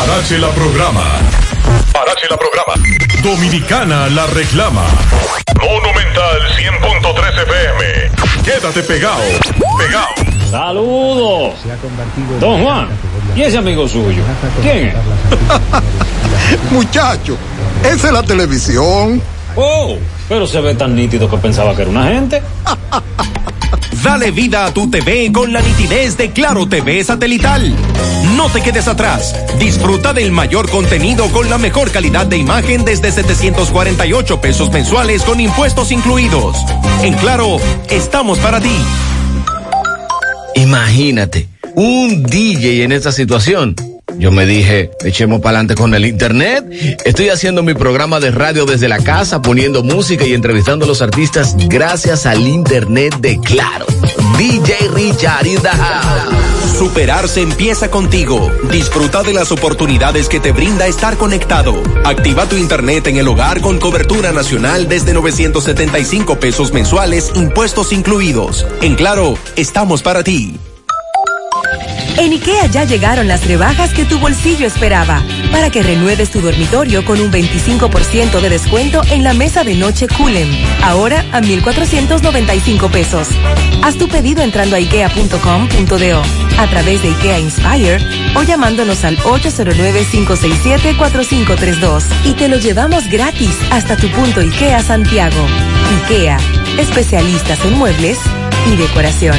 Parache la programa. Parache la programa. Dominicana la reclama. Monumental 100.13 FM. Quédate pegado. Pegado. Saludos. Don Juan. ¿Y ese amigo suyo? ¿Quién es? Muchacho, esa es la televisión. Oh, pero se ve tan nítido que pensaba que era una gente. Dale vida a tu TV con la nitidez de Claro TV satelital. No te quedes atrás. Disfruta del mayor contenido con la mejor calidad de imagen desde 748 pesos mensuales con impuestos incluidos. En Claro, estamos para ti. Imagínate, un DJ en esta situación. Yo me dije, echemos para adelante con el internet. Estoy haciendo mi programa de radio desde la casa, poniendo música y entrevistando a los artistas gracias al internet de Claro. DJ Richard in. Superarse empieza contigo. Disfruta de las oportunidades que te brinda estar conectado. Activa tu internet en el hogar con cobertura nacional desde 975 pesos mensuales, impuestos incluidos. En Claro, estamos para ti. En IKEA ya llegaron las rebajas que tu bolsillo esperaba para que renueves tu dormitorio con un 25% de descuento en la mesa de noche Culem. Ahora a 1,495 pesos. Haz tu pedido entrando a ikea.com.do a través de IKEA Inspire o llamándonos al 809-567-4532 y te lo llevamos gratis hasta tu punto IKEA Santiago. IKEA, especialistas en muebles y decoración.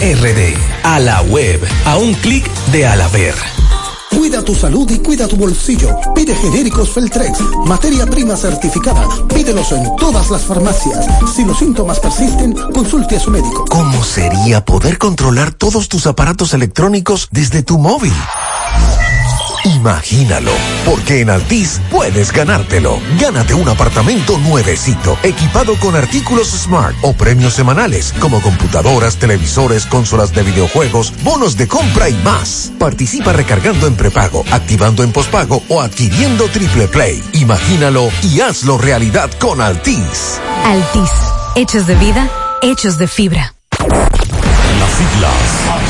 RD. A la web. A un clic de Alaber. Cuida tu salud y cuida tu bolsillo. Pide genéricos Feltrex, materia prima certificada. Pídelos en todas las farmacias. Si los síntomas persisten, consulte a su médico. ¿Cómo sería poder controlar todos tus aparatos electrónicos desde tu móvil? Imagínalo, porque en Altis puedes ganártelo. Gánate un apartamento nuevecito, equipado con artículos Smart o premios semanales, como computadoras, televisores, consolas de videojuegos, bonos de compra y más. Participa recargando en prepago, activando en pospago o adquiriendo Triple Play. Imagínalo y hazlo realidad con Altis. Altis, hechos de vida, hechos de fibra. Las siglas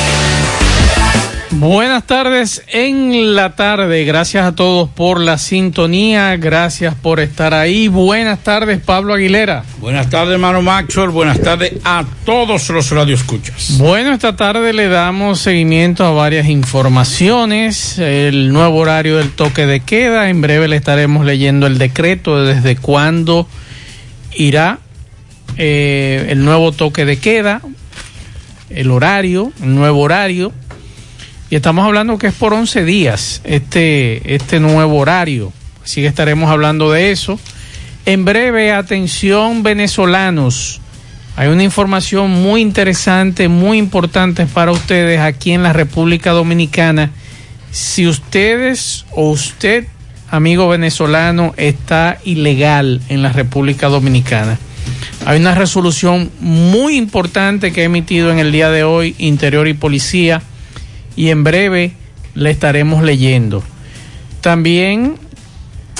Buenas tardes en la tarde. Gracias a todos por la sintonía. Gracias por estar ahí. Buenas tardes, Pablo Aguilera. Buenas tardes, hermano Maxwell. Buenas tardes a todos los radioescuchas. Bueno, esta tarde le damos seguimiento a varias informaciones. El nuevo horario del toque de queda. En breve le estaremos leyendo el decreto de desde cuándo irá eh, el nuevo toque de queda, el horario, el nuevo horario y estamos hablando que es por 11 días este, este nuevo horario. Así que estaremos hablando de eso. En breve, atención venezolanos. Hay una información muy interesante, muy importante para ustedes aquí en la República Dominicana. Si ustedes o usted, amigo venezolano, está ilegal en la República Dominicana, hay una resolución muy importante que ha emitido en el día de hoy Interior y Policía y en breve le estaremos leyendo. También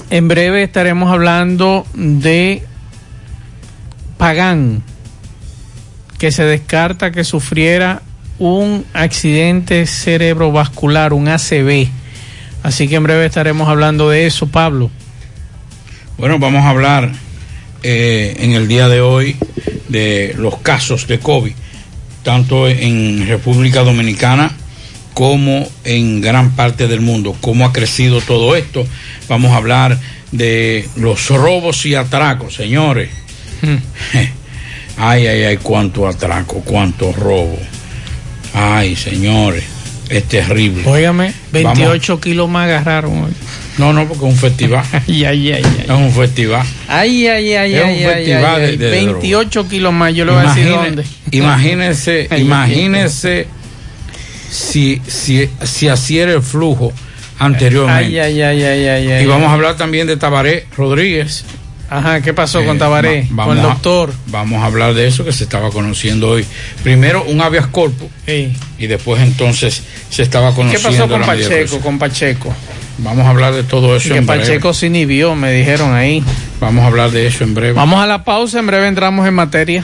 en breve estaremos hablando de Pagán, que se descarta que sufriera un accidente cerebrovascular, un ACV. Así que en breve estaremos hablando de eso, Pablo. Bueno, vamos a hablar eh, en el día de hoy de los casos de COVID, tanto en República Dominicana cómo en gran parte del mundo, cómo ha crecido todo esto. Vamos a hablar de los robos y atracos, señores. Ay, ay, ay, cuánto atraco, cuánto robo. Ay, señores, es terrible. Óigame, 28 kilos más agarraron hoy. No, no, porque es un festival. ay, ay, ay, ay. Es un festival. Ay, ay, ay, Es un ay, festival ay, de- de 28 kilos más, yo le voy a decir dónde. Imagínense, imagínense si, si, si así era el flujo anteriormente. Ay, ay, ay, y vamos a hablar también de Tabaré Rodríguez. Ajá, ¿qué pasó Eh, con Tabaré? va- con el a- doctor. vamos a hablar de eso que se estaba conociendo hoy. Primero un habeas corpus Sí. y después entonces se estaba ¿Qué conociendo. pasó con Pacheco? Con Pacheco. Vamos a hablar de todo eso que en breve. Pacheco se inhibió, me dijeron ahí. Vamos a hablar de eso en breve. Vamos a la pausa, en breve entramos en materia.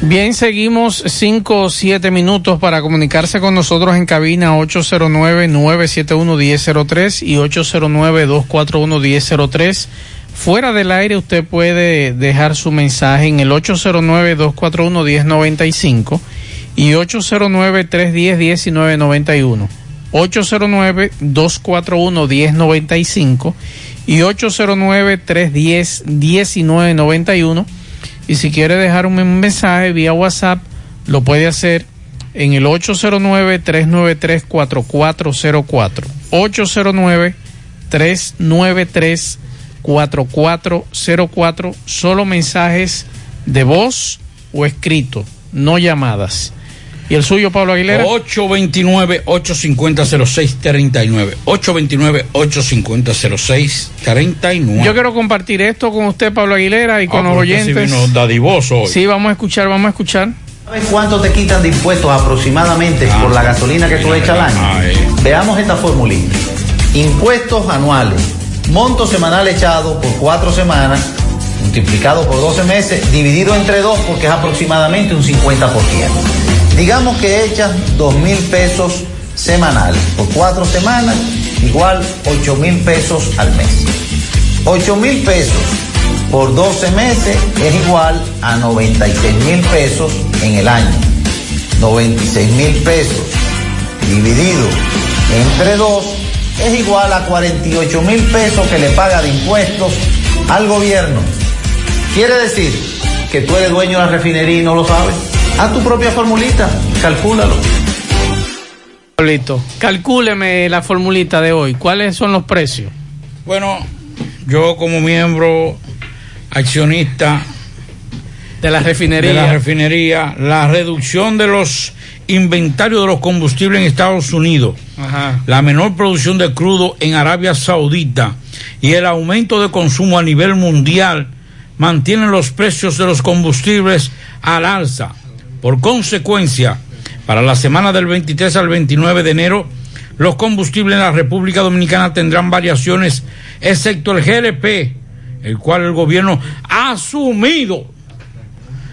Bien, seguimos cinco o siete minutos para comunicarse con nosotros en cabina 809-971-1003 y 809-241-1003. Fuera del aire usted puede dejar su mensaje en el 809-241-1095 y 809-310-1991. 809-241-1095 y 809-310-1991. Y si quiere dejar un mensaje vía WhatsApp, lo puede hacer en el 809-393-4404. 809-393-4404. Solo mensajes de voz o escrito, no llamadas. ¿Y el suyo, Pablo Aguilera? 829-850-0639. 829-850-0639. Yo quiero compartir esto con usted, Pablo Aguilera, y con Ah, los porque sí oyentes. vino dadivoso hoy. Sí, vamos a escuchar, vamos a escuchar. ¿Sabes cuánto te quitan de impuestos aproximadamente Ah, por la gasolina que tú echas al año? Veamos esta formulita. Impuestos anuales. Monto semanal echado por cuatro semanas, multiplicado por 12 meses, dividido entre dos porque es aproximadamente un 50%. Digamos que echas dos mil pesos semanales por cuatro semanas, igual 8 mil pesos al mes. 8 mil pesos por 12 meses es igual a 96 mil pesos en el año. 96 mil pesos dividido entre 2 es igual a 48 mil pesos que le paga de impuestos al gobierno. Quiere decir que tú eres dueño de la refinería y no lo sabes. Haz tu propia formulita, calcúlalo. Pablito, calcúleme la formulita de hoy. ¿Cuáles son los precios? Bueno, yo como miembro accionista de la refinería, de la refinería, la reducción de los inventarios de los combustibles en Estados Unidos, Ajá. la menor producción de crudo en Arabia Saudita y el aumento de consumo a nivel mundial mantienen los precios de los combustibles al alza. Por consecuencia, para la semana del 23 al 29 de enero, los combustibles en la República Dominicana tendrán variaciones, excepto el GLP, el cual el gobierno ha asumido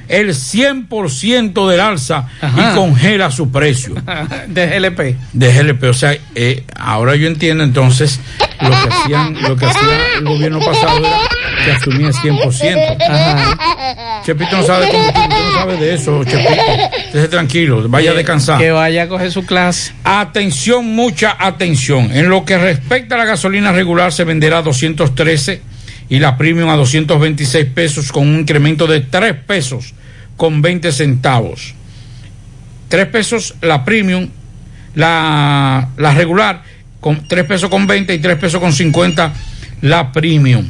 el 100% del alza Ajá. y congela su precio de GLP. de GLP. O sea, eh, ahora yo entiendo entonces lo que hacían, lo que hacía el gobierno pasado era que asumía el 100%. Chepito no sabe cómo, sabe de eso, Chepito. Esté tranquilo, vaya a descansar. Que vaya a coger su clase. Atención, mucha atención. En lo que respecta a la gasolina regular se venderá a 213 y la premium a 226 pesos con un incremento de 3 pesos con 20 centavos. 3 pesos la premium, la, la regular con 3 pesos con 20 y 3 pesos con 50 la premium.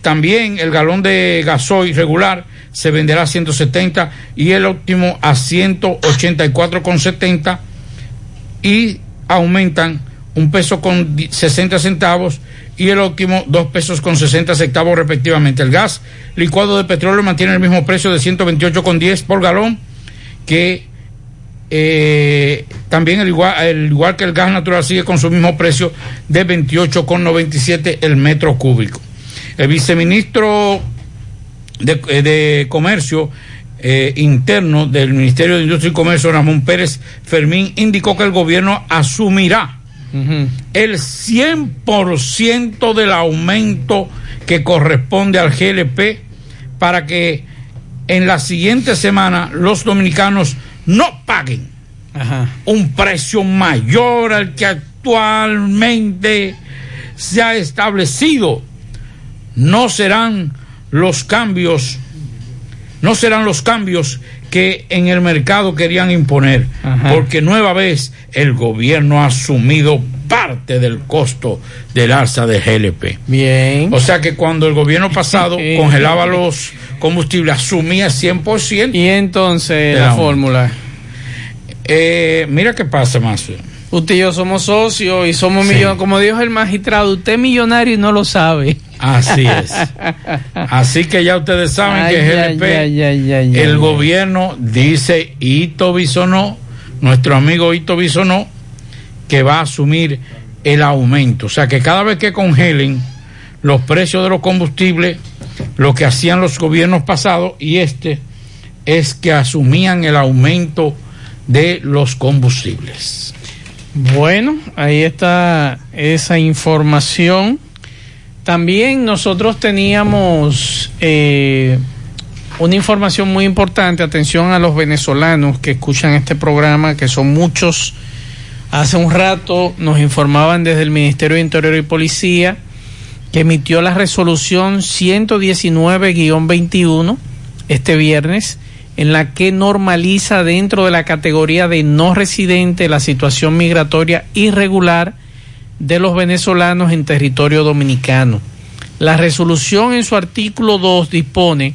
También el galón de gasoil regular se venderá a 170 y el óptimo a 184,70 y aumentan un peso con di- 60 centavos y el óptimo dos pesos con 60 centavos respectivamente. El gas licuado de petróleo mantiene el mismo precio de 128,10 por galón que eh, también el igual, el igual que el gas natural sigue con su mismo precio de 28,97 el metro cúbico. El viceministro de, eh, de Comercio eh, Interno del Ministerio de Industria y Comercio, Ramón Pérez Fermín, indicó que el gobierno asumirá el 100% del aumento que corresponde al GLP para que en la siguiente semana los dominicanos no paguen un precio mayor al que actualmente se ha establecido. No serán los cambios, no serán los cambios que en el mercado querían imponer, porque nueva vez el gobierno ha asumido parte del costo del alza de GLP. Bien. O sea que cuando el gobierno pasado congelaba los combustibles, asumía 100%. Y entonces la la fórmula. Eh, mira qué pasa más. Usted y yo somos socios y somos Sí. millonarios. Como dijo el magistrado, usted es millonario y no lo sabe. Así es. Así que ya ustedes saben Ay, que GLP, ay, ay, ay, el gobierno dice Ito Bisonó, nuestro amigo Ito Bisonó, que va a asumir el aumento. O sea que cada vez que congelen los precios de los combustibles, lo que hacían los gobiernos pasados y este es que asumían el aumento de los combustibles. Bueno, ahí está esa información. También nosotros teníamos eh, una información muy importante. Atención a los venezolanos que escuchan este programa, que son muchos. Hace un rato nos informaban desde el Ministerio de Interior y Policía que emitió la resolución 119-21 este viernes, en la que normaliza dentro de la categoría de no residente la situación migratoria irregular de los venezolanos en territorio dominicano. La resolución en su artículo 2 dispone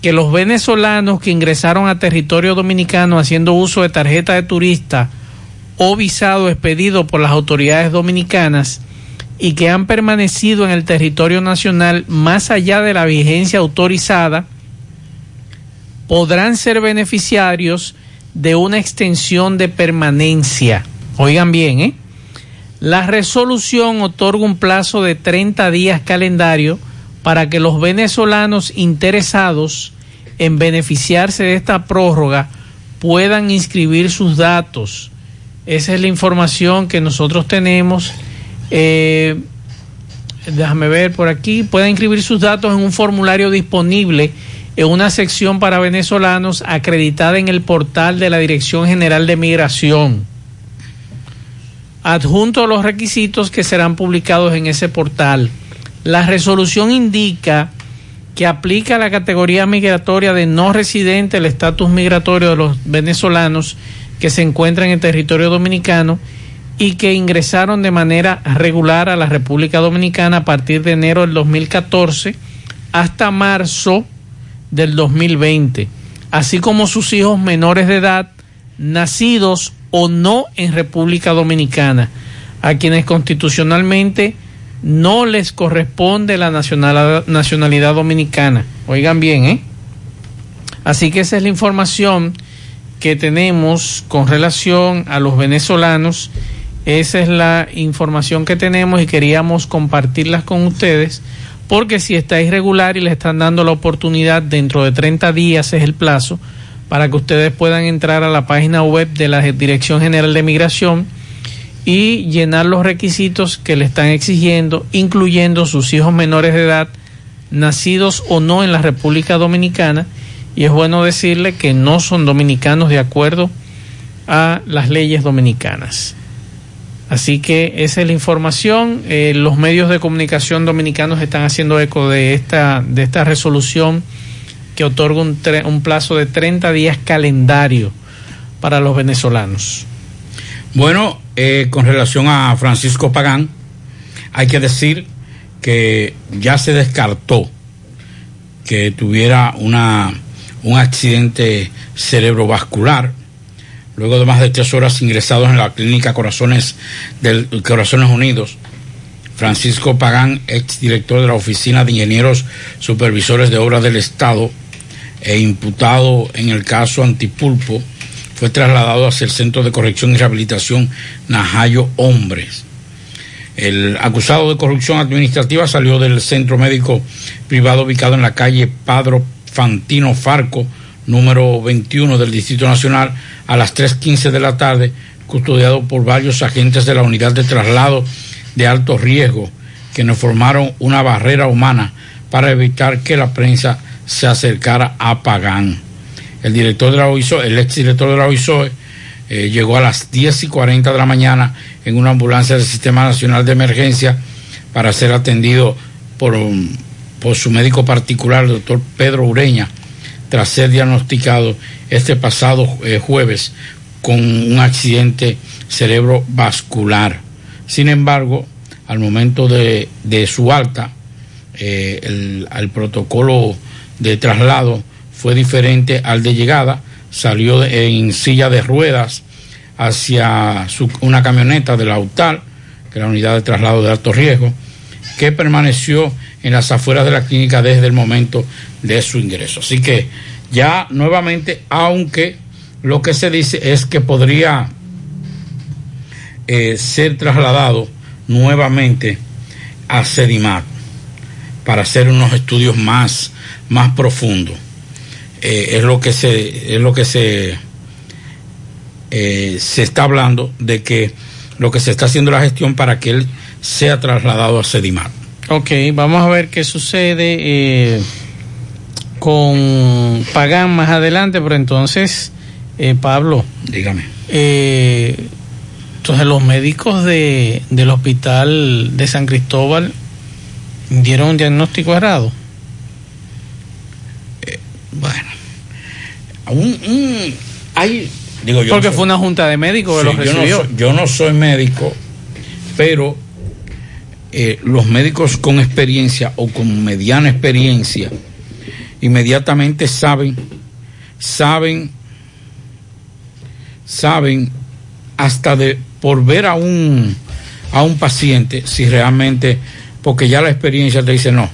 que los venezolanos que ingresaron a territorio dominicano haciendo uso de tarjeta de turista o visado expedido por las autoridades dominicanas y que han permanecido en el territorio nacional más allá de la vigencia autorizada, podrán ser beneficiarios de una extensión de permanencia. Oigan bien, ¿eh? La resolución otorga un plazo de 30 días calendario para que los venezolanos interesados en beneficiarse de esta prórroga puedan inscribir sus datos. Esa es la información que nosotros tenemos. Eh, déjame ver por aquí. Pueden inscribir sus datos en un formulario disponible en una sección para venezolanos acreditada en el portal de la Dirección General de Migración. Adjunto a los requisitos que serán publicados en ese portal. La resolución indica que aplica la categoría migratoria de no residente el estatus migratorio de los venezolanos que se encuentran en territorio dominicano y que ingresaron de manera regular a la República Dominicana a partir de enero del 2014 hasta marzo del 2020, así como sus hijos menores de edad nacidos o no en República Dominicana, a quienes constitucionalmente no les corresponde la nacionalidad, dominicana. Oigan bien, ¿eh? Así que esa es la información que tenemos con relación a los venezolanos. Esa es la información que tenemos y queríamos compartirlas con ustedes porque si está irregular y le están dando la oportunidad dentro de 30 días es el plazo para que ustedes puedan entrar a la página web de la Dirección General de Migración y llenar los requisitos que le están exigiendo, incluyendo sus hijos menores de edad, nacidos o no en la República Dominicana. Y es bueno decirle que no son dominicanos de acuerdo a las leyes dominicanas. Así que esa es la información. Eh, los medios de comunicación dominicanos están haciendo eco de esta, de esta resolución que otorga un, plazo de 30 días calendario para los venezolanos. Bueno, eh, con relación a Francisco Pagán, hay que decir que ya se descartó que tuviera una, un accidente cerebrovascular. Luego de más de tres horas ingresados en la clínica Corazones, del, Corazones Unidos, Francisco Pagán, exdirector de la Oficina de Ingenieros Supervisores de Obras del Estado e imputado en el caso Antipulpo, fue trasladado hacia el Centro de Corrección y Rehabilitación Najayo Hombres. El acusado de corrupción administrativa salió del centro médico privado ubicado en la calle Padro Fantino Farco, número 21 del Distrito Nacional, a las 3.15 de la tarde, custodiado por varios agentes de la unidad de traslado de alto riesgo, que nos formaron una barrera humana para evitar que la prensa se acercara a Pagán. El director de la OISOE, el ex director de la OISOE, eh, llegó a las 10 y 40 de la mañana en una ambulancia del Sistema Nacional de Emergencia para ser atendido por, por su médico particular, el doctor Pedro Ureña, tras ser diagnosticado este pasado eh, jueves con un accidente cerebrovascular. Sin embargo, al momento de, su alta, eh, el protocolo de traslado fue diferente al de llegada, salió en silla de ruedas hacia una camioneta de la UTAL, que es la unidad de traslado de alto riesgo, que permaneció en las afueras de la clínica desde el momento de su ingreso. Así que ya nuevamente, aunque lo que se dice es que podría eh, ser trasladado nuevamente a Sedimat para hacer unos estudios más, más profundos. Eh, es lo que se es lo que se eh, se está hablando de que lo que se está haciendo la gestión para que él sea trasladado a Sedimar. Ok, vamos a ver qué sucede eh, con Pagán más adelante, pero entonces, Pablo. Dígame. Entonces los médicos de, del hospital de San Cristóbal dieron un diagnóstico errado. Eh, bueno, un, un, hay, digo yo. Porque no fue una junta de médicos que Sí, los yo no recibió. soy- Yo no, soy médico, pero eh, los médicos con experiencia o con mediana experiencia inmediatamente saben, saben, saben hasta de por ver a un a un paciente si realmente porque ya la experiencia te dice no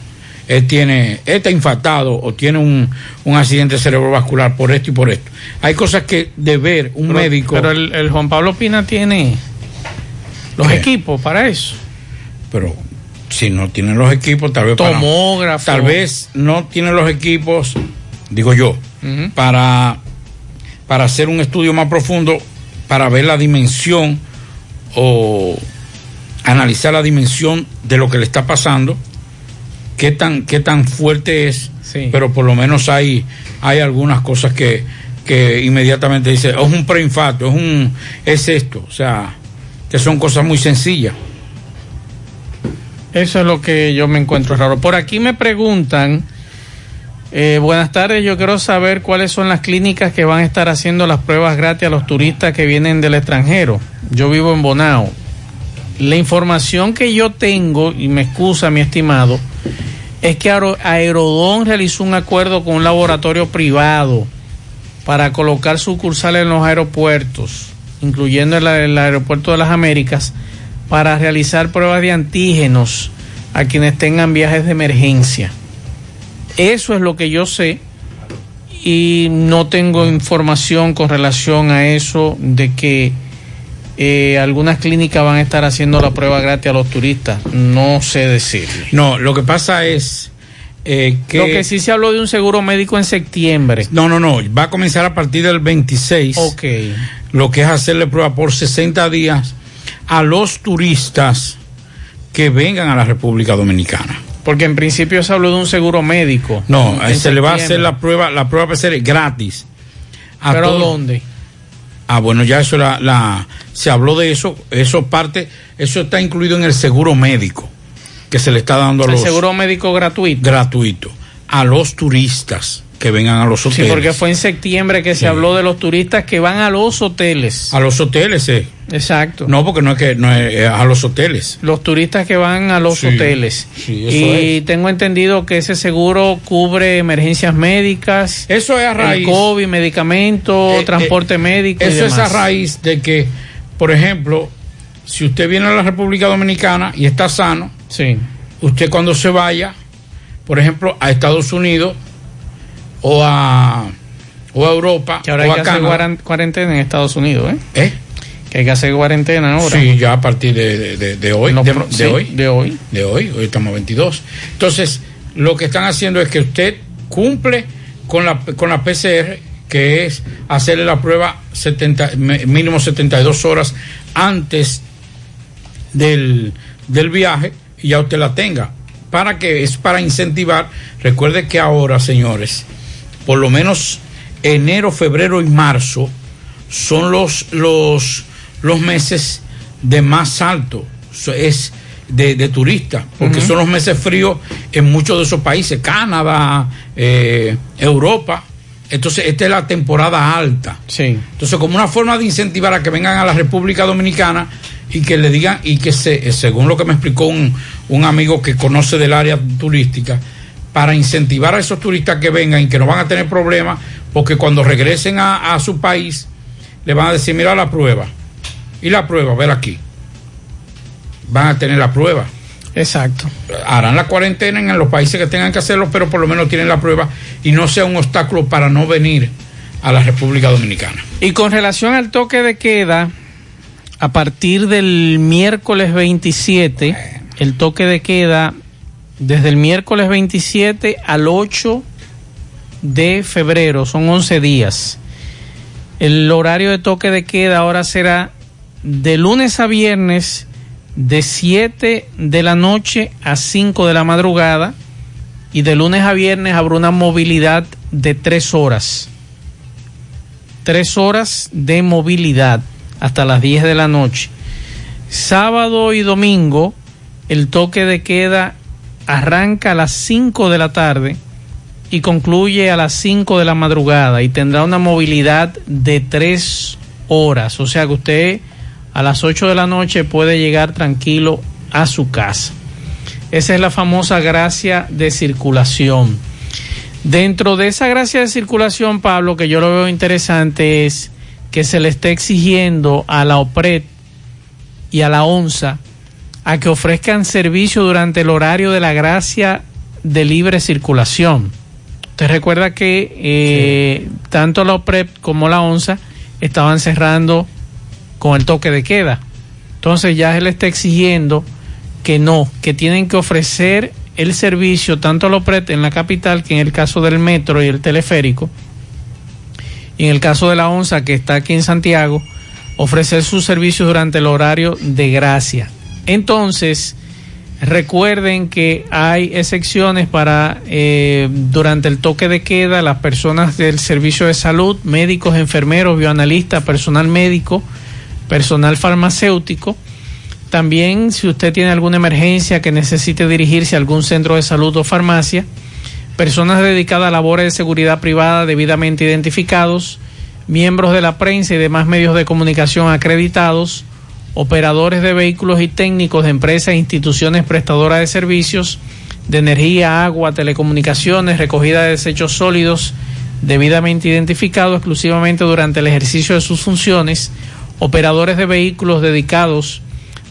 él tiene él está infartado o tiene un, un accidente cerebrovascular por esto y por esto hay cosas que de ver un Pero- médico Pero el, el Juan Pablo Pina tiene los ¿Qué? equipos para eso. pero si no tienen los equipos, tal vez para- Tomógrafo. tal vez no tienen los equipos, digo yo, para, para hacer un estudio más profundo, para ver la dimensión o analizar la dimensión de lo que le está pasando, qué tan, qué tan fuerte es, pero por lo menos hay, hay algunas cosas que, que inmediatamente dice, "Oh, es un preinfarto, es un, es esto, o sea, que son cosas muy sencillas. Eso es lo que yo me encuentro raro. Por aquí me preguntan, eh, buenas tardes, yo quiero saber cuáles son las clínicas que van a estar haciendo las pruebas gratis a los turistas que vienen del extranjero. Yo vivo en Bonao. La información que yo tengo, y me excusa mi estimado, es que Aero- Aerodón realizó un acuerdo con un laboratorio privado para colocar sucursales en los aeropuertos, incluyendo el, el aeropuerto de las Américas, para realizar pruebas de antígenos a quienes tengan viajes de emergencia. Eso es lo que yo sé y no tengo información con relación a eso de que eh, algunas clínicas van a estar haciendo la prueba gratis a los turistas. No sé decirle. No, lo que pasa es eh, que... Lo que sí se habló de un seguro médico en septiembre. No, no, no, va a comenzar a partir del 26. Ok. Lo que es hacerle prueba por 60 días a los turistas que vengan a la República Dominicana. Porque en principio se habló de un seguro médico. No, se le va a hacer la prueba, la prueba PCR gratis. A ¿Pero todos- dónde? Ah, bueno, ya eso la, la, se habló de eso, eso parte, eso está incluido en el seguro médico que se le está dando a El los seguro médico gratuito. gratuito a los turistas que vengan a los Sí, hoteles. porque fue en septiembre que se habló de los turistas que van a los hoteles. A los hoteles, eh. Exacto. No, porque no es que no es, es a los hoteles. Los turistas que van a los Sí, hoteles. sí, eso y tengo entendido que ese seguro cubre emergencias médicas. Eso es a raíz. El COVID, medicamentos, Eh, transporte eh, médico. y Eso es a raíz de que, por ejemplo, si usted viene a la República Dominicana y está sano, sí. usted cuando se vaya, por ejemplo, a Estados Unidos o a, o a Europa Que ahora o hay a que hacer Canadá, cuarentena en Estados Unidos, ¿eh? ¿Eh? Que hay que hacer cuarentena ahora. Sí, ya a partir de, de- hoy. No, de, sí, hoy. de hoy. De hoy, hoy estamos 22. Entonces, lo que están haciendo es que usted cumple con la, con la PCR, que es hacerle la prueba 70, me- mínimo 72 horas antes del, del viaje y ya usted la tenga. ¿Para que Es para incentivar. Recuerde que ahora, señores, por lo menos enero, febrero y marzo son los, los, los meses de más alto. Es de, de turistas, porque son los meses fríos en muchos de esos países, Canadá, eh, Europa. Entonces, esta es la temporada alta. Sí. Entonces, como una forma de incentivar a que vengan a la República Dominicana y que le digan, y que se, según lo que me explicó un, un amigo que conoce del área turística, para incentivar a esos turistas que vengan y que no van a tener problemas, porque cuando regresen a, a su país, le van a decir, mira la prueba. Y la prueba, ver aquí. Van a tener la prueba. Exacto. Harán la cuarentena en los países que tengan que hacerlo, pero por lo menos tienen la prueba y no sea un obstáculo para no venir a la República Dominicana. Y con relación al toque de queda, a partir del miércoles 27, el toque de queda desde el miércoles 27 al 8 de febrero, son 11 días. El horario de toque de queda ahora será de lunes a viernes de 7 de la noche a 5 de la madrugada y de lunes a viernes habrá una movilidad de 3 horas. 3 horas de movilidad hasta las 10 de la noche. Sábado y domingo, el toque de queda arranca a las 5 de la tarde y concluye a las 5 de la madrugada y tendrá una movilidad de 3 horas. O sea que usted a las 8 de la noche puede llegar tranquilo a su casa. Esa es la famosa gracia de circulación. Dentro de esa gracia de circulación, Pablo, que yo lo veo interesante es que se le esté exigiendo a la OPRED y a la ONSA a que ofrezcan servicio durante el horario de la gracia de libre circulación. Usted recuerda que eh, tanto la OPRED como la ONSA estaban cerrando con el toque de queda. Entonces ya le está exigiendo que no, que tienen que ofrecer el servicio tanto la OPRED en la capital que en el caso del metro y el teleférico. Y en el caso de la ONSA que está aquí en Santiago, ofrecer sus servicios durante el horario de gracia. Entonces, recuerden que hay excepciones para eh, durante el toque de queda las personas del servicio de salud, médicos, enfermeros, bioanalistas, personal médico, personal farmacéutico. También si usted tiene alguna emergencia que necesite dirigirse a algún centro de salud o farmacia, personas dedicadas a labores de seguridad privada debidamente identificados, miembros de la prensa y demás medios de comunicación acreditados, operadores de vehículos y técnicos de empresas e instituciones prestadoras de servicios de energía, agua, telecomunicaciones, recogida de desechos sólidos debidamente identificados exclusivamente durante el ejercicio de sus funciones, operadores de vehículos dedicados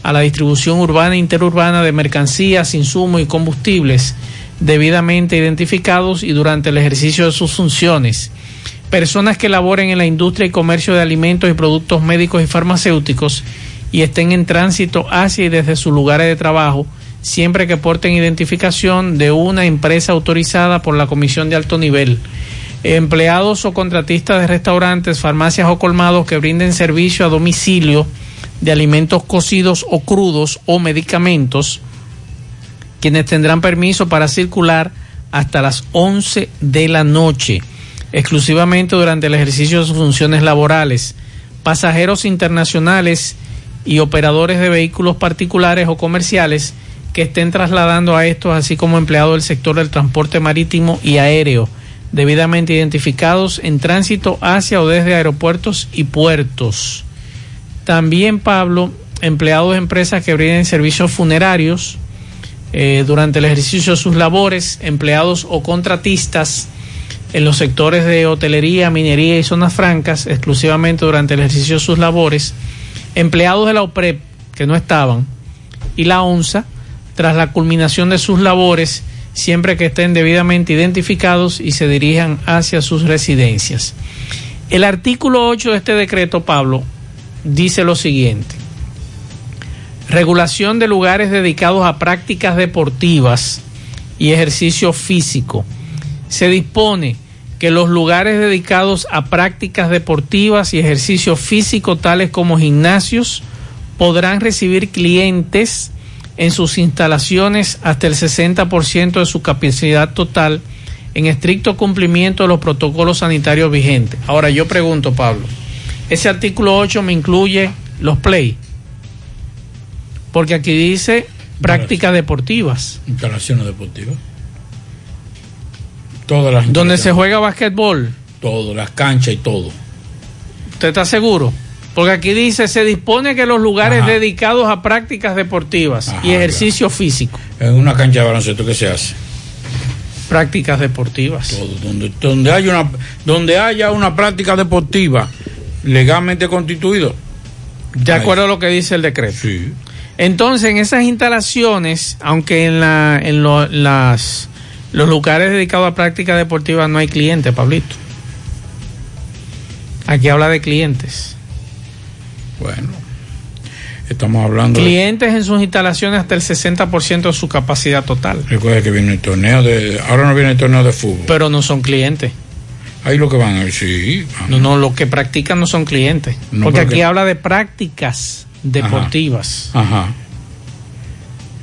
a la distribución urbana e interurbana de mercancías, insumos y combustibles debidamente identificados y durante el ejercicio de sus funciones, personas que laboren en la industria y comercio de alimentos y productos médicos y farmacéuticos y estén en tránsito hacia y desde sus lugares de trabajo, siempre que porten identificación de una empresa autorizada por la Comisión de Alto Nivel. Empleados o contratistas de restaurantes, farmacias o colmados que brinden servicio a domicilio de alimentos cocidos o crudos o medicamentos, quienes tendrán permiso para circular hasta las 11 de la noche, exclusivamente durante el ejercicio de sus funciones laborales. Pasajeros internacionales y operadores de vehículos particulares o comerciales que estén trasladando a estos, así como empleados del sector del transporte marítimo y aéreo, debidamente identificados en tránsito hacia o desde aeropuertos y puertos. También, Pablo, empleados de empresas que brinden servicios funerarios eh, durante el ejercicio de sus labores, empleados o contratistas en los sectores de hotelería, minería y zonas francas, exclusivamente durante el ejercicio de sus labores, empleados de la OPREP que no estaban y la ONSA tras la culminación de sus labores siempre que estén debidamente identificados y se dirijan hacia sus residencias. El artículo 8 de este decreto, Pablo, dice lo siguiente. Regulación de lugares dedicados a prácticas deportivas y ejercicio físico. Se dispone que los lugares dedicados a prácticas deportivas y ejercicio físico, tales como gimnasios, podrán recibir clientes en sus instalaciones hasta el 60% de su capacidad total en estricto cumplimiento de los protocolos sanitarios vigentes. Ahora yo pregunto, Pablo, ese artículo 8 me incluye los play, porque aquí dice prácticas deportivas. Instalaciones deportivas. Todas las Donde se juega basquetbol. Todo, las canchas y todo. ¿Usted está seguro? Porque aquí dice, se dispone que los lugares Ajá. dedicados a prácticas deportivas Ajá, y ejercicio claro. físico. En una cancha de baloncesto, ¿qué se hace? Prácticas deportivas. Todo, donde, donde, haya una, donde haya una práctica deportiva legalmente constituido. De acuerdo a lo que dice el decreto. Sí. Entonces, en esas instalaciones, aunque en, la, en lo, las, los lugares dedicados a prácticas deportivas no hay clientes, Pablito. Aquí habla de clientes. Bueno, estamos hablando. Clientes de... en sus instalaciones hasta el 60% de su capacidad total. Recuerda que viene el torneo de. Ahora no viene el torneo de fútbol. Pero no son clientes. Ahí lo que van a sí. Van. No, no, lo que practican no son clientes. No, porque, porque, aquí habla de prácticas deportivas. Ajá. Ajá.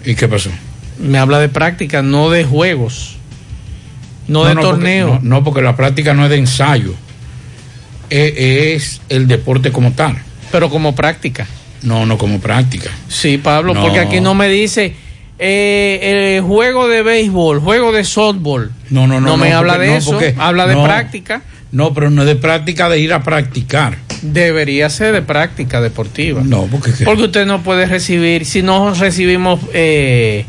¿Y qué pasó? Me habla de prácticas, no de juegos. No, no de torneo. Porque, no, porque la práctica no es de ensayo. Es, es el deporte como tal pero como práctica. No, no como práctica. Sí, Pablo, No. porque aquí no me dice eh, el juego de béisbol, juego de softball. No, no, no. No me habla porque- de no, eso, porque- habla de no, práctica. No, pero no es de práctica de ir a practicar. Debería ser de práctica deportiva. No, porque Porque usted no puede recibir, si no recibimos eh,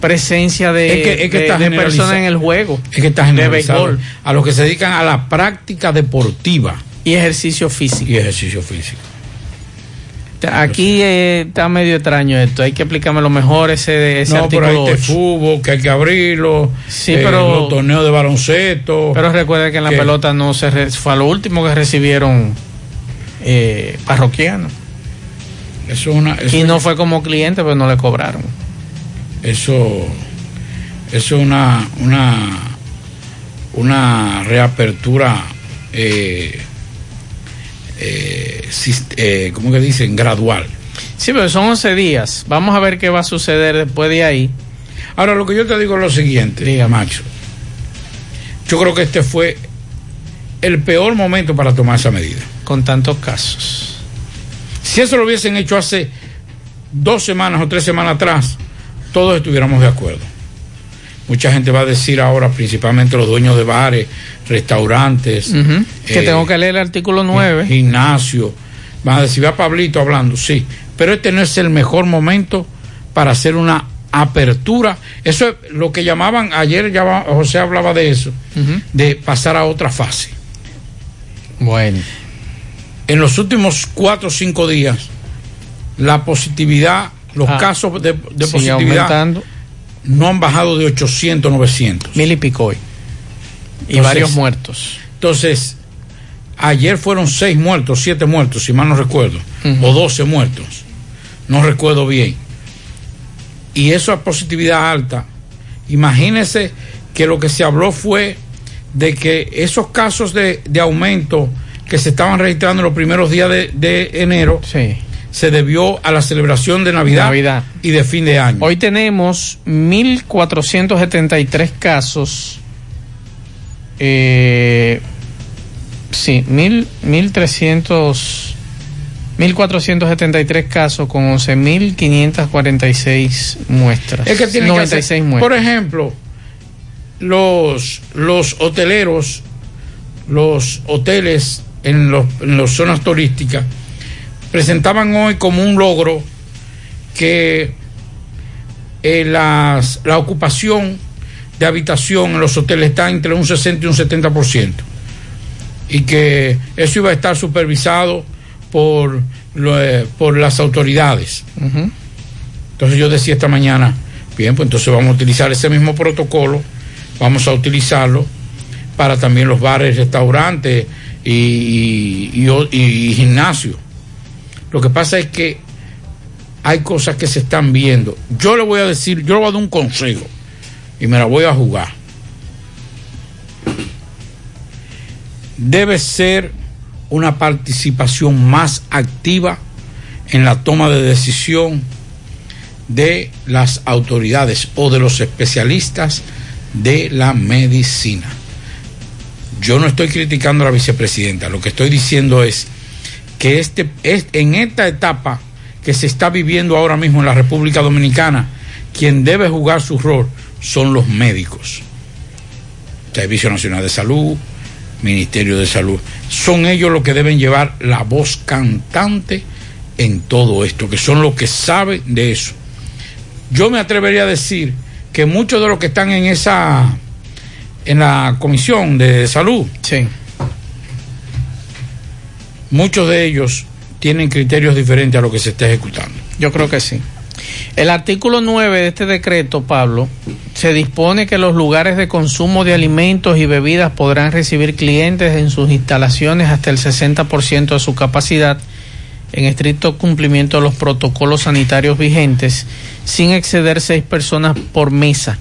presencia de, Es que- es que de- personas en el juego. Es que está de béisbol A los que se dedican a la práctica deportiva. y ejercicio físico. Y ejercicio físico. Aquí eh, está medio extraño esto, hay que explicarme lo mejor ese, ese no, pero artículo hay 8. fútbol, que hay que abrirlo. Sí, eh, pero- Los torneos de baloncesto. Pero recuerda que en la que- pelota no se re- fue a lo último que recibieron eh, parroquianos. Eso es una. eso- Y no fue como cliente, pero no le cobraron. Eso, eso es una, una, una reapertura, eh, eh, eh, ¿cómo que dicen? Gradual. Sí, pero son 11 días. Vamos a ver qué va a suceder después de ahí. Ahora, lo que yo te digo es lo siguiente, diga Macho. Yo creo que este fue el peor momento para tomar esa medida. Con tantos casos. Si eso lo hubiesen hecho hace dos semanas o tres semanas atrás, todos estuviéramos de acuerdo. Mucha gente va a decir ahora, principalmente los dueños de bares, restaurantes, Ujú. Que eh, tengo que leer el artículo 9. gimnasio, van a decir, va Pablito hablando, sí, pero este no es el mejor momento para hacer una apertura. Eso es lo que llamaban, ayer ya José hablaba de eso, de pasar a otra fase. Bueno. En los últimos cuatro o cinco días, la positividad, los Ah, casos de, positividad aumentando. no han bajado de 800, 900. Mil y pico hoy. Y varios muertos. Entonces, ayer fueron seis muertos, siete muertos, si mal no recuerdo, o 12 muertos, no recuerdo bien. Y esa positividad alta, imagínese que lo que se habló fue de que esos casos de, de aumento que se estaban registrando en los primeros días de, de enero se debió a la celebración de Navidad, Navidad. y de fin de año. Hoy tenemos 1.473 casos. Eh, sí, mil- 1.300. 1.473 casos con 11.546 muestras. Es que tiene 96 que hacer, muestras. por ejemplo, los, los hoteleros, los hoteles en, los, en las zonas turísticas, presentaban hoy como un logro que eh, las- la ocupación de habitación en los hoteles está entre un 60 y un 70%. Y que eso iba a estar supervisado por, lo- eh, por las autoridades. Entonces yo decía esta mañana, bien, pues entonces vamos a utilizar ese mismo protocolo, vamos a utilizarlo para también los bares, restaurantes y, y, y gimnasios. Lo que pasa es que hay cosas que se están viendo. Yo le voy a decir, yo le voy a dar un consejo y me la voy a jugar. Debe ser una participación más activa en la toma de decisión de las autoridades o de los especialistas de la medicina. Yo no estoy criticando a la vicepresidenta, lo que estoy diciendo es que este, es, en esta etapa que se está viviendo ahora mismo en la República Dominicana, quien debe jugar su rol son los médicos. Servicio Nacional de Salud, Ministerio de Salud. Son ellos los que deben llevar la voz cantante en todo esto, que son los que saben de eso. Yo me atrevería a decir que muchos de los que están en esa en la comisión de salud, muchos de ellos tienen criterios diferentes a lo que se está ejecutando. Yo creo que sí. El artículo 9 de este decreto, Pablo, se dispone que los lugares de consumo de alimentos y bebidas podrán recibir clientes en sus instalaciones hasta el 60% de su capacidad en estricto cumplimiento de los protocolos sanitarios vigentes, sin exceder seis personas por mesa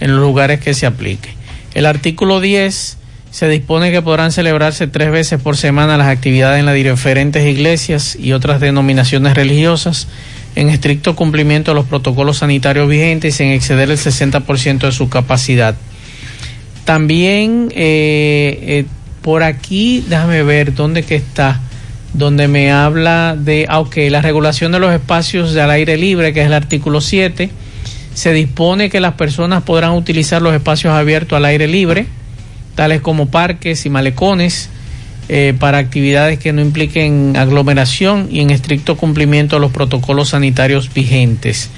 en los lugares que se aplique. El artículo 10 se dispone que podrán celebrarse tres veces por semana las actividades en las diferentes iglesias y otras denominaciones religiosas en estricto cumplimiento de los protocolos sanitarios vigentes y sin exceder el 60% de su capacidad. También eh, eh, por aquí, déjame ver dónde está. donde me habla de, aunque la regulación de los espacios al aire libre, que es el artículo 7, se dispone que las personas podrán utilizar los espacios abiertos al aire libre, tales como parques y malecones, eh, para actividades que no impliquen aglomeración y en estricto cumplimiento de los protocolos sanitarios vigentes.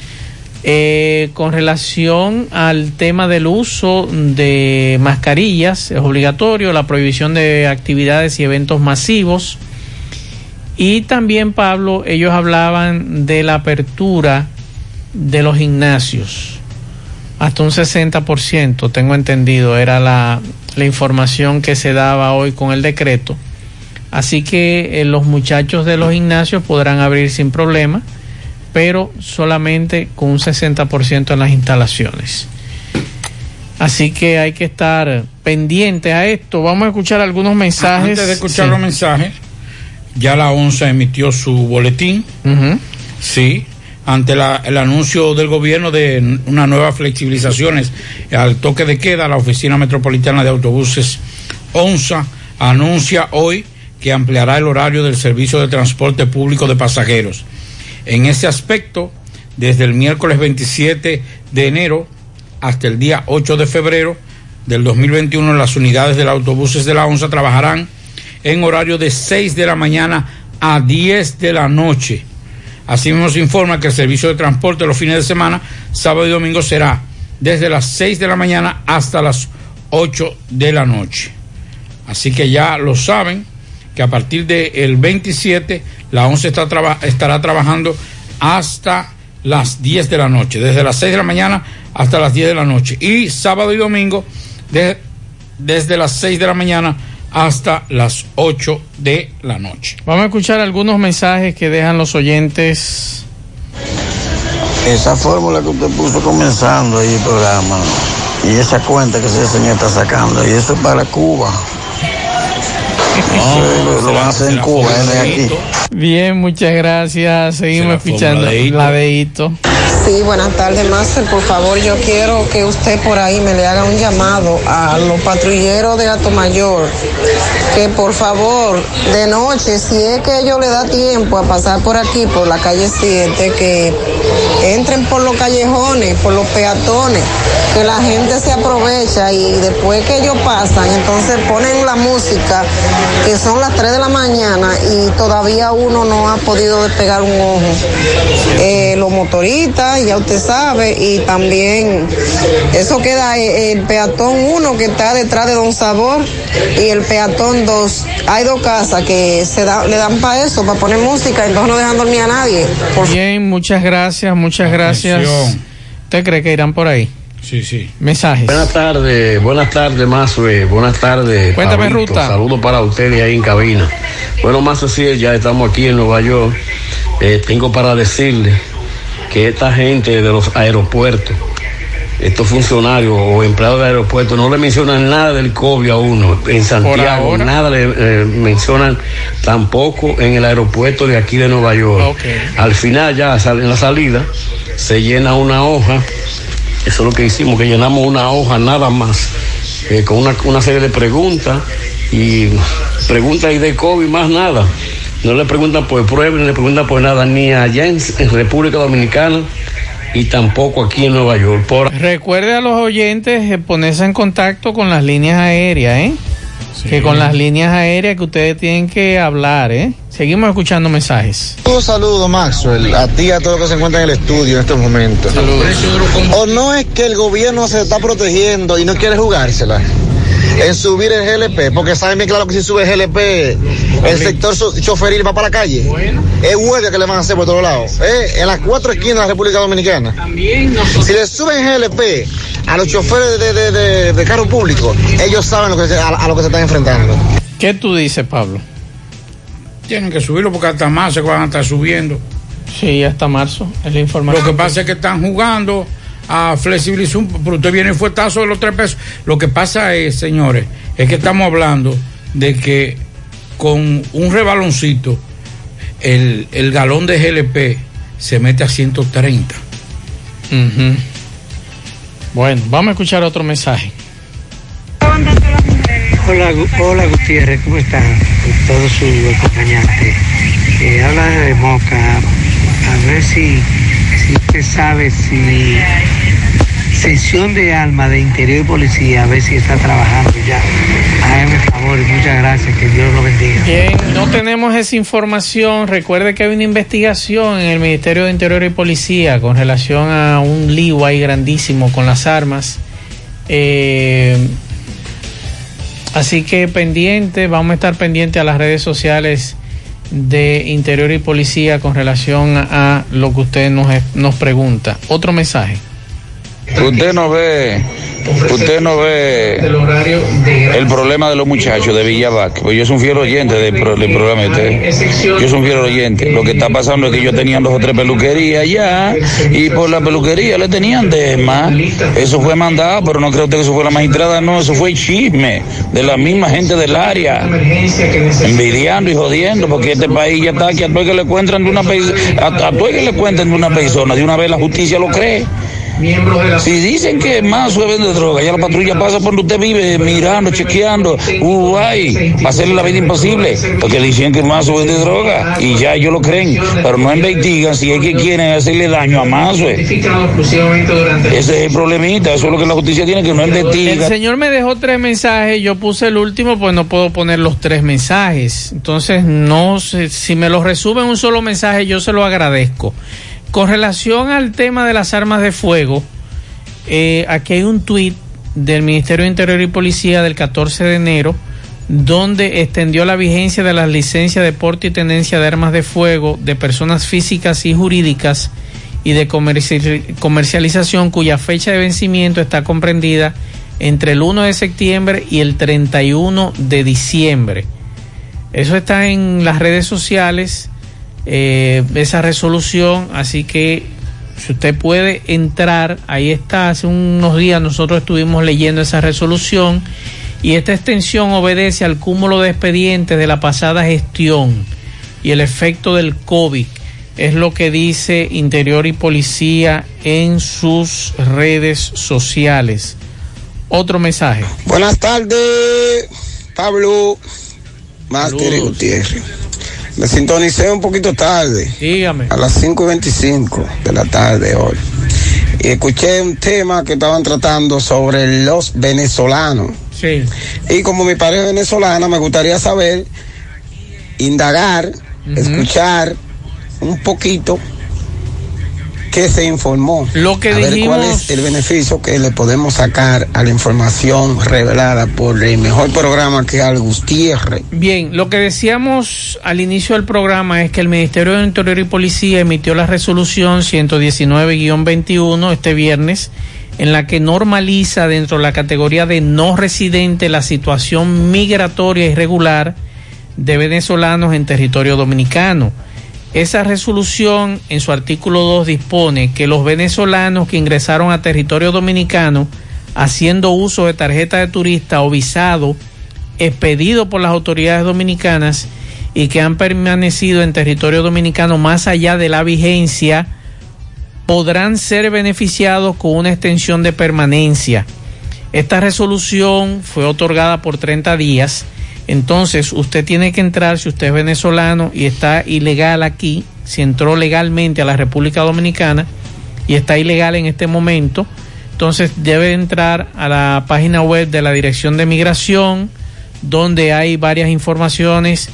Eh, con relación al tema del uso de mascarillas, es obligatorio la prohibición de actividades y eventos masivos. Y también, Pablo, ellos hablaban de la apertura de los gimnasios. Hasta un 60%, tengo entendido, era la, la información que se daba hoy con el decreto. Así que eh, los muchachos de los gimnasios podrán abrir sin problema, pero solamente con un 60% en las instalaciones. Así que hay que estar pendiente a esto. Vamos a escuchar algunos mensajes. Antes de escuchar Sí. los mensajes, ya la ONSA emitió su boletín. Sí, ante el anuncio del gobierno de unas nuevas flexibilizaciones al toque de queda, la Oficina Metropolitana de Autobuses ONSA anuncia hoy que ampliará el horario del servicio de transporte público de pasajeros. En ese aspecto, desde el miércoles 27 de enero hasta el día 8 de febrero del 2021, las unidades de los autobuses de la ONSA trabajarán en horario de 6 de la mañana a 10 de la noche. Asimismo se informa que el servicio de transporte los fines de semana, sábado y domingo, será desde las 6 de la mañana hasta las 8 de la noche. Así que ya lo saben, que a partir del 27 la 11 está traba- estará trabajando hasta las 10 de la noche, desde las 6 de la mañana hasta las 10 de la noche. Y sábado y domingo, de- desde las 6 de la mañana hasta las 8 de la noche. Vamos a escuchar algunos mensajes que dejan los oyentes. Esa fórmula que usted puso comenzando ahí el programa y esa cuenta que ese señor está sacando, y eso es para Cuba. Eso lo, van a hacer en Cuba, no aquí. Bien, muchas gracias. Seguimos escuchando la de Hito. Sí, buenas tardes, Master. Por favor, yo quiero que usted por ahí me le haga un llamado a los patrulleros de Mayor que por favor, de noche, si es que ellos le da tiempo a pasar por aquí, por la calle 7, que entren por los callejones, por los peatones, que la gente se aprovecha y después que ellos pasan, entonces ponen la música, que son las 3 de la mañana y todavía uno no ha podido despegar un ojo. Eh, los motoristas, ya usted sabe, y también eso queda eh, el peatón 1 que está detrás de Don Sabor y el peatón 2. Hay dos casas que se da, le dan para eso, para poner música, entonces no dejan dormir a nadie. Bien, muchas gracias, muchas gracias. Atención. ¿Usted cree que irán por ahí? Sí, sí. Mensajes. Buenas tardes, buenas tardes, Mazue. Buenas tardes. Cuéntame, Pablito. Ruta. Saludos para ustedes ahí en cabina. Bueno, más así, ya estamos aquí en Nueva York. Eh, tengo para decirle que esta gente de los aeropuertos, estos funcionarios o empleados de aeropuertos, no le mencionan nada del COVID a uno. En Santiago, nada le eh, mencionan tampoco en el aeropuerto de aquí de Nueva York. Al final, ya en la salida, se llena una hoja eso es lo que hicimos, que llenamos una hoja nada más, eh, con una, una serie de preguntas y preguntas y de COVID más nada. No le preguntan por pruebas, ni le preguntan por nada, ni allá en, en República Dominicana y tampoco aquí en Nueva York. Por Recuerde a los oyentes eh, ponerse en contacto con las líneas aéreas, ¿eh? Que con las líneas aéreas que ustedes tienen que hablar, ¿eh? Seguimos escuchando mensajes. Un saludo, Maxwell, a ti y a todos los que se encuentran en el estudio en estos momentos. O no es que el gobierno se está protegiendo y no quiere jugársela en subir el GLP, porque saben bien claro que si sube el GLP, el sector so- choferil va para la calle. Es huelga que le van a hacer por todos lados. ¿eh? En las cuatro esquinas de la República Dominicana. Si le suben GLP a los choferes de, de, de, de carro público, ellos saben lo que se- a, a lo que se están enfrentando. ¿Qué tú dices, Pablo? Tienen que subirlo porque hasta se van a estar subiendo. Sí, hasta marzo, es la información. Lo que pasa es que están jugando a flexibilizar, un- pero usted viene el fuetazo de los tres pesos. Lo que pasa es, señores, es que estamos hablando de que con un rebaloncito, el, el galón de GLP se mete a 130. Ujú. Bueno, vamos a escuchar otro mensaje. Hola, hola Gutiérrez, ¿cómo están? Con todos sus acompañantes. Eh, habla de Moca. A ver si, si usted sabe si sesión de alma de Interior y Policía, a ver si está trabajando ya. Hágame favor y muchas gracias, que Dios lo bendiga. Bien, no tenemos esa información. Recuerde que hay una investigación en el Ministerio de Interior y Policía con relación a un lío ahí grandísimo con las armas. Eh, así que pendiente, vamos a estar pendientes a las redes sociales de Interior y Policía con relación a lo que usted nos, nos pregunta. Otro mensaje. Usted no ve, usted no ve el problema de los muchachos de Villavac. Pues yo soy un fiel oyente del, pro- del programa de. Yo soy un fiel oyente. Lo que está pasando es que yo tenía dos o tres peluquerías ya y por la peluquería le tenían de más. Eso fue mandado, pero no creo usted que eso fue la magistrada, no, eso fue chisme de la misma gente del área. Envidiando y jodiendo, porque este país ya está que a todo el que le cuentan de una a, a todo que le cuenten de una persona, de una vez la justicia lo cree. Si dicen que más vende droga, ya la patrulla pasa por donde usted vive, mirando, chequeando, uy, para hacerle la vida imposible, porque dicen que más vende droga y ya ellos lo creen, pero no investigan si es que quieren hacerle daño a más. Ese es el problemita, eso es lo que la justicia tiene que no El investiga. señor me dejó tres mensajes, yo puse el último, pues no puedo poner los tres mensajes. Entonces, no sé, si me los resume en un solo mensaje, yo se lo agradezco. Con relación al tema de las armas de fuego, eh, aquí hay un tuit del Ministerio de Interior y Policía del 14 de enero, donde extendió la vigencia de las licencias de porte y tenencia de armas de fuego de personas físicas y jurídicas y de comerci- comercialización cuya fecha de vencimiento está comprendida entre el 1 de septiembre y el 31 de diciembre. Eso está en las redes sociales, eh, esa resolución, así que si usted puede entrar, ahí está, hace unos días nosotros estuvimos leyendo esa resolución y esta extensión obedece al cúmulo de expedientes de la pasada gestión y el efecto del COVID. Es lo que dice Interior y Policía en sus redes sociales. Otro mensaje. Buenas tardes, Pablo Máster Gutiérrez. Me sintonicé un poquito tarde. Dígame. A las 5 y 25 de la tarde hoy. Y escuché un tema que estaban tratando sobre los venezolanos. Sí. Y como mi pareja es venezolana, me gustaría saber, indagar, escuchar un poquito qué se informó. Lo que a ver cuál es el beneficio que le podemos sacar a la información revelada por el mejor programa que es Al Gutiérrez. Bien, lo que decíamos al inicio del programa es que el Ministerio de Interior y Policía emitió la resolución 119-21 este viernes en la que normaliza dentro de la categoría de no residente la situación migratoria irregular de venezolanos en territorio dominicano. Esa resolución en su artículo 2 dispone que los venezolanos que ingresaron a territorio dominicano haciendo uso de tarjeta de turista o visado expedido por las autoridades dominicanas y que han permanecido en territorio dominicano más allá de la vigencia podrán ser beneficiados con una extensión de permanencia. Esta resolución fue otorgada por 30 días. Entonces, usted tiene que entrar, si usted es venezolano y está ilegal aquí, si entró legalmente a la República Dominicana y está ilegal en este momento, entonces debe entrar a la página web de la Dirección de Migración, donde hay varias informaciones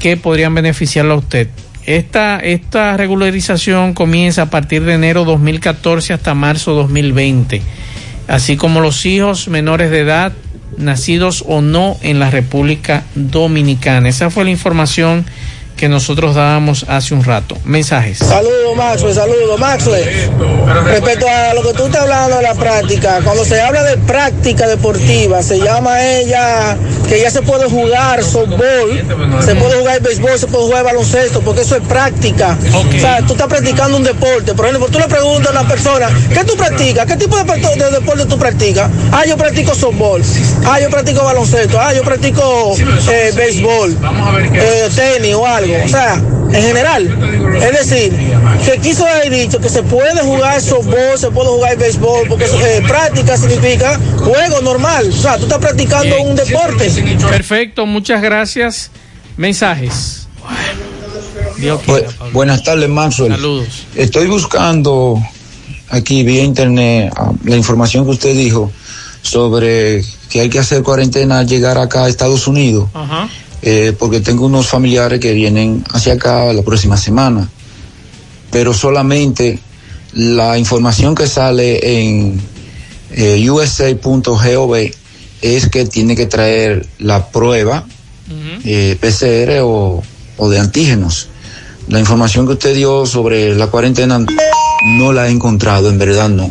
que podrían beneficiarlo a usted. Esta, esta regularización comienza a partir de enero 2014 hasta marzo 2020, así como los hijos menores de edad nacidos o no en la República Dominicana. Esa fue la información que nosotros dábamos hace un rato. Mensajes. Saludos, Maxwell, saludos, Maxwell. Respecto a lo que tú estás hablando de la práctica, cuando se habla de práctica deportiva, se llama ella que ya se puede jugar softball, se puede jugar béisbol, se puede jugar baloncesto, porque eso es práctica. O sea, tú estás practicando un deporte. Por ejemplo, tú le preguntas a una persona, ¿qué tú practicas? ¿Qué tipo de, deporte- de deporte tú practicas? Ah, yo practico softball. Ah, yo practico baloncesto. Ah, yo practico eh, béisbol, eh, tenis o algo. O sea, en general. Es decir, que quiso haber dicho que se puede jugar softball, se puede jugar béisbol, porque eh, práctica significa juego normal. O sea, tú estás practicando un deporte. Perfecto, muchas gracias. Mensajes. Dios Bu- quiera, Pablo. buenas tardes, Maxwell. Saludos. Estoy buscando aquí vía internet ah, la información que usted dijo sobre que hay que hacer cuarentena al llegar acá a Estados Unidos, Ajá. Eh, porque tengo unos familiares que vienen hacia acá la próxima semana, pero solamente la información que sale en eh, usa.gov es que tiene que traer la prueba eh, PCR o, o de antígenos. La información que usted dio sobre la cuarentena no la he encontrado, en verdad no.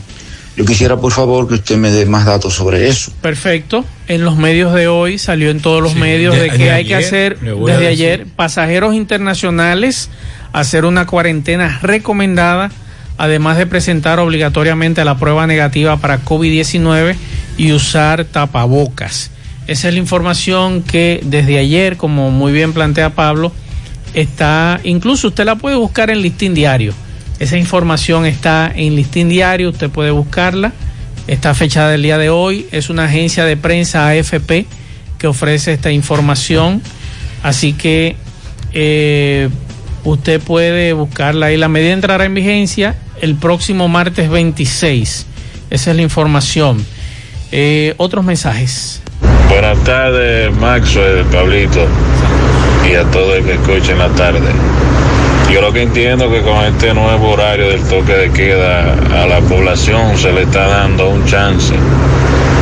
Yo quisiera, por favor, que usted me dé más datos sobre eso. Perfecto. En los medios de hoy salió en todos los Sí, medios de- de, que de hay que hacer desde ayer pasajeros internacionales hacer una cuarentena recomendada, además de presentar obligatoriamente la prueba negativa para COVID-19 y usar tapabocas. Esa es la información que desde ayer, como muy bien plantea Pablo, está, incluso usted la puede buscar en Listín Diario. Esa información está en Listín Diario, usted puede buscarla. Está fechada del día de hoy. Es una agencia de prensa AFP que ofrece esta información. Así que eh, usted puede buscarla y la medida entrará en vigencia el próximo martes 26. Esa es la información. Eh, otros mensajes. Buenas tardes, Maxwell, Pablito, y a todo el que escucha en la tarde. Yo lo que entiendo que con este nuevo horario del toque de queda a la población se le está dando un chance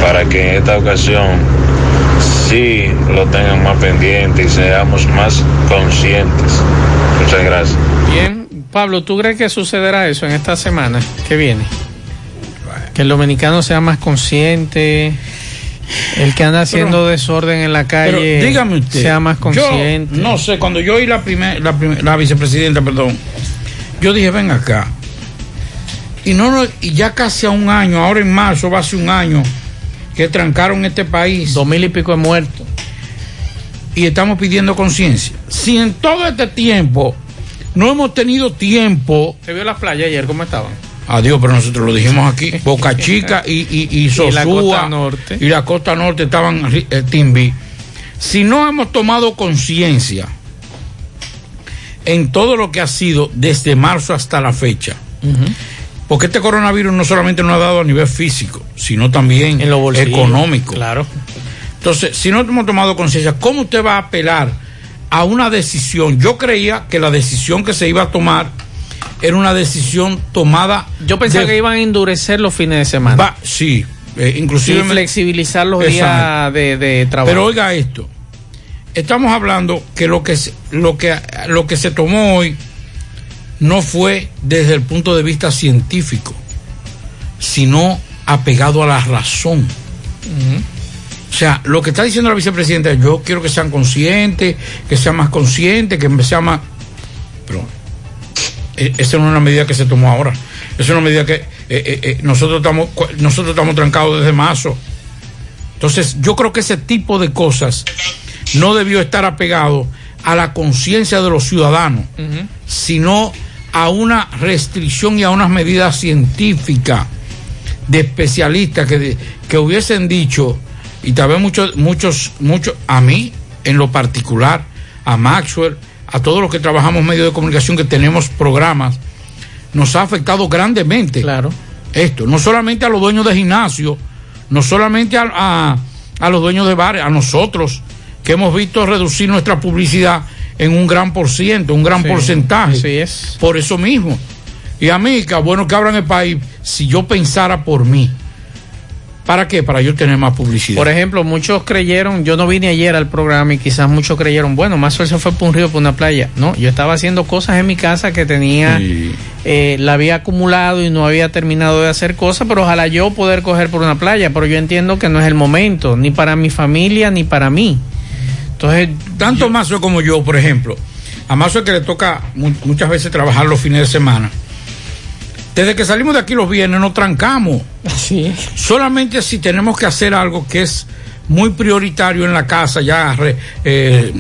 para que en esta ocasión sí lo tengan más pendiente y seamos más conscientes. Muchas gracias. Bien, Pablo, ¿tú crees que sucederá eso en esta semana que viene? Que el dominicano sea más consciente, el que anda haciendo Pero- desorden en la Pero calle dígame usted. sea más yo consciente. no sé, cuando yo oí la, primer, la, prim- la vicepresidenta, perdón, yo dije, ven acá. Y, no, no, y ya casi a un año, ahora en marzo va a ser un año que trancaron este país. Dos mil y pico de muertos. Y estamos pidiendo conciencia. Si en todo este tiempo no hemos tenido tiempo. ¿Se vio las playas ayer cómo estaban? Adiós, pero nosotros lo dijimos aquí. Boca Chica y, y, y Sosúa. la costa norte. Y la costa norte estaban eh, Timbi. Si no hemos tomado conciencia en todo lo que ha sido desde marzo hasta la fecha, porque este coronavirus no solamente nos ha dado a nivel físico, sino también En bolsillos, económico. Claro. Entonces, si no hemos tomado conciencia, ¿cómo usted va a apelar a una decisión? Yo creía que la decisión que se iba a tomar era una decisión tomada. Yo pensaba de- que iban a endurecer los fines de semana. Va- sí, eh, inclusive y flexibilizar los días de, de trabajo. Pero oiga esto, estamos hablando que lo que se, lo que lo que se tomó hoy no fue desde el punto de vista científico, sino apegado a la razón. O sea, lo que está diciendo la vicepresidenta, yo quiero que sean conscientes, que sean más conscientes, que sean más... Pero esa no es una medida que se tomó ahora. Esa es una medida que eh, eh, eh, nosotros, estamos, nosotros estamos trancados desde marzo. Entonces, yo creo que ese tipo de cosas no debió estar apegado a la conciencia de los ciudadanos, sino a una restricción y a unas medidas científicas de especialistas que, de- que hubiesen dicho, y tal vez muchos, muchos, muchos, a mí en lo particular, a Maxwell, a todos los que trabajamos medios de comunicación, que tenemos programas, nos ha afectado grandemente. Claro. Esto, no solamente a los dueños de gimnasio, no solamente a, a- a los dueños de bares, a nosotros, que hemos visto reducir nuestra publicidad en un gran por ciento, un gran Sí, porcentaje. así es. Por eso mismo. Y a mí, que bueno que abran el país, si yo pensara por mí, ¿para qué? Para yo tener más publicidad. Por ejemplo, muchos creyeron, yo no vine ayer al programa y quizás muchos creyeron, bueno, más se fue por un río, por una playa. No, yo estaba haciendo cosas en mi casa que tenía, eh, la había acumulado y no había terminado de hacer cosas, pero ojalá yo poder coger por una playa, pero yo entiendo que no es el momento, ni para mi familia, ni para mí. Entonces, tanto Mazo como yo, por ejemplo, a Mazo es que le toca mu- muchas veces trabajar los fines de semana. Desde que salimos de aquí los viernes nos trancamos. Sí. Solamente si tenemos que hacer algo que es muy prioritario en la casa, ya re- eh,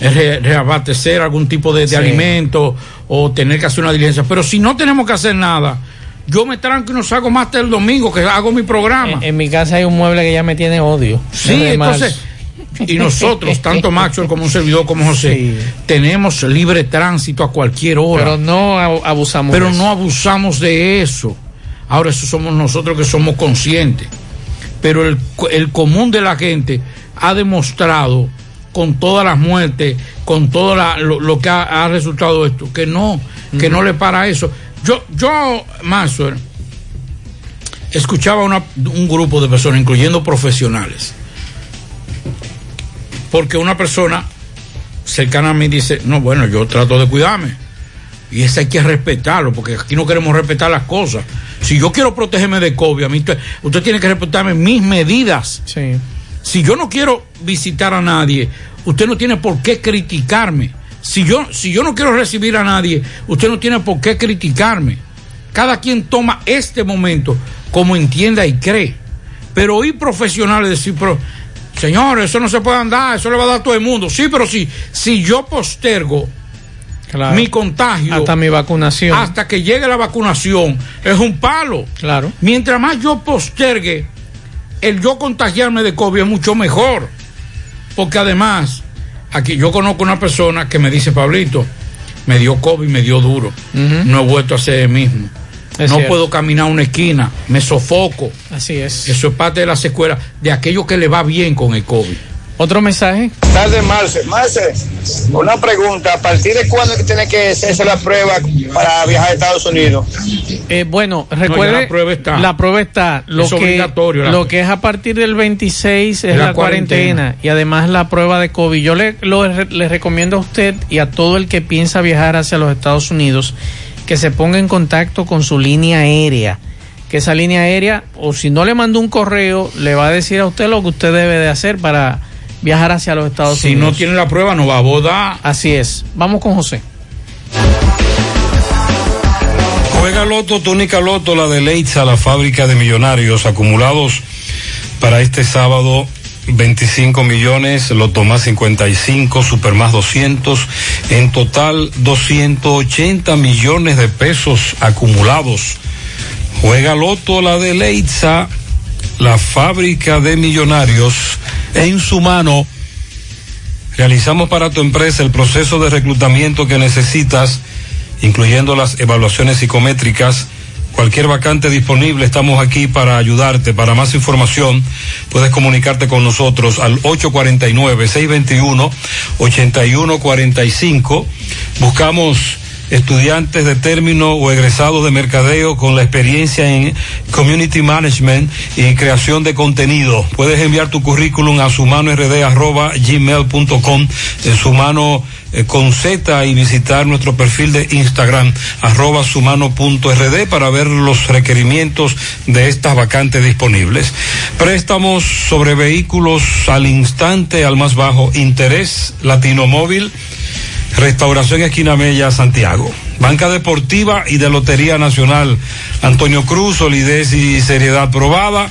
re- reabastecer algún tipo de, de Sí. alimento o tener que hacer una diligencia. Pero si no tenemos que hacer nada, yo me tranco y no salgo más hasta el domingo que hago mi programa. En, en mi casa hay un mueble que ya me tiene odio. Sí, entonces, marzo. Y nosotros, tanto Maxwell como un servidor como José, tenemos libre tránsito a cualquier hora. Pero no abusamos Pero no abusamos de eso. Ahora, eso somos nosotros que somos conscientes. Pero el, el común de la gente ha demostrado con todas las muertes, con todo la, lo, que ha, resultado esto, que no, que no le para eso. Yo, yo, Maxwell, escuchaba un grupo de personas, incluyendo profesionales, porque una persona cercana a mí dice, no, bueno, yo trato de cuidarme. Y eso hay que respetarlo, porque aquí no queremos respetar las cosas. Si yo quiero protegerme de COVID, a mí usted, usted tiene que respetarme mis medidas. Sí. Si yo no quiero visitar a nadie, usted no tiene por qué criticarme. Si yo, si yo no quiero recibir a nadie, usted no tiene por qué criticarme. Cada quien toma este momento como entienda y cree. Pero oír profesionales decir, pero, señores, eso no se puede andar, eso le va a dar a todo el mundo. Sí, pero si, si yo postergo mi contagio. Hasta mi vacunación. Hasta que llegue la vacunación, es un palo. Claro. Mientras más yo postergue el yo contagiarme de COVID es mucho mejor. Porque además, aquí yo conozco una persona que me dice, Pablito, me dio COVID, me dio duro. No he vuelto a ser el mismo. No puedo caminar una esquina, me sofoco. Así es. Eso es parte de la secuela de aquello que le va bien con el COVID. Otro mensaje. Tarde, Marce. Marce, una pregunta. ¿A partir de cuándo es que tiene que hacerse la prueba para viajar a Estados Unidos? Eh, bueno, recuerde. la prueba está. La prueba está. Lo es que, obligatorio. Lo que es a partir del 26 es la, cuarentena. y además la prueba de COVID. Yo le, le recomiendo a usted y a todo el que piensa viajar hacia los Estados Unidos que se ponga en contacto con su línea aérea que esa línea aérea, o si no le manda un correo, le va a decir a usted lo que usted debe de hacer para viajar hacia los Estados Unidos. Si no tiene la prueba, no va a boda. Así es. Vamos con José. Juega Loto, túnica Loto, la de Leitza, la fábrica de millonarios acumulados para este sábado 25 millones, Loto más 55, Super más 200, en total 280 millones de pesos acumulados. Juega Loto, la de Leitza, la fábrica de millonarios en su mano. Realizamos para tu empresa el proceso de reclutamiento que necesitas, incluyendo las evaluaciones psicométricas. Cualquier vacante disponible, estamos aquí para ayudarte. Para más información, puedes comunicarte con nosotros al 849-621-8145. Buscamos estudiantes de término o egresados de mercadeo con la experiencia en community management y creación de contenido. Puedes enviar tu currículum a sumanord@gmail.com, en su mano eh, con Z y visitar nuestro perfil de Instagram arroba sumano.rd para ver los requerimientos de estas vacantes disponibles. Préstamos sobre vehículos al instante, al más bajo interés, Latino Móvil Restauración Esquina Mella, Santiago. Banca Deportiva y de Lotería Nacional. Antonio Cruz, solidez y seriedad probada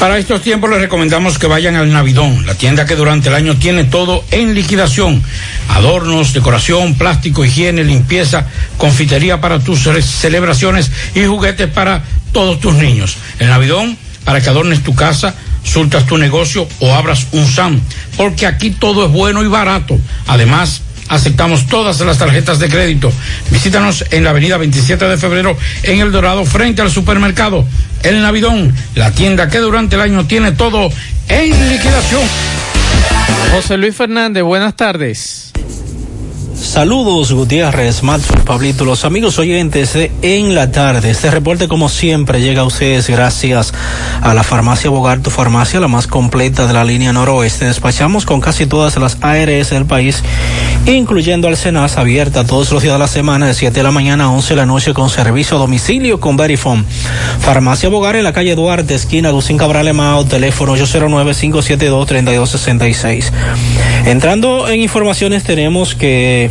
Para estos tiempos les recomendamos que vayan al Navidón, la tienda que durante el año tiene todo en liquidación. Adornos, decoración, plástico, higiene, limpieza, confitería para tus celebraciones y juguetes para todos tus niños. El Navidón, para que adornes tu casa, surtas tu negocio o abras un SAM, porque aquí todo es bueno y barato. Además, Aceptamos todas las tarjetas de crédito. Visítanos en la avenida 27 de febrero en El Dorado frente al supermercado El Navidón, la tienda que durante el año tiene todo en liquidación. José Luis Fernández, buenas tardes. Saludos Gutiérrez, Maxwell, Pablito, los amigos oyentes de En la Tarde. Este reporte como siempre llega a ustedes gracias a la farmacia Bogar, tu farmacia, la más completa de la línea noroeste. Despachamos con casi todas las ARS del país, incluyendo al Senas, abierta todos los días de la semana de 7 de la mañana a 11 de la noche con servicio a domicilio con Verifone. Farmacia Bogar en la calle Duarte, esquina Lucín Cabral Emao, teléfono 809-572-3266. Entrando en informaciones tenemos que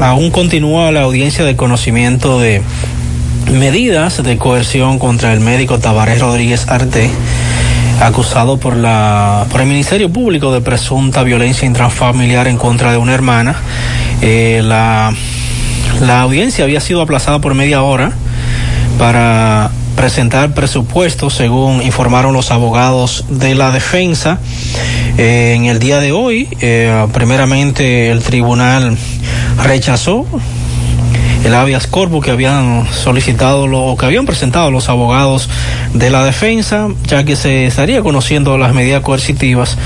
aún continúa la audiencia de conocimiento de medidas de coerción contra el médico Tabarés Rodríguez Arte, acusado por la por el Ministerio Público de presunta violencia intrafamiliar en contra de una hermana. Eh, la, la audiencia había sido aplazada por media hora para presentar presupuestos, según informaron los abogados de la defensa. Eh, en el día de hoy, eh, primeramente el tribunal rechazó el habeas corpus que habían solicitado lo que habían presentado los abogados de la defensa, ya que se estaría conociendo las medidas coercitivas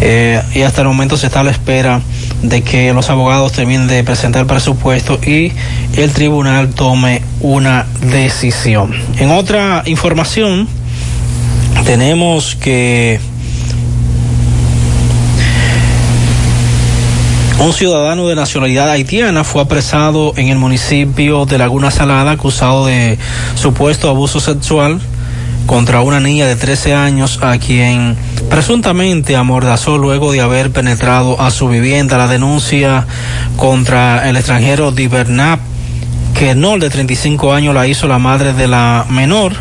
eh, y hasta el momento se está a la espera de que los abogados terminen de presentar presupuesto y el tribunal tome una decisión. En otra información, tenemos que Un ciudadano de nacionalidad haitiana fue apresado en el municipio de Laguna Salada acusado de supuesto abuso sexual contra una niña de 13 años a quien presuntamente amordazó luego de haber penetrado a su vivienda. La denuncia contra el extranjero Divernap que no de 35 años la hizo la madre de la menor,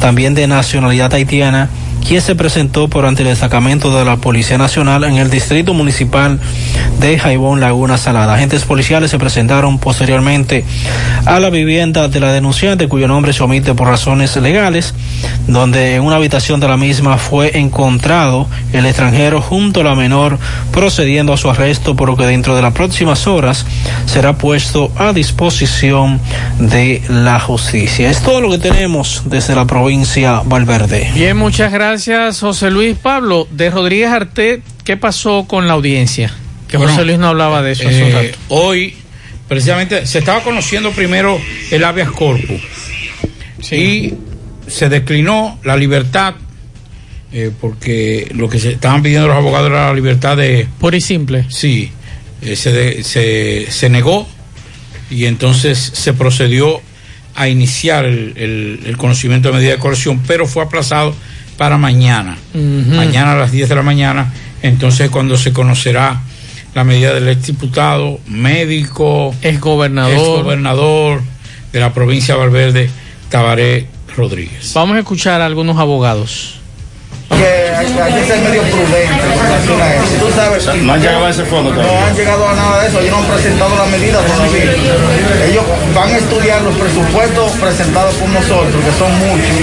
también de nacionalidad haitiana, quien se presentó por ante el destacamento de la Policía Nacional en el Distrito Municipal de Jaibón Laguna Salada. Agentes policiales se presentaron posteriormente a la vivienda de la denunciante, cuyo nombre se omite por razones legales, donde en una habitación de la misma fue encontrado el extranjero junto a la menor, procediendo a su arresto, por lo que dentro de las próximas horas será puesto a disposición de la justicia. Es todo lo que tenemos desde la provincia Valverde. Bien, muchas gracias, José Luis Pablo. De Rodríguez Arte, ¿qué pasó con la audiencia? Que Bueno, José Luis no hablaba de eso hace un Eh, rato. hoy, precisamente, se estaba conociendo primero el habeas corpus. Y se declinó la libertad, eh, porque lo que se estaban pidiendo los abogados era la libertad de. Pura y simple. Sí, eh, se, de- se, se negó y entonces se procedió a iniciar el, el- el conocimiento de medida de coerción, pero fue aplazado para mañana. Mañana a las 10 de la mañana, entonces cuando se conocerá la medida del exdiputado, médico, es gobernador, gobernador de la provincia de Valverde, Tabaré Rodríguez. Vamos a escuchar a algunos abogados. Que hay, que ser medio prudente con relación a eso. Tú sabes, No han llegado a ese fondo No han llegado a nada de eso, ellos no han presentado las medidas todavía. Ellos van a estudiar los presupuestos presentados por nosotros, que son muchos,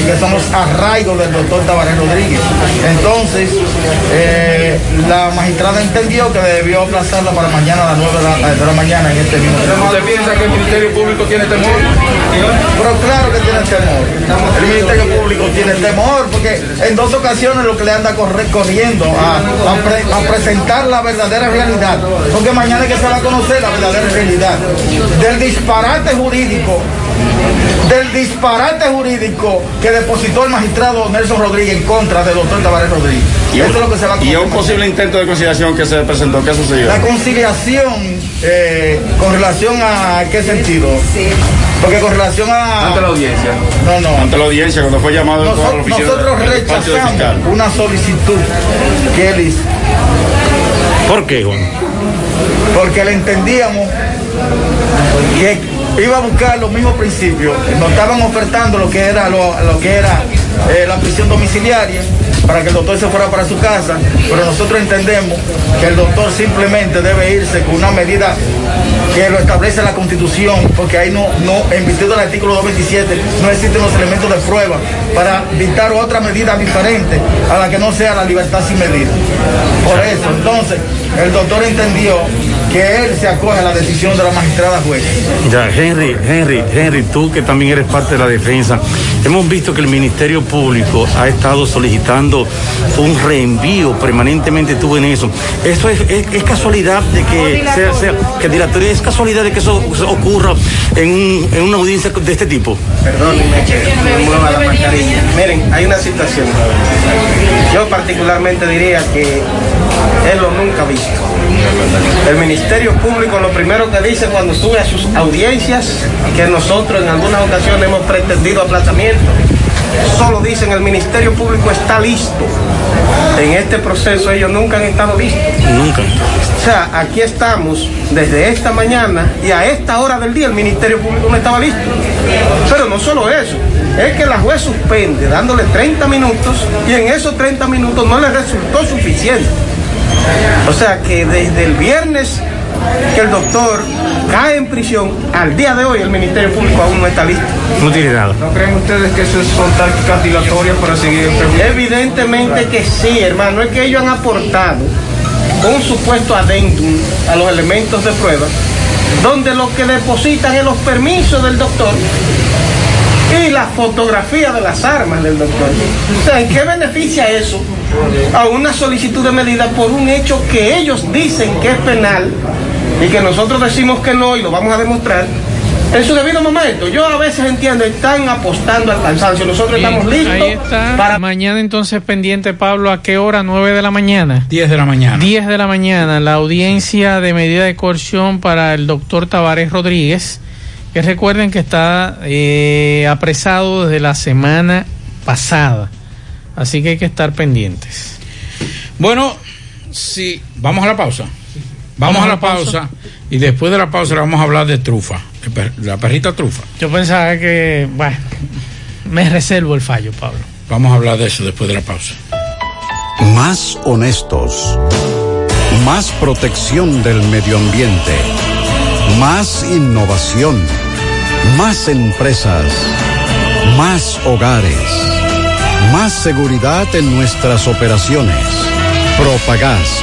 y que son los arraigos del doctor Tabaré Rodríguez. Entonces, eh, la magistrada entendió que debió aplazarla para mañana a las 9 de la, de la mañana en este mismo ¿Usted piensa que el Ministerio Público tiene temor? pero claro que tiene temor. El Ministerio Público tiene temor porque en dos ocasiones lo que le anda corriendo a, a pre- a presentar la verdadera realidad. Porque mañana es que se va a conocer la verdadera realidad del disparate jurídico. Del disparate jurídico que depositó el magistrado Nelson Rodríguez en contra del doctor Tabaré Rodríguez. Y Eso es lo que se va a y un posible intento de conciliación que se presentó, ¿qué sucedió? La conciliación, eh, con relación a qué sentido? Porque con relación a. Ante la audiencia. No, no. Ante la audiencia, cuando fue llamado a la oficina nosotros rechazamos una solicitud que él hizo. ¿Por qué, Juan? Porque le entendíamos que iba a buscar los mismos principios. Nos estaban ofertando lo que era, lo, lo que era eh, la prisión domiciliaria para que el doctor se fuera para su casa, pero nosotros entendemos que el doctor simplemente debe irse con una medida que lo establece la constitución, porque ahí no, no, en virtud del artículo 227, no existen los elementos de prueba para dictar otra medida diferente a la que no sea la libertad sin medida. Por eso, entonces, el doctor entendió que él se acoge a la decisión de la magistrada juez. Ya, Henry, Henry, Henry, tú que también eres parte de la defensa, hemos visto que el Ministerio Público ha estado solicitando un reenvío, permanentemente estuvo en eso. ¿Esto es, es- es casualidad de que sea, sea- que dilatorio, es casualidad de que eso ocurra en, un- en una audiencia de este tipo? Perdónenme que me mueva la mascarilla. Miren, hay una situación. Yo particularmente diría que él lo nunca ha visto. El Ministerio Público lo primero que dice cuando sube a sus audiencias, que nosotros en algunas ocasiones hemos pretendido aplazamiento, solo dicen el Ministerio Público está listo. En este proceso ellos nunca han estado listos. Nunca. O sea, aquí estamos desde esta mañana y a esta hora del día el Ministerio Público no estaba listo. Pero no solo eso, es que la juez suspende dándole 30 minutos y en esos 30 minutos no le resultó suficiente. O sea que desde el viernes que el doctor cae en prisión, al día de hoy el Ministerio Público aún no está listo. No tiene nada. ¿No creen ustedes que eso son tácticas dilatorias para seguir Evidentemente que sí, hermano. Es que ellos han aportado un supuesto adendum a los elementos de prueba, donde lo que depositan es los permisos del doctor y la fotografía de las armas del doctor. O sea, ¿en qué beneficia eso a una solicitud de medida por un hecho que ellos dicen que es penal y que nosotros decimos que no y lo vamos a demostrar? En su debido momento, yo a veces entiendo, están apostando al cansancio. Nosotros estamos listos Ahí está. para Mañana entonces pendiente, Pablo, ¿a qué hora? ¿9 de la mañana? 10 de la mañana. 10 de la mañana, la audiencia de medida de coerción para el doctor Tavares Rodríguez, que recuerden que está eh, apresado desde la semana pasada. Así que hay que estar pendientes. Bueno, sí, vamos a la pausa. Vamos a la pausa y después de la pausa le vamos a hablar de trufa, de per- la perrita trufa. Yo pensaba que, bueno, me reservo el fallo, Pablo. Vamos a hablar de eso después de la pausa. Más honestos. Más protección del medio ambiente. Más innovación. Más empresas. Más hogares. Más seguridad en nuestras operaciones. Propagás.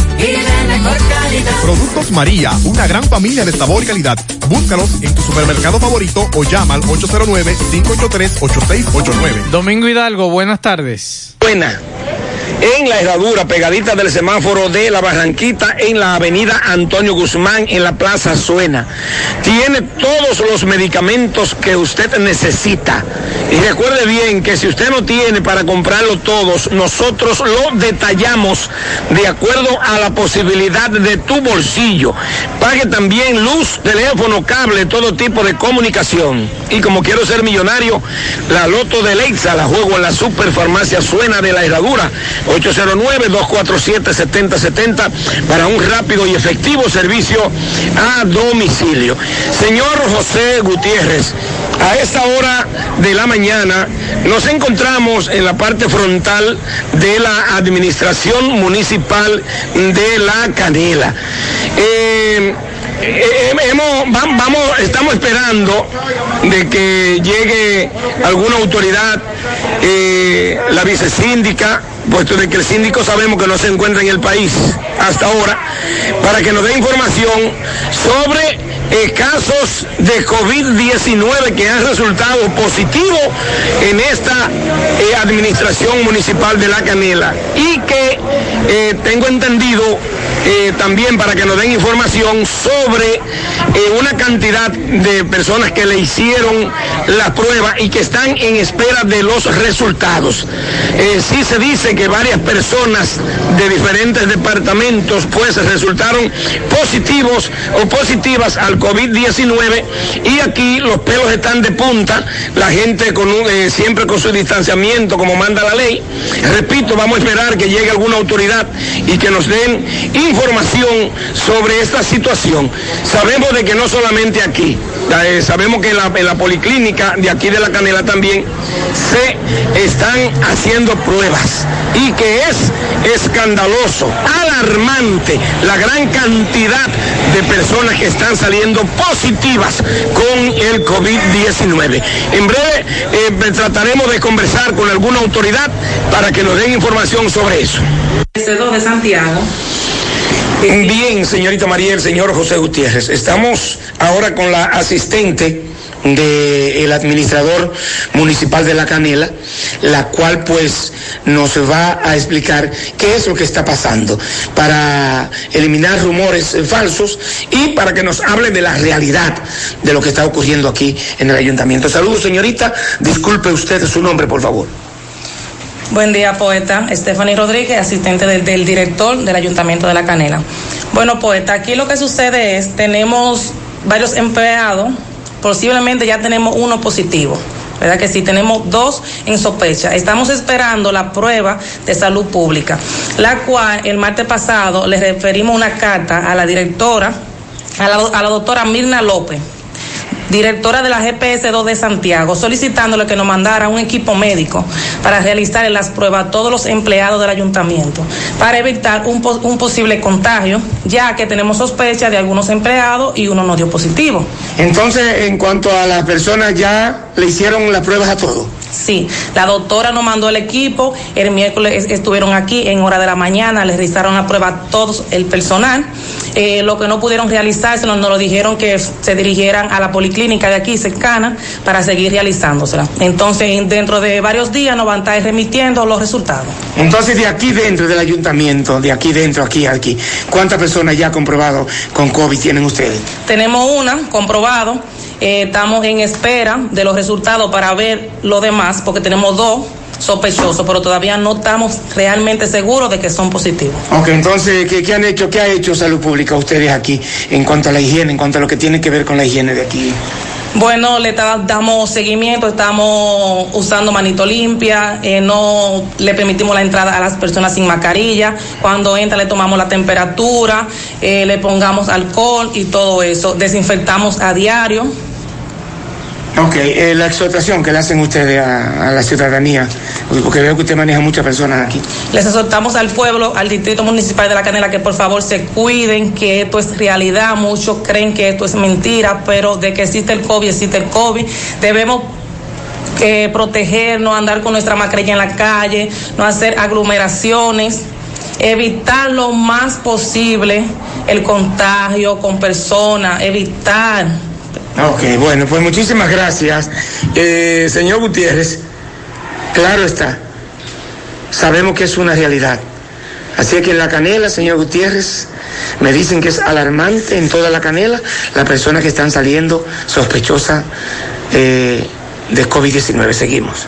y de mejor calidad. Productos María, una gran familia de sabor y calidad. Búscalos en tu supermercado favorito o llama al 809-583-8689. Domingo Hidalgo, buenas tardes. Buena. En la herradura, pegadita del semáforo de la Barranquita, en la avenida Antonio Guzmán, en la Plaza Suena. Tiene todos los medicamentos que usted necesita. Y recuerde bien que si usted no tiene para comprarlo todos, nosotros lo detallamos de acuerdo a la posibilidad de tu bolsillo. Pague también luz, teléfono, cable, todo tipo de comunicación. Y como quiero ser millonario, la loto de Lexa la juego en la superfarmacia Suena de la Herradura. 809-247-7070 para un rápido y efectivo servicio a domicilio. Señor José Gutiérrez, a esta hora de la mañana nos encontramos en la parte frontal de la administración municipal de La Canela. Eh, eh, vamos, estamos esperando de que llegue alguna autoridad, eh, la vicesíndica, puesto de que el síndico sabemos que no se encuentra en el país hasta ahora, para que nos dé información sobre eh, casos de COVID-19 que han resultado positivos en esta eh, administración municipal de La Canela. Y que eh, tengo entendido eh, también para que nos den información sobre eh, una cantidad de personas que le hicieron la prueba y que están en espera de los resultados. Eh, sí se dice que varias personas de diferentes departamentos pues resultaron positivos o positivas al COVID-19 y aquí los pelos están de punta, la gente siempre con su distanciamiento como manda la ley. Repito, vamos a esperar que llegue alguna autoridad y que nos den sobre esta situación. Sabemos de que no solamente aquí, eh, sabemos que en la, en la policlínica de aquí de la Canela también se están haciendo pruebas y que es escandaloso, alarmante la gran cantidad de personas que están saliendo positivas con el COVID-19. En breve eh, trataremos de conversar con alguna autoridad para que nos den información sobre eso. de Santiago. Bien, señorita María, el señor José Gutiérrez. Estamos ahora con la asistente del administrador municipal de La Canela, la cual pues nos va a explicar qué es lo que está pasando para eliminar rumores falsos y para que nos hable de la realidad de lo que está ocurriendo aquí en el ayuntamiento. Saludos, señorita. Disculpe usted su nombre, por favor. Buen día, poeta. Stephanie Rodríguez, asistente del, director del Ayuntamiento de La Canela. Bueno, poeta, aquí lo que sucede es, tenemos varios empleados, posiblemente ya tenemos uno positivo. ¿Verdad que sí? Tenemos dos en sospecha. Estamos esperando la prueba de salud pública, la cual el martes pasado le referimos una carta a la directora, a la, a la doctora Mirna López, directora de la GPS2 de Santiago, solicitándole que nos mandara un equipo médico para realizar las pruebas a todos los empleados del ayuntamiento, para evitar un, un, posible contagio, ya que tenemos sospecha de algunos empleados y uno no dio positivo. Entonces, en cuanto a las personas, ya le hicieron las pruebas a todos. Sí, la doctora nos mandó el equipo, el miércoles estuvieron aquí en hora de la mañana, les realizaron la prueba a todos el personal. Eh, lo que no pudieron realizarse, nos, nos lo dijeron que se dirigieran a la policlínica de aquí cercana para seguir realizándosela. Entonces, dentro de varios días nos van a estar remitiendo los resultados. Entonces, de aquí dentro del ayuntamiento, de aquí dentro, aquí, aquí, ¿cuántas personas ya comprobado con COVID tienen ustedes? Tenemos una comprobado. Eh, estamos en espera de los resultados para ver lo demás, porque tenemos dos sospechosos, pero todavía no estamos realmente seguros de que son positivos. Ok, entonces, ¿qué, ¿qué, han hecho? ¿Qué ha hecho Salud Pública ustedes aquí en cuanto a la higiene, en cuanto a lo que tiene que ver con la higiene de aquí? Bueno, le damos seguimiento, estamos usando manito limpia, eh, no le permitimos la entrada a las personas sin mascarilla, cuando entra le tomamos la temperatura, eh, le pongamos alcohol y todo eso, desinfectamos a diario. Ok, eh, la exhortación que le hacen ustedes a, a, la ciudadanía, porque veo que usted maneja muchas personas aquí. Les exhortamos al pueblo, al distrito municipal de La Canela, que por favor se cuiden, que esto es realidad. Muchos creen que esto es mentira, pero de que existe el COVID, existe el COVID. Debemos eh, protegernos, andar con nuestra mascarilla en la calle, no hacer aglomeraciones evitar lo más posible el contagio con personas, evitar Ok, bueno, pues muchísimas gracias. Eh, señor Gutiérrez, claro está, sabemos que es una realidad. Así que en la canela, señor Gutiérrez, me dicen que es alarmante en toda la canela las personas que están saliendo sospechosas eh, de COVID-19. Seguimos.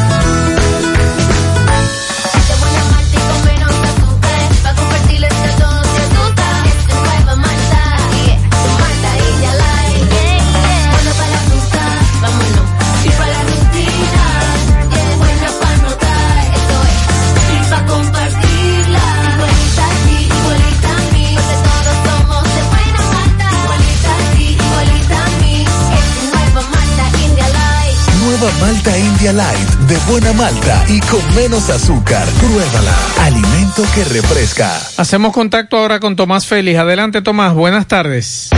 Malta India Light de buena malta y con menos azúcar. Pruébala. Alimento que refresca. Hacemos contacto ahora con Tomás Félix. Adelante, Tomás. Buenas tardes.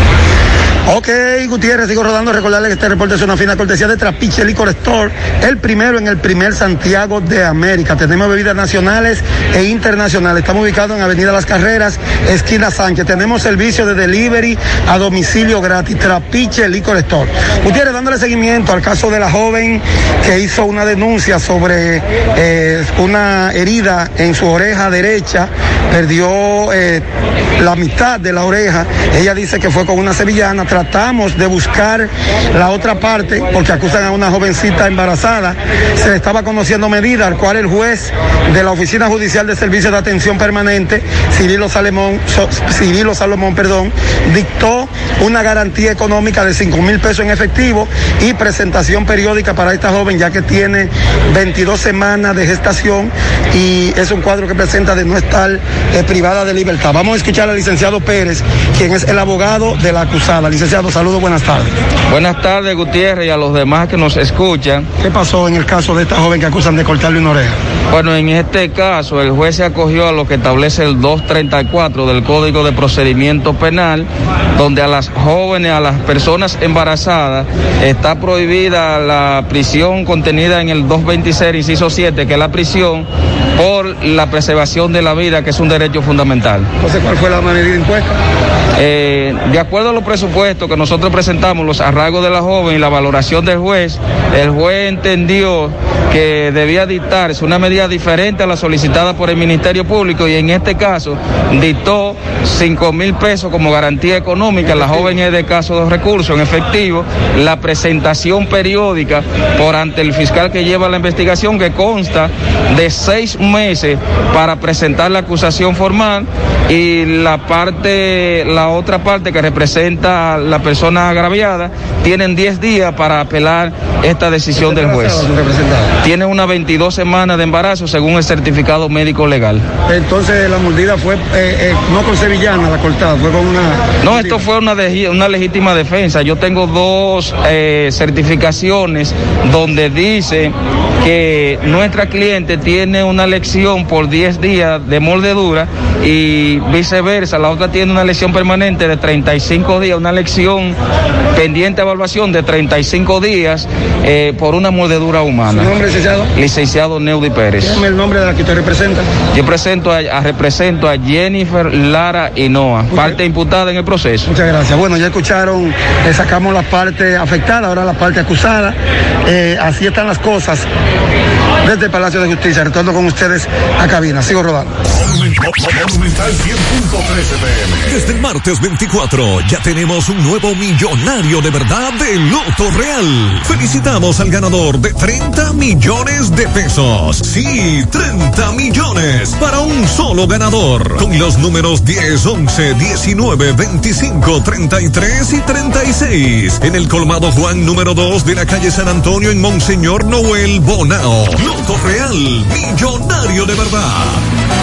Ok, Gutiérrez, sigo rodando. Recordarle que este reporte es una fina cortesía de Trapiche Licor Store, el primero en el primer Santiago de América. Tenemos bebidas nacionales e internacionales. Estamos ubicados en Avenida Las Carreras, esquina Sánchez. Tenemos servicio de delivery a domicilio gratis. Trapiche Licor Store. Gutiérrez, dándole seguimiento al caso de la joven que hizo una denuncia sobre eh, una herida en su oreja derecha perdió eh, la mitad de la oreja. Ella dice que fue con una sevillana. Tratamos de buscar la otra parte porque acusan a una jovencita embarazada. Se le estaba conociendo medida al cual el juez de la Oficina Judicial de Servicios de Atención Permanente, Cirilo Salomón, So- Cirilo Salomón, perdón, dictó una garantía económica de 5 mil pesos en efectivo y presentación periódica para esta joven ya que tiene 22 semanas de gestación y es un cuadro que presenta de no estar eh, privada de libertad. Vamos a escuchar al licenciado Pérez, quien es el abogado de la acusada. Licenciado, saludos, buenas tardes. Buenas tardes, Gutiérrez, y a los demás que nos escuchan. ¿Qué pasó en el caso de esta joven que acusan de cortarle una oreja? Bueno, en este caso, el juez se acogió a lo que establece el 234 del Código de Procedimiento Penal, donde a las jóvenes, a las personas embarazadas, está prohibida la prisión contenida en el 226, inciso 7, que es la prisión por la preservación de la vida, que es un derecho fundamental. Entonces, ¿cuál fue la medida impuesta? Eh, de acuerdo a los presupuestos que nosotros presentamos, los arraigos de la joven y la valoración del juez, el juez entendió que debía dictarse una medida diferente a la solicitada por el Ministerio Público y en este caso dictó 5 mil pesos como garantía económica. La joven es de caso de recursos en efectivo, la presentación periódica por ante el fiscal que lleva la investigación que consta de seis meses para presentar la acusación formal y la parte, la otra parte que representa a la persona agraviada, tienen 10 días para apelar esta decisión del juez. Tiene unas 22 semanas de embarazo según el certificado médico legal. Entonces, la mordida fue eh, eh, no con sevillana, la cortada, fue con una. No, esto fue una, de- una legítima defensa. Yo tengo dos eh, certificaciones donde dice que nuestra cliente tiene una lección por 10 días de mordedura y viceversa. La otra tiene una lección permanente de 35 días, una lección pendiente de evaluación de 35 días por una mordedura humana. ¿Su nombre, licenciado? Licenciado Neudi Pérez. Dígame el nombre de la que usted representa. Yo presento a, a- represento a Jennifer Lara Hinoa, parte imputada en el proceso. Muchas gracias. Bueno, ya escucharon, sacamos la parte afectada, ahora la parte acusada. Eh, así están las cosas. Desde el Palacio de Justicia, retorno con ustedes a cabina. Sigo rodando. Monumental 100.13 pm. Desde el martes 24 ya tenemos un nuevo millonario de verdad de Loto Real. Felicitamos al ganador de 30 millones de pesos. Sí, 30 millones para un solo ganador. Con los números 10, 11, 19, 25, 33 y 36. En el colmado Juan número 2 de la calle San Antonio en Monseñor Noel Bonao. Loto Real, millonario de verdad.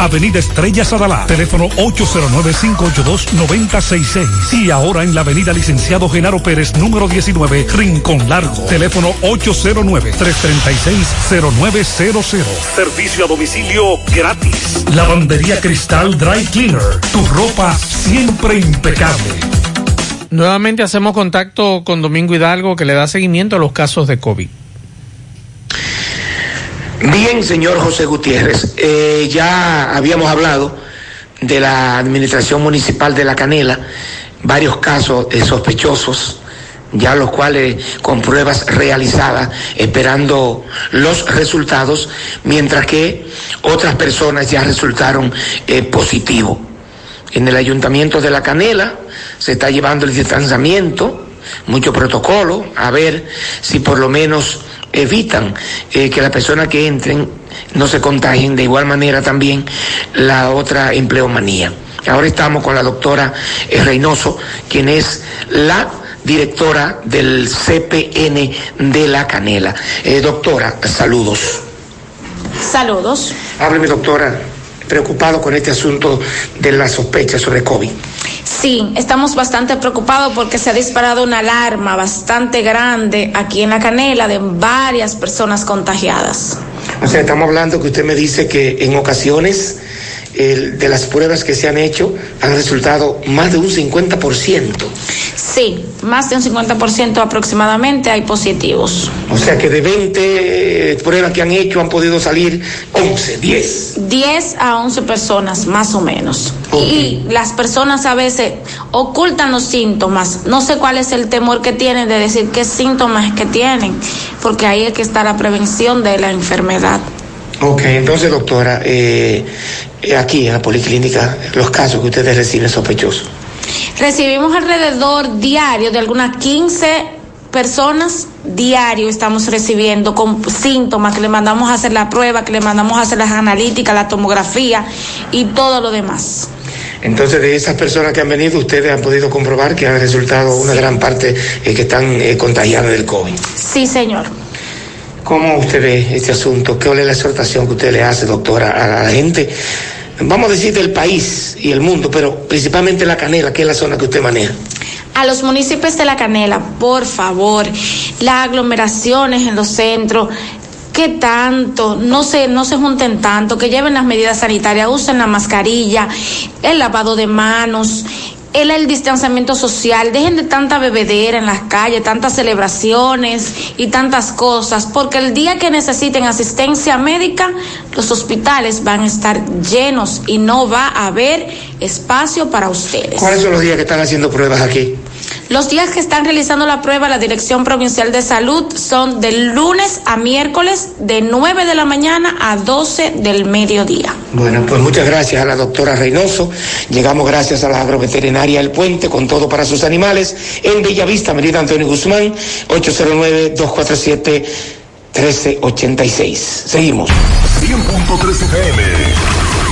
Avenida Estrella Sadalá. Teléfono 809-582-9066. Y ahora en la Avenida Licenciado Genaro Pérez, número 19, Rincón Largo. Teléfono 809-336-0900. Servicio a domicilio gratis. Lavandería Cristal Dry Cleaner. Tu ropa siempre impecable. Nuevamente hacemos contacto con Domingo Hidalgo que le da seguimiento a los casos de COVID. Bien, señor José Gutiérrez, eh, ya habíamos hablado de la Administración Municipal de La Canela, varios casos eh, sospechosos, ya los cuales con pruebas realizadas, esperando los resultados, mientras que otras personas ya resultaron eh, positivos. En el Ayuntamiento de La Canela se está llevando el distanciamiento, mucho protocolo, a ver si por lo menos evitan eh, que las personas que entren no se contagien, de igual manera también la otra empleomanía. Ahora estamos con la doctora eh, Reynoso, quien es la directora del CPN de La Canela. Eh, doctora, saludos. Saludos. Hábleme, doctora, preocupado con este asunto de la sospecha sobre COVID. Sí, estamos bastante preocupados porque se ha disparado una alarma bastante grande aquí en la canela de varias personas contagiadas. O sea, estamos hablando que usted me dice que en ocasiones el- de las pruebas que se han hecho han resultado más de un 50%. Sí, más de un 50% aproximadamente hay positivos. O sea que de 20 pruebas que han hecho han podido salir 11, 10. 10 a 11 personas, más o menos. Y las personas a veces ocultan los síntomas. No sé cuál es el temor que tienen de decir qué síntomas es que tienen, porque ahí es que está la prevención de la enfermedad. Ok, entonces doctora, eh, aquí en la policlínica, los casos que ustedes reciben sospechosos. Recibimos alrededor diario de algunas 15 personas diario estamos recibiendo con síntomas que le mandamos a hacer la prueba, que le mandamos a hacer las analíticas, la tomografía y todo lo demás. Entonces, de esas personas que han venido, ustedes han podido comprobar que han resultado una gran parte eh, que están eh, contagiadas del COVID. Sí, señor. ¿Cómo usted ve este asunto? ¿Qué es la exhortación que usted le hace, doctora, a la gente? Vamos a decir del país y el mundo, pero principalmente la canela, que es la zona que usted maneja. A los municipios de la Canela, por favor, las aglomeraciones en los centros, que tanto, no se, no se junten tanto, que lleven las medidas sanitarias, usen la mascarilla, el lavado de manos, el, el distanciamiento social, dejen de tanta bebedera en las calles, tantas celebraciones y tantas cosas, porque el día que necesiten asistencia médica, los hospitales van a estar llenos y no va a haber espacio para ustedes. ¿Cuáles son los días que están haciendo pruebas aquí? Los días que están realizando la prueba la Dirección Provincial de Salud son del lunes a miércoles de 9 de la mañana a 12 del mediodía. Bueno, pues muchas gracias a la doctora Reynoso. Llegamos gracias a la agroveterinaria El Puente con todo para sus animales en Bellavista, Avenida Antonio Guzmán, 809-247-1386. Seguimos. 100.3 FM,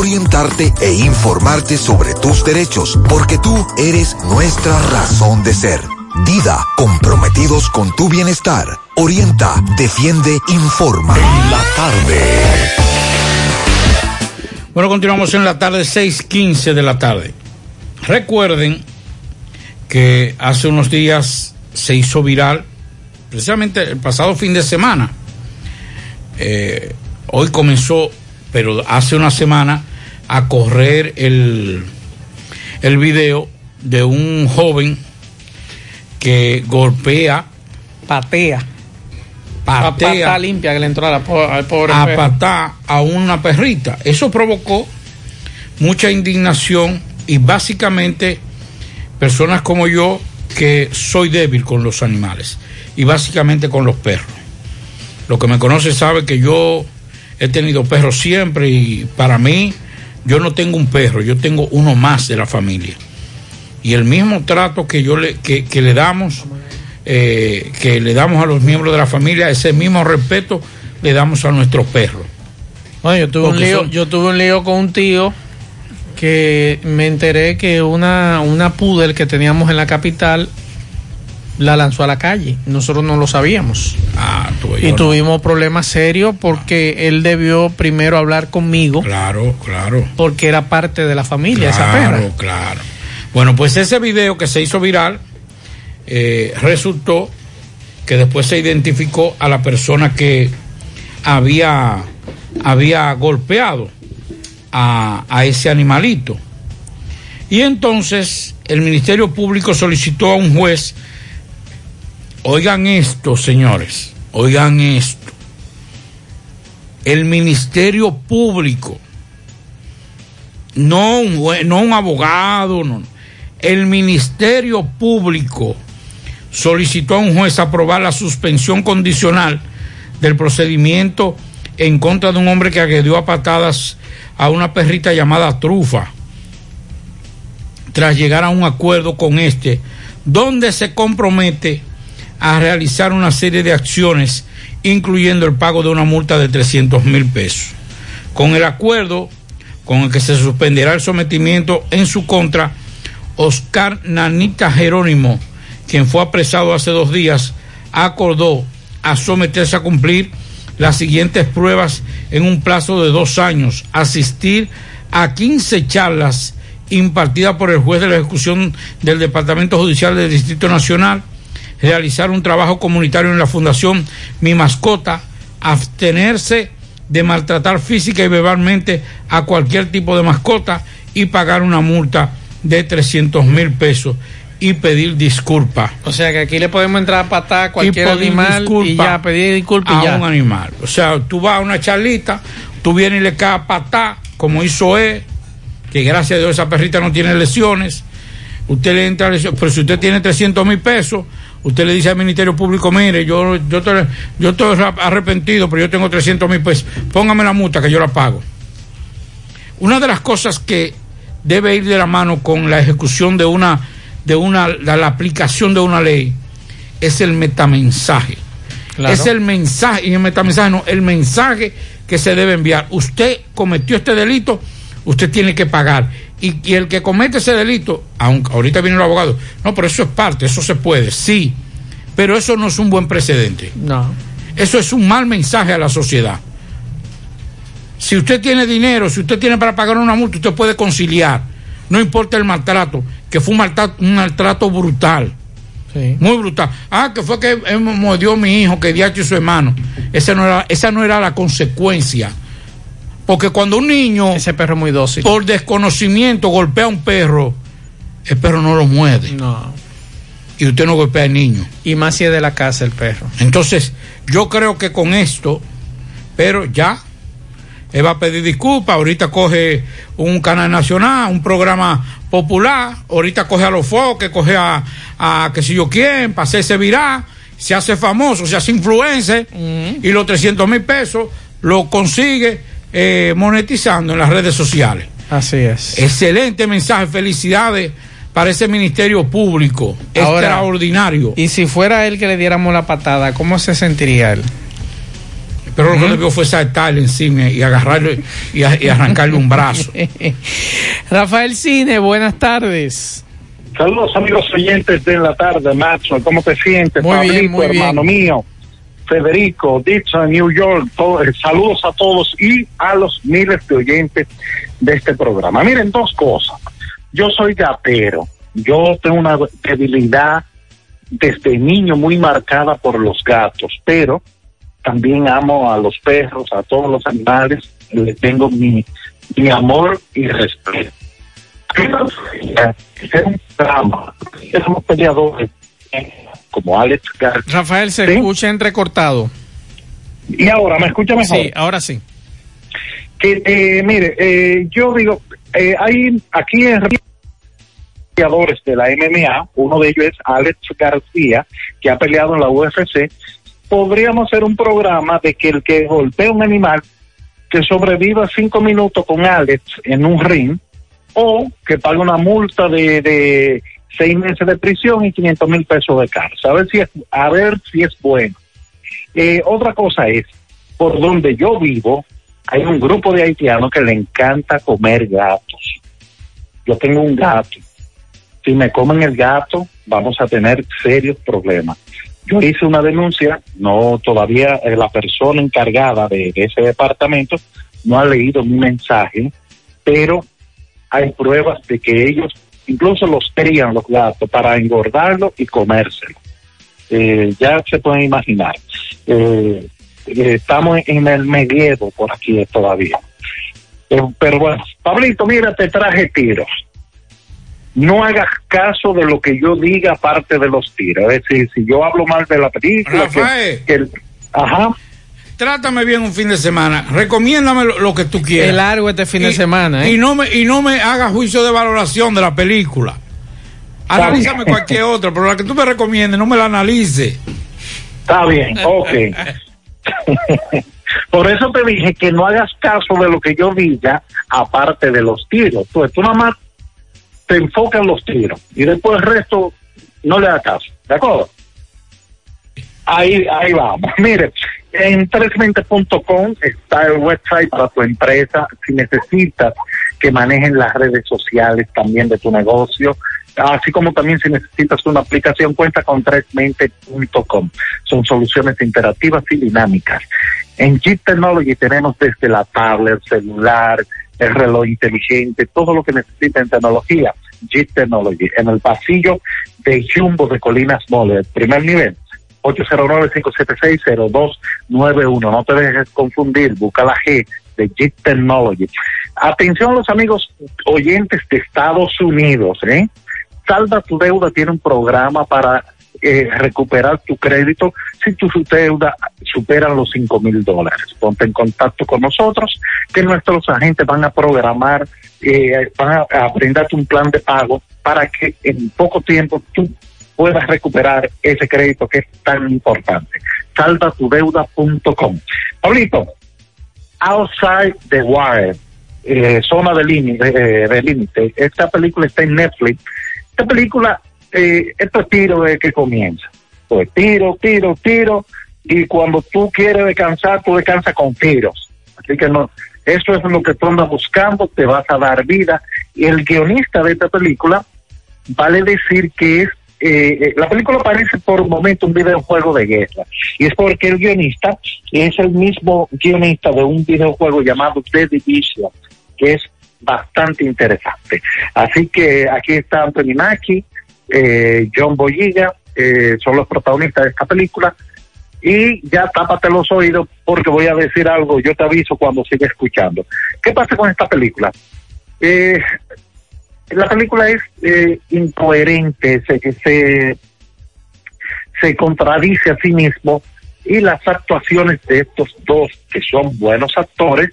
orientarte e informarte sobre tus derechos, porque tú eres nuestra razón de ser. Dida, comprometidos con tu bienestar. Orienta, defiende, informa. En la tarde. Bueno, continuamos en la tarde, 6:15 de la tarde. Recuerden que hace unos días se hizo viral, precisamente el pasado fin de semana. eh, hoy comenzó, pero hace una semana, a correr el, el video de un joven que golpea, patea, patea, pata limpia que le entró a la po- al pobre a patar a una perrita. Eso provocó mucha indignación y básicamente personas como yo que soy débil con los animales y básicamente con los perros. Lo que me conoce sabe que yo he tenido perros siempre y para mí yo no tengo un perro, yo tengo uno más de la familia. Y el mismo trato que yo le, que, que le damos, eh, que le damos a los miembros de la familia, ese mismo respeto le damos a nuestros perros. Bueno, yo tuve, un lío, son- yo tuve un lío con un tío que me enteré que una, una poodle que teníamos en la capital la lanzó a la calle. Nosotros no lo sabíamos. Ah, y tuvimos problemas serios porque él debió primero hablar conmigo. Claro, claro. Porque era parte de la familia esa perra. Claro, claro. Bueno, pues ese video que se hizo viral eh, resultó que después se identificó a la persona que había, había golpeado a, a ese animalito. Y entonces el Ministerio Público solicitó a un juez, oigan esto, señores, oigan esto, el Ministerio Público, no un, abogado, el Ministerio Público solicitó a un juez aprobar la suspensión condicional del procedimiento en contra de un hombre que agredió a patadas a una perrita llamada Trufa tras llegar a un acuerdo con este, donde se compromete a realizar una serie de acciones, incluyendo el pago de una multa de 300 mil pesos. Con el acuerdo con el que se suspenderá el sometimiento en su contra, Oscar Nanita Jerónimo, quien fue apresado hace dos días, acordó a someterse a cumplir las siguientes pruebas en un plazo de dos años, asistir a 15 charlas impartidas por el juez de la ejecución del Departamento Judicial del Distrito Nacional, realizar un trabajo comunitario en la Fundación Mi Mascota, abstenerse de maltratar física y verbalmente a cualquier tipo de mascota y pagar una multa de 300 mil pesos y pedir disculpas. O sea que aquí le podemos entrar a patar a cualquier Y animal y ya, pedir disculpas a ya. un animal. O sea, tú vas a una charlita, tú vienes y le caes a patá, como hizo él, que gracias a Dios esa perrita no tiene lesiones. Usted le entra lesiones, pero si usted tiene 300 mil pesos, usted le dice al Ministerio Público, mire, yo, yo, estoy, yo estoy arrepentido, pero yo tengo 300 mil pesos, póngame la multa que yo la pago. Una de las cosas que debe ir de la mano con la ejecución de una, de una, la, la aplicación de una ley es el metamensaje. Claro. Es el mensaje, y el metamensaje no, el mensaje que se debe enviar. Usted cometió este delito, usted tiene que pagar. Y, y el que comete ese delito, aunque ahorita viene el abogado, no, pero eso es parte, eso se puede, sí, pero eso no es un buen precedente. No. Eso es un mal mensaje a la sociedad. Si usted tiene dinero, si usted tiene para pagar una multa, usted puede conciliar. No importa el maltrato, que fue un maltrato, un maltrato brutal. Muy brutal. Ah, que fue que mordió mi hijo, que diacho y su hermano. Esa no, era, esa no era la consecuencia. Porque cuando un niño. Ese perro muy dócil. Por desconocimiento golpea a un perro, el perro no lo muerde. No. Y usted no golpea al niño. Y más si es de la casa el perro. Entonces, yo creo que con esto, pero ya, él va a pedir disculpas, ahorita coge un canal nacional, un programa popular, ahorita coge a los foques, coge a, a que si yo quién, para hacerse viral, se hace famoso, se hace influencer, y los 300 mil pesos lo consigue eh, monetizando en las redes sociales. Así es. Excelente mensaje, felicidades para ese ministerio público, Ahora, extraordinario. Y si fuera él que le diéramos la patada, ¿cómo se sentiría él? Pero lo que debió fue saltarle encima y agarrarle y, a- y arrancarle un brazo. Rafael Cine, buenas tardes. Saludos amigos oyentes de la tarde, Macho. ¿Cómo te sientes? Muy bien, Pablito, muy bien. hermano mío. Federico, Dixon, New York. eh, saludos a todos y a los miles de oyentes de este programa. Miren, dos cosas. Yo soy gatero. Yo tengo una debilidad desde niño muy marcada por los gatos, pero también amo a los perros, a todos los animales. Le tengo mi, mi amor y respeto. Es un drama. Somos peleadores como Alex García. Rafael, se ¿Sí? escucha entrecortado. Y ahora, ¿me escucha mejor? Sí, ahora sí. Que, eh, mire, eh, yo digo, eh, hay aquí en peleadores de la MMA, uno de ellos es Alex García, que ha peleado en la UFC. Podríamos hacer un programa de que el que golpea un animal que sobreviva cinco minutos con Alex en un ring o que pague una multa de, de seis meses de prisión y 500 mil pesos de cárcel. A ver si es, a ver si es bueno. Eh, otra cosa es, por donde yo vivo, hay un grupo de haitianos que le encanta comer gatos. Yo tengo un gato. Si me comen el gato, vamos a tener serios problemas. Yo hice una denuncia, no todavía eh, la persona encargada de, de ese departamento no ha leído mi mensaje, pero hay pruebas de que ellos incluso los crían los gatos para engordarlo y comérselo. Eh, ya se pueden imaginar. Eh, eh, estamos en el medievo por aquí todavía. Eh, pero bueno, Pablito, mira, te traje tiros. No hagas caso de lo que yo diga aparte de los tiros. Es decir, si yo hablo mal de la película, que- ajá. Trátame bien un fin de semana. Recomiéndame lo, lo que tú quieras. Es largo este fin de semana, ¿eh? Y no me, y no me hagas juicio de valoración de la película. Analízame cualquier otra, pero la que tú me recomiendes, no me la analice. Está bien, ok. Por eso te dije que no hagas caso de lo que yo diga, aparte de los tiros. Pues tú nada más te enfocas en los tiros y después el resto no le das caso. ¿De acuerdo? Ahí, ahí vamos. Mire, en 320.com está el website para tu empresa. Si necesitas que manejen las redes sociales también de tu negocio, así como también si necesitas una aplicación, cuenta con 320.com. Son soluciones interactivas y dinámicas. En Jeep Technology tenemos desde la tablet, celular, el reloj inteligente, todo lo que necesita en tecnología. Jeep Technology, en el pasillo de Jumbo de Colinas Mole, primer nivel. 809-576-0291. No te dejes confundir, busca la G de Jeep Technology. Atención los amigos oyentes de Estados Unidos, ¿eh? Salva tu deuda tiene un programa para eh, recuperar tu crédito si tu deuda supera los 5 mil dólares. Ponte en contacto con nosotros, que nuestros agentes van a programar, eh, van a, a brindarte un plan de pago para que en poco tiempo tú puedas recuperar ese crédito que es tan importante. Salvatudeuda.com. Pablito, Outside the Wire, eh, zona eh, de límite. Esta película está en Netflix. Esta película, eh, esto es tiro de que comienza. Pues tiro, tiro, tiro, y cuando tú quieres descansar, tú descansas con tiros. Así que no, eso es lo que tú andas buscando, te vas a dar vida. Y el guionista de esta película, vale decir que es eh, eh, la película parece por un momento un videojuego de guerra y es porque el guionista es el mismo guionista de un videojuego llamado The Division que es bastante interesante así que aquí está Anthony Mackie eh, John Boyega eh, son los protagonistas de esta película y ya tápate los oídos porque voy a decir algo yo te aviso cuando siga escuchando ¿qué pasa con esta película? Eh, la película es eh, incoherente, se, se, se contradice a sí mismo y las actuaciones de estos dos, que son buenos actores,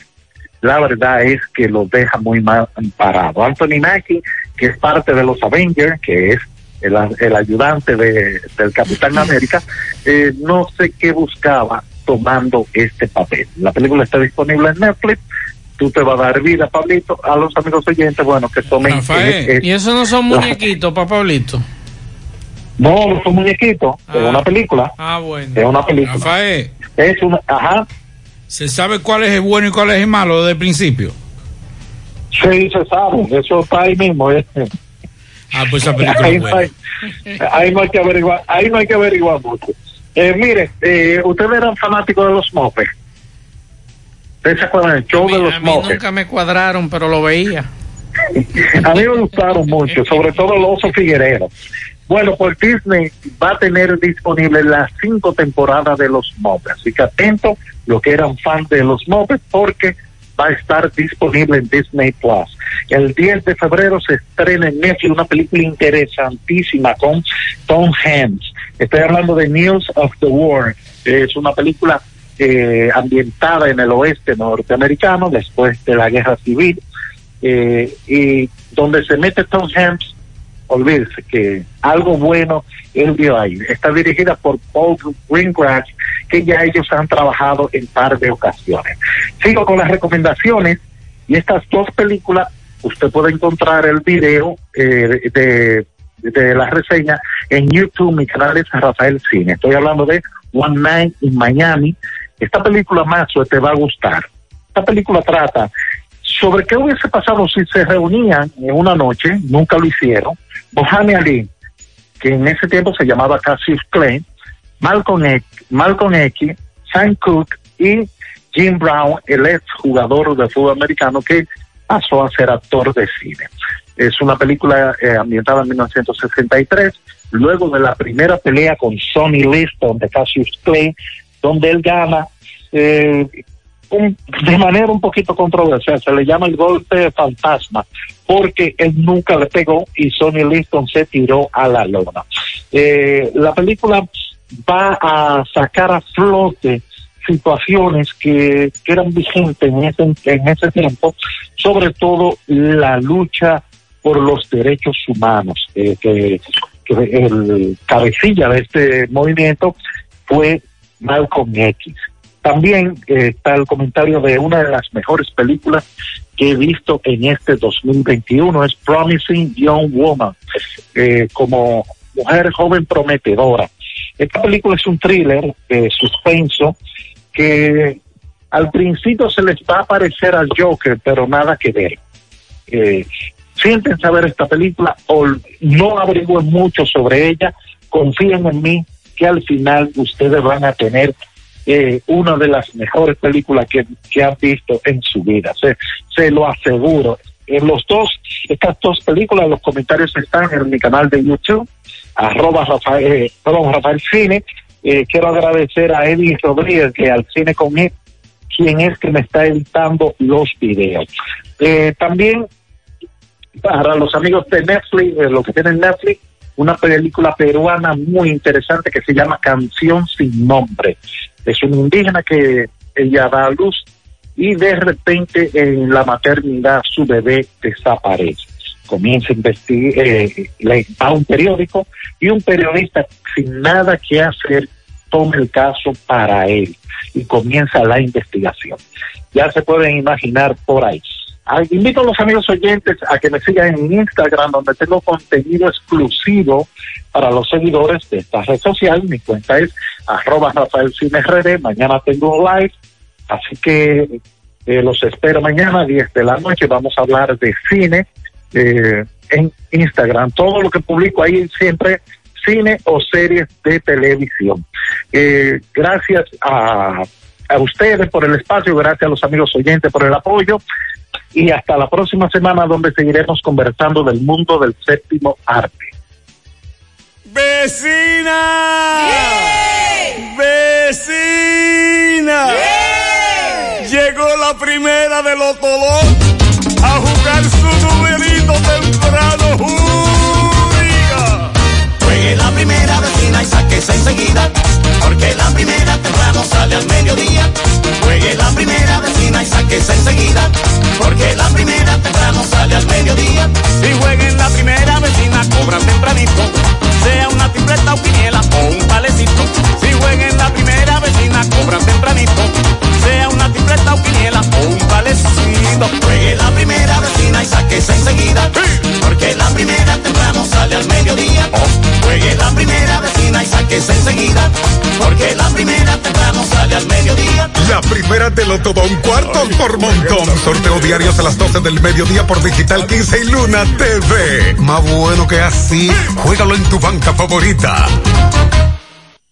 la verdad es que los deja muy mal parado. Anthony Mackie, que es parte de los Avengers, que es el, el ayudante de, del Capitán América, eh, no sé qué buscaba tomando este papel. La película está disponible en Netflix tú te vas a dar vida, Pablito, a los amigos oyentes, bueno, que tomen... Rafael, eh, ¿Y eso no son muñequitos para Pablito? No, no son muñequitos, ah. es una película. Ah, bueno. Es una película. Rafael. Es una, ajá. ¿Se sabe cuál es el bueno y cuál es el malo desde el principio? Sí, se sabe, eso está ahí mismo. ¿eh? Ah, pues esa película ahí, es buena. Ahí, ahí, no hay que averiguar, ahí no hay que averiguar mucho. Eh, mire, eh, ustedes eran fanáticos de los mopes. ¿Ustedes se acuerdan del show a mí, de los a mí nunca me cuadraron, pero lo veía. a mí me gustaron mucho, sobre todo el oso Figuerero. Bueno, pues Disney va a tener disponible las cinco temporadas de los Muppets. Así que atento, los que eran fans de los Muppets, porque va a estar disponible en Disney Plus. El 10 de febrero se estrena en Netflix una película interesantísima con Tom Hanks. Estoy hablando de News of the War. Es una película eh, ambientada en el oeste norteamericano después de la guerra civil eh, y donde se mete Tom Hanks olvídese que algo bueno él vio ahí. Está dirigida por Paul Greengrass, que ya ellos han trabajado en par de ocasiones. Sigo con las recomendaciones y estas dos películas, usted puede encontrar el video eh, de, de la reseña en YouTube, mi canal es Rafael Cine. Estoy hablando de One Night in Miami. Esta película más te va a gustar. Esta película trata sobre qué hubiese pasado si se reunían en una noche, nunca lo hicieron, Mohamed Ali, que en ese tiempo se llamaba Cassius Clay, Malcolm X, Malcolm X, Sam Cooke y Jim Brown, el ex jugador de fútbol americano que pasó a ser actor de cine. Es una película eh, ambientada en 1963, luego de la primera pelea con Sonny Liston de Cassius Clay, donde él gana eh, de manera un poquito controversial, se le llama el golpe fantasma, porque él nunca le pegó y Sonny Liston se tiró a la lona. Eh, la película va a sacar a flote situaciones que, que eran vigentes en ese, en ese tiempo, sobre todo la lucha por los derechos humanos, eh, que el cabecilla de este movimiento fue Malcolm X. También eh, está el comentario de una de las mejores películas que he visto en este 2021, es Promising Young Woman, eh, como mujer joven prometedora. Esta película es un thriller de suspenso que al principio se les va a parecer al Joker, pero nada que ver. Eh, sienten saber esta película o no averigüen mucho sobre ella, confíen en mí que al final ustedes van a tener eh, una de las mejores películas que, que han visto en su vida. Se, se lo aseguro. En los dos, estas dos películas, los comentarios están en mi canal de YouTube, arroba Rafael, eh, perdón, Rafael Cine. Eh, quiero agradecer a Eddie Rodríguez, que al cine con él, quien es que me está editando los videos. Eh, también para los amigos de Netflix, los que tienen Netflix, una película peruana muy interesante que se llama Canción sin nombre. Es un indígena que ella da a luz y de repente en la maternidad su bebé desaparece. Comienza a investigar, eh, le va a un periódico y un periodista sin nada que hacer toma el caso para él y comienza la investigación. Ya se pueden imaginar por ahí. Ah, invito a los amigos oyentes a que me sigan en Instagram, donde tengo contenido exclusivo para los seguidores de esta red social. Mi cuenta es arroba Rafael Cine RD. Mañana tengo un live, así que eh, los espero mañana a 10 de la noche. Vamos a hablar de cine eh, en Instagram. Todo lo que publico ahí siempre cine o series de televisión. Eh, gracias a, a ustedes por el espacio, gracias a los amigos oyentes por el apoyo y hasta la próxima semana donde seguiremos conversando del mundo del séptimo arte. ¡Vecina! ¡Vecina! Llegó la primera de los Tolón a jugar su numerito temprano. ¡Júriga! Juegue la primera vecina y sáquese enseguida, porque la primera temprano sale al mediodía. Juegue la primera vecina y sáquese enseguida, porque la primera temprano sale al mediodía. Si jueguen la primera vecina, cobran tempranito. Sea una tripleta o quiniela o un palecito. Si jueguen la primera vecina, cobran tempranito. Sea una tripleta o quiniela o un palecito. Juegue la primera vecina y sáquese enseguida, porque la primera temprano sale al mediodía. Juegue la primera vecina y sáquese enseguida, porque la primera temprano sale al mediodía. La primera te lo todo un cuarto por montón. Sorteo diarios a las 12 del mediodía por Digital 15 y Luna TV. Más bueno que así, juégalo en tu banca favorita.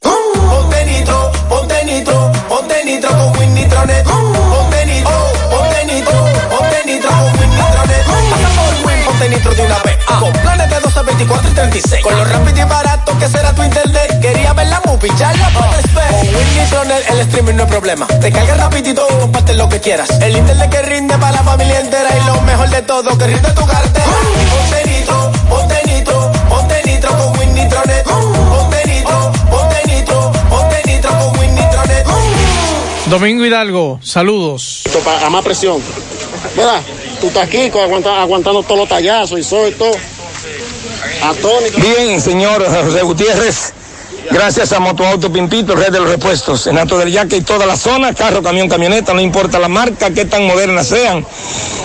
Ponte nitro, ponte nitro, ponte nitro con Win Nitronet. Ponte nitro, ponte nitro, ponte nitro con Win Nitronet. Pasa por Win, ponte nitro de una vez. Con planes de 12, 24 y 36. Con lo rápido y barato que será tu internet. Quería ver la movie, ya la puedes ver. Con Win Nitronet el streaming no es problema. Te carga rapidito y comparte lo que quieras. El internet que rinde para la familia entera. Y lo mejor de todo, que rinde tu cartera. Ponte nitro, ponte nitro, ponte nitro con Win Nitronet. Ponte Domingo Hidalgo, saludos. a más presión. Mira, tú estás aquí aguanta- aguantando todos los tallazos y y todo. Atónico. Bien, señor José Gutiérrez. Gracias a Motoauto Pimpito, red de los repuestos. En Alto del Yaque y toda la zona, carro, camión, camioneta, no importa la marca, qué tan modernas sean.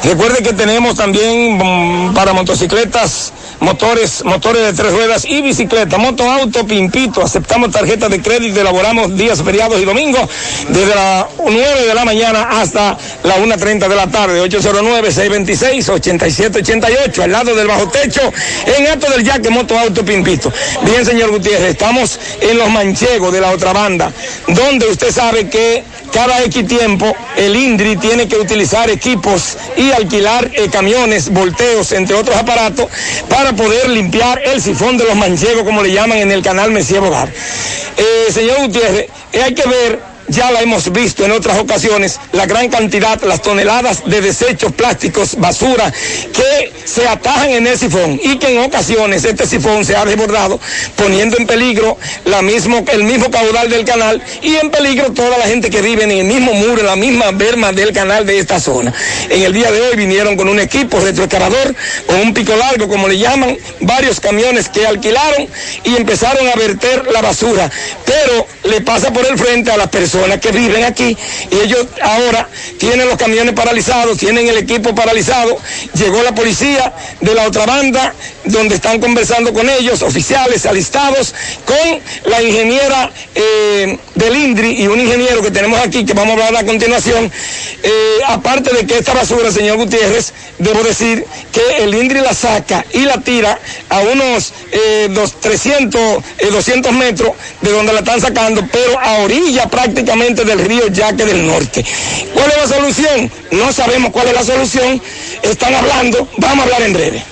Recuerde que tenemos también mm, para motocicletas, motores, motores de tres ruedas y bicicleta. Motoauto Pimpito, aceptamos tarjetas de crédito, elaboramos días feriados y domingos desde las 9 de la mañana hasta la 1.30 de la tarde. 809-626-8788, al lado del bajo techo, en Alto del Yaque, Motoauto Pimpito. Bien, señor Gutiérrez, estamos en los manchegos de la otra banda, donde usted sabe que cada X tiempo el INDRI tiene que utilizar equipos y alquilar eh, camiones, volteos, entre otros aparatos, para poder limpiar el sifón de los manchegos, como le llaman en el canal Mesía Bogar. Eh, señor Gutiérrez, eh, hay que ver ya la hemos visto en otras ocasiones, la gran cantidad, las toneladas de desechos plásticos, basura, que se atajan en el sifón y que en ocasiones este sifón se ha desbordado, poniendo en peligro la mismo, el mismo caudal del canal y en peligro toda la gente que vive en el mismo muro, en la misma berma del canal de esta zona. En el día de hoy vinieron con un equipo retroexcavador o un pico largo, como le llaman, varios camiones que alquilaron y empezaron a verter la basura, pero le pasa por el frente a las personas que viven aquí y ellos ahora tienen los camiones paralizados, tienen el equipo paralizado. Llegó la policía de la otra banda donde están conversando con ellos, oficiales alistados, con la ingeniera eh, del INDRI y un ingeniero que tenemos aquí que vamos a hablar a continuación. Eh, aparte de que esta basura, señor Gutiérrez, debo decir que el INDRI la saca y la tira a unos eh, dos, 300, 200 metros de donde la están sacando, pero a orilla prácticamente del río Yaque del Norte. ¿Cuál es la solución? No sabemos cuál es la solución. Están hablando, vamos a hablar en breve.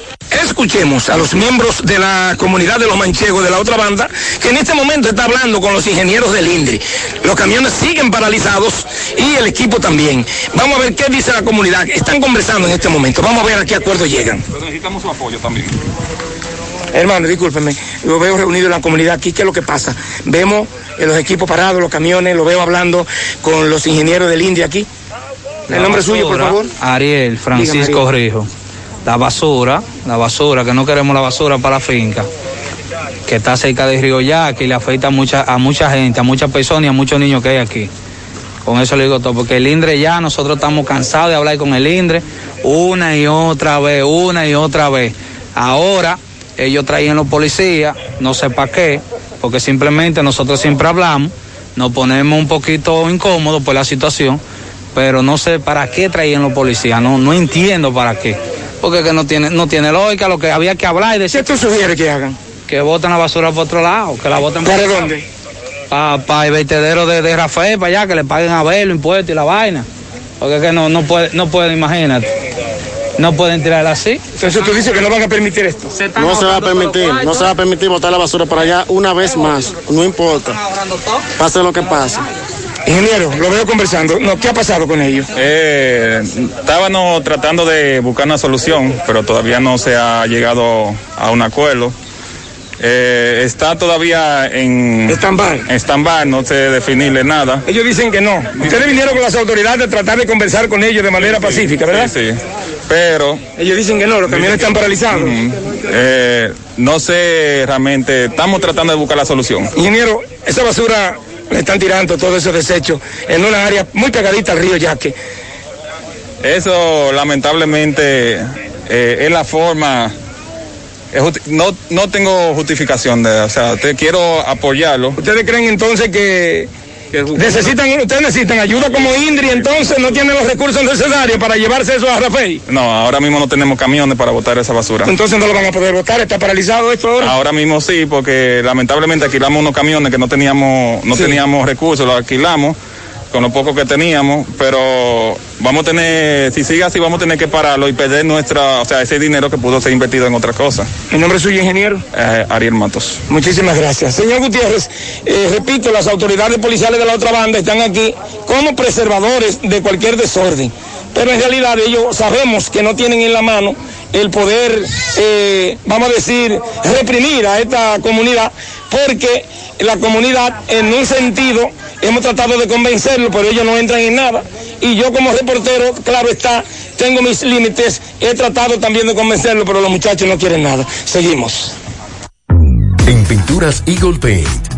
Escuchemos a los miembros de la comunidad de los manchegos de la otra banda, que en este momento está hablando con los ingenieros del INDRI. Los camiones siguen paralizados y el equipo también. Vamos a ver qué dice la comunidad. Están conversando en este momento. Vamos a ver a qué acuerdo llegan. Necesitamos su apoyo también. Hermano, discúlpeme, lo veo reunido en la comunidad aquí, ¿qué es lo que pasa? Vemos los equipos parados, los camiones, lo veo hablando con los ingenieros del India aquí. El nombre suyo, por favor. Ariel Francisco Rijo. La basura, la basura, que no queremos la basura para la finca, que está cerca de Río Yaque y le afecta a mucha, a mucha gente, a muchas personas y a muchos niños que hay aquí. Con eso le digo todo, porque el INDRE ya, nosotros estamos cansados de hablar con el INDRE una y otra vez, una y otra vez. Ahora ellos traían los policías, no sé para qué, porque simplemente nosotros siempre hablamos, nos ponemos un poquito incómodos por la situación, pero no sé para qué traían los policías, no, no entiendo para qué, porque que no tiene, no tiene lógica, lo que había que hablar y decir. ¿Qué tú sugieres que hagan? Que voten la basura por otro lado, que la voten ¿Para dónde? Para el vertedero de, de Rafael, para allá, que le paguen a ver los impuestos y la vaina. Porque que no, no puede, no puede, imagínate. No pueden tirar así. Entonces tú dices que no van a permitir esto. No se va a permitir, no se va a permitir botar la basura para allá una vez más. No importa. Pase lo que pase. Ingeniero, lo veo conversando. No, ¿Qué ha pasado con ellos? Eh, estábamos tratando de buscar una solución, pero todavía no se ha llegado a un acuerdo. Eh, está todavía en stand-by. En stand-by, no sé definirle nada. Ellos dicen que no. Ustedes vinieron con las autoridades a tratar de conversar con ellos de manera pacífica, ¿verdad? Sí, sí. Pero. Ellos dicen que no, los camiones están paralizados. Eh, no sé realmente, estamos tratando de buscar la solución. Ingeniero, esa basura le están tirando todos esos desechos en una área muy pegadita al río Yaque. Eso lamentablemente eh, es la forma no, no tengo justificación de, o sea, te quiero apoyarlo. ¿Ustedes creen entonces que necesitan, ustedes necesitan ayuda como Indri, entonces no tienen los recursos necesarios para llevarse eso a Rafael? No, ahora mismo no tenemos camiones para botar esa basura. Entonces no lo van a poder votar, está paralizado esto ahora. Ahora mismo sí, porque lamentablemente alquilamos unos camiones que no teníamos, no Sí. teníamos recursos, los alquilamos con lo poco que teníamos, pero vamos a tener, si sigue así, vamos a tener que pararlo y perder nuestra, o sea, ese dinero que pudo ser invertido en otra cosa. ¿El nombre suyo, ingeniero? Eh, Ariel Matos. Muchísimas gracias. Señor Gutiérrez, eh, repito, las autoridades policiales de la otra banda están aquí como preservadores de cualquier desorden. Pero en realidad ellos sabemos que no tienen en la mano el poder, eh, vamos a decir, reprimir a esta comunidad, porque la comunidad en un sentido hemos tratado de convencerlo, pero ellos no entran en nada. Y yo como reportero, claro está, tengo mis límites, he tratado también de convencerlo, pero los muchachos no quieren nada. Seguimos. En Pinturas Eagle Paint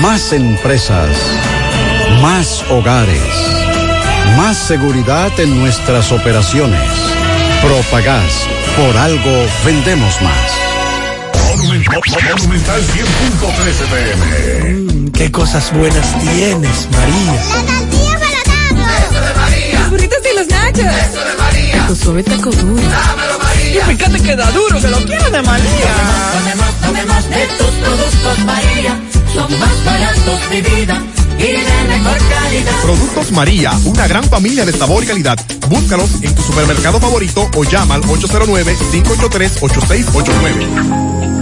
Más empresas. Más hogares. Más seguridad en nuestras operaciones. Propagás. Por algo vendemos más. Monumental 100.13 pm. Mm, qué cosas buenas tienes, María. La tortilla para Eso de María. Los burritos y los nachos. Eso de María. Tu suave taco duro. Dámelo, María. Y fíjate que da duro, que lo quiero de María. Tomemos, tomemos de tus productos, María. Son más baratos, mi vida. Y de mejor calidad. Productos María, una gran familia de sabor y calidad. Búscalos en tu supermercado favorito o llama al 809-583-8689.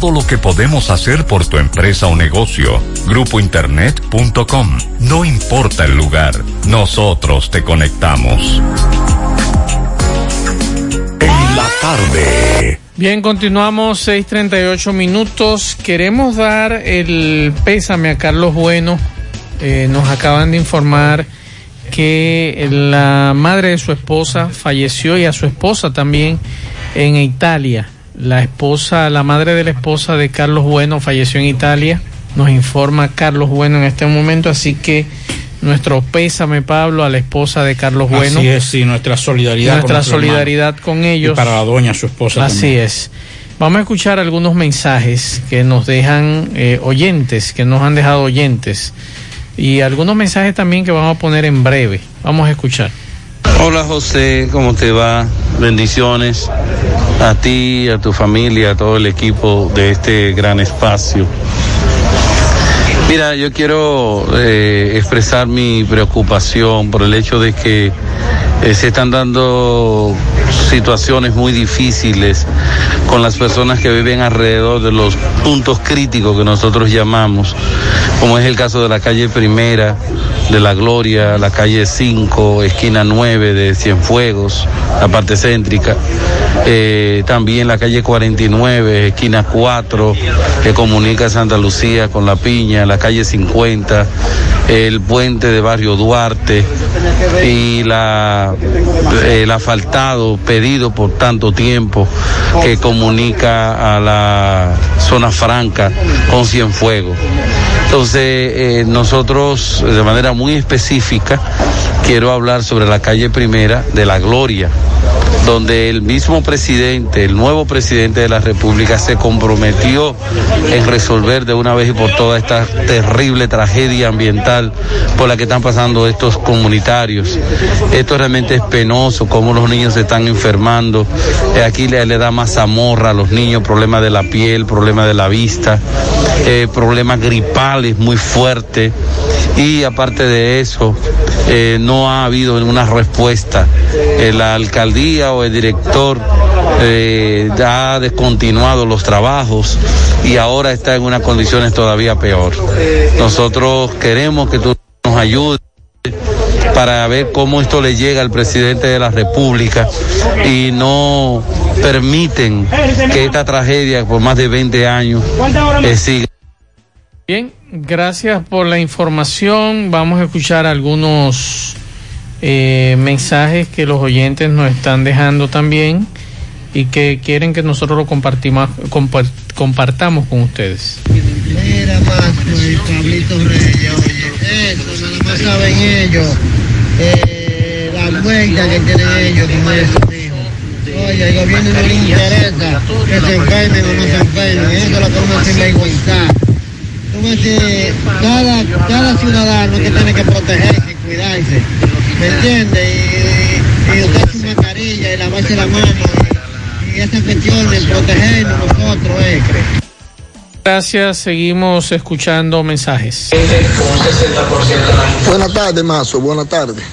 lo que podemos hacer por tu empresa o negocio. Grupointernet.com. No importa el lugar, nosotros te conectamos. En la tarde. Bien, continuamos 6:38 minutos. Queremos dar el pésame a Carlos Bueno. Eh, nos acaban de informar que la madre de su esposa falleció y a su esposa también en Italia. La esposa, la madre de la esposa de Carlos Bueno falleció en Italia. Nos informa Carlos Bueno en este momento, así que nuestro pésame, Pablo, a la esposa de Carlos Bueno. Así es, sí, nuestra solidaridad Nuestra con solidaridad con ellos. Y para la doña, su esposa. Así también. es. Vamos a escuchar algunos mensajes que nos dejan eh, oyentes, que nos han dejado oyentes. Y algunos mensajes también que vamos a poner en breve. Vamos a escuchar. Hola José, ¿cómo te va? Bendiciones a ti, a tu familia, a todo el equipo de este gran espacio. Mira, yo quiero eh, expresar mi preocupación por el hecho de que eh, se están dando situaciones muy difíciles con las personas que viven alrededor de los puntos críticos que nosotros llamamos, como es el caso de la calle Primera, de La Gloria, la calle 5, esquina 9 de Cienfuegos, la parte céntrica. Eh, también la calle 49, esquina 4, que comunica Santa Lucía con La Piña, la calle 50, el puente de Barrio Duarte y la, el asfaltado pedido por tanto tiempo que comunica a la zona franca con Cienfuegos. Entonces, eh, nosotros de manera muy específica quiero hablar sobre la calle primera de la Gloria, donde el mismo presidente, el nuevo presidente de la República, se comprometió en resolver de una vez y por todas esta terrible tragedia ambiental por la que están pasando estos comunitarios. Esto realmente es penoso, cómo los niños se están enfermando. Eh, aquí le, da mazamorra a los niños, problemas de la piel, problemas de la vista, eh, problemas gripales muy fuertes. Y aparte de eso, eh, no ha habido una respuesta. Eh, la alcaldía o el director eh, ha descontinuado los trabajos y ahora está en unas condiciones todavía peor. Nosotros queremos que tú nos ayudes para ver cómo esto le llega al presidente de la República y no permiten que esta tragedia por más de 20 años eh, siga. Bien, gracias por la información. Vamos a escuchar algunos eh, mensajes que los oyentes nos están dejando también y que quieren que nosotros lo compartimos, compar- compartamos con ustedes. Mira, Marco y Pablito Reyes, oye, eso nada más saben ellos, eh, la vuelta que tienen ellos con eso, mijo. Oye, el gobierno no le interesa que se enfermen o no se enfermen, eso es lo que uno se vergüenza. Cada, cada ciudadano que tiene que protegerse y cuidarse, ¿me entiende? Y, y usar su mascarilla y lavarse la mano y, y esas cuestiones, protegernos nosotros, eh. Gracias, seguimos escuchando mensajes. Buenas tardes, Mazo, buenas tardes.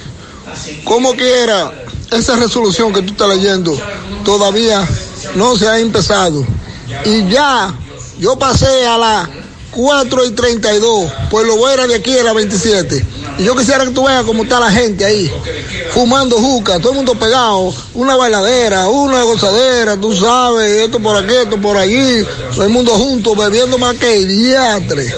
Como quiera, esa resolución que tú estás leyendo todavía no se ha empezado. Y ya, yo pasé a las 4 y 32, pues lo voy a ir de aquí a las 27. Yo quisiera que tú veas cómo está la gente ahí, fumando juca, todo el mundo pegado, una bailadera, una gozadera, tú sabes, esto por aquí, esto por allí, todo el mundo junto, bebiendo más que diatre.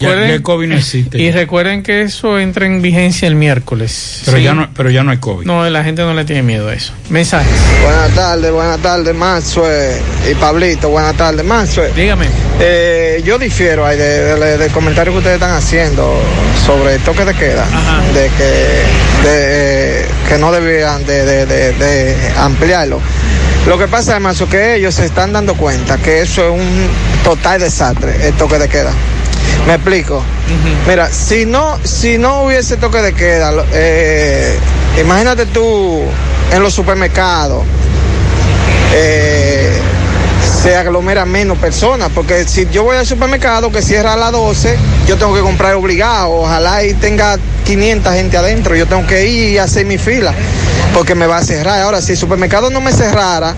Recuerden- COVID no existe. Y recuerden que eso entra en vigencia el miércoles. Pero, Sí. ya no, pero ya no hay COVID. No, la gente no le tiene miedo a eso. Mensajes. Buenas tardes, buenas tardes, Maxue y Pablito, buenas tardes, Maxue. Dígame. Eh, yo difiero ahí de- de- del comentario que ustedes están haciendo sobre el toque de queda, de que, de, que no debían de, de- de- de ampliarlo. Lo que pasa es, Maxue, que ellos se están dando cuenta que eso es un total desastre, el toque de queda. Me explico. Mira, si no, si no hubiese toque de queda, eh, imagínate tú en los supermercados, eh, se aglomeran menos personas, porque si yo voy al supermercado que cierra a las 12, yo tengo que comprar obligado, ojalá y tenga 500 gente adentro, yo tengo que ir y hacer mi fila, porque me va a cerrar. Ahora, si el supermercado no me cerrara,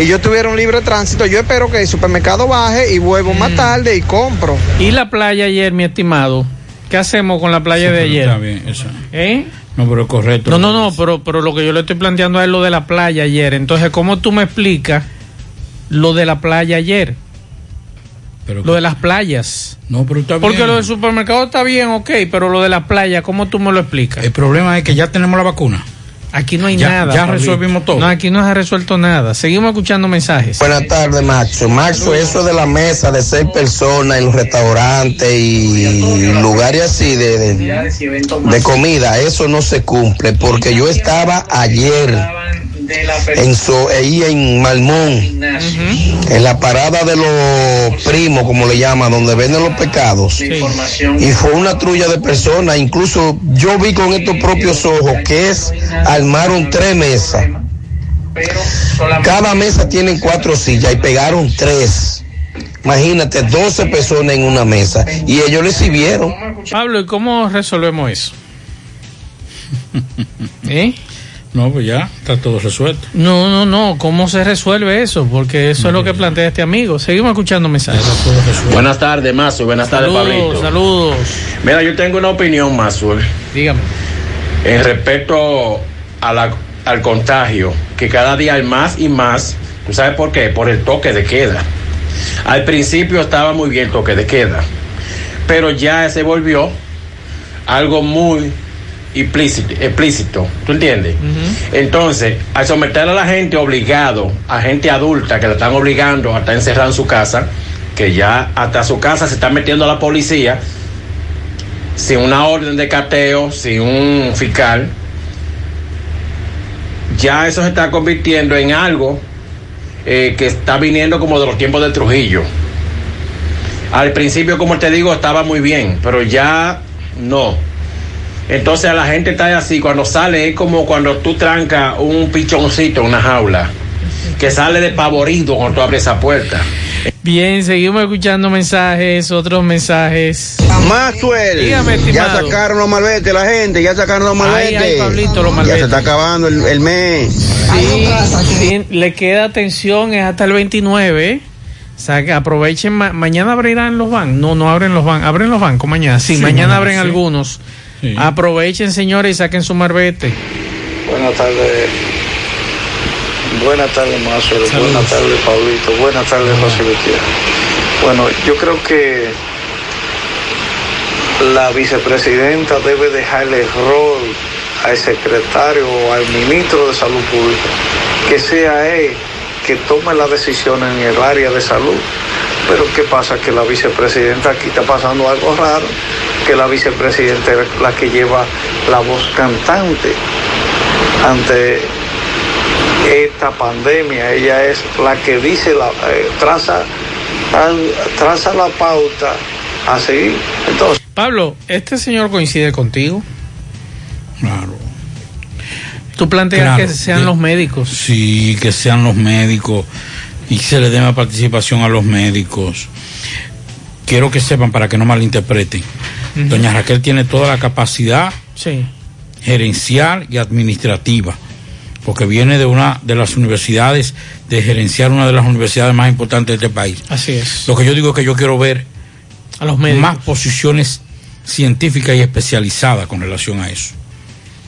y yo tuviera un libre tránsito, yo espero que el supermercado baje y vuelvo más tarde y compro. ¿Y la playa ayer, mi estimado? ¿Qué hacemos con la playa Sí, de pero ayer? Está bien, eso. ¿Eh? No, pero correcto. No, no, no, pero, pero lo que yo le estoy planteando es lo de la playa ayer. Entonces, ¿cómo tú me explicas lo de la playa ayer? lo de las playas. No, pero está Porque bien. lo del supermercado está bien, ok, pero lo de la playa, ¿cómo tú me lo explicas? El problema es que ya tenemos la vacuna. Aquí no hay Ya- nada. ya Pablito. resolvimos todo. No, aquí no se ha resuelto nada. Seguimos escuchando mensajes. Buenas tardes, Macho. Macho, eso de la mesa de seis personas en los restaurantes y lugares así de, de, de comida, eso no se cumple, porque yo estaba ayer en so, ahí en Malmón, en la parada de los primos, como le llaman, donde venden los pecados. Y fue una trulla de personas, incluso yo vi con estos propios ojos que es, armaron tres mesas. Cada mesa tienen cuatro sillas y pegaron tres. Imagínate, 12 personas en una mesa y ellos le sirvieron. Pablo, ¿y cómo resolvemos eso? ¿Eh? No, pues ya está todo resuelto. No, no, no. ¿Cómo se resuelve eso? Porque eso es lo que plantea este amigo. Seguimos escuchando mensajes. Buenas tardes, Mazo. Buenas tardes, Pablito. saludos. Mira, yo tengo una opinión, Mazo. Dígame. En respecto a la- al contagio, que cada día hay más y más. ¿Tú sabes por qué? Por el toque de queda. Al principio estaba muy bien el toque de queda, pero ya se volvió algo muy implícito, explícito, ¿tú entiendes? Entonces, al someter a la gente obligado, a gente adulta que la están obligando a estar encerrada en su casa, que ya hasta su casa se está metiendo la policía, sin una orden de cateo, sin un fiscal, ya eso se está convirtiendo en algo eh, que está viniendo como de los tiempos de Trujillo. Al principio, como te digo, estaba muy bien, pero ya no. Entonces a la gente está así, cuando sale es como cuando tú trancas un pichoncito en una jaula, que sale despavorido cuando tú abres esa puerta. Bien, seguimos escuchando mensajes, otros mensajes. Maxwell, Dígame, ya sacaron los malvetes la gente, ya sacaron los Ay, malvetes. ay, Pablito, los Ya se está acabando el, el mes. Sí, sí, le queda atención, es hasta el 29. ¿eh? O sea, que aprovechen, ma- mañana abrirán los bancos. No, no abren los bancos, abren los bancos mañana. Sí, Sí, mañana mañana, abren sí. Aprovechen, señores, y saquen su marbete. Buenas tardes. Buenas tardes, Mazuel. Buenas tardes, Pablito. Buenas tardes, José Gutiérrez. Bueno, yo creo que la vicepresidenta debe dejarle rol al secretario o al ministro de Salud Pública, que sea él que tome las decisiones en el área de salud. Pero ¿qué pasa? Que la vicepresidenta aquí está pasando algo raro, que la vicepresidenta es la que lleva la voz cantante ante esta pandemia. Ella es la que dice, la, eh, traza, al- traza la pauta a seguir. Entonces, Pablo, ¿este señor coincide contigo? Claro. Tú planteas Claro, que sean de- los médicos. Sí, que sean los médicos y que se le dé más participación a los médicos. Quiero que sepan para que no malinterpreten. Doña Raquel tiene toda la capacidad Sí. gerencial y administrativa, porque viene de una de las universidades, de gerenciar una de las universidades más importantes de este país. Así es. Lo que yo digo es que yo quiero ver a los médicos. más posiciones científicas y especializadas con relación a eso.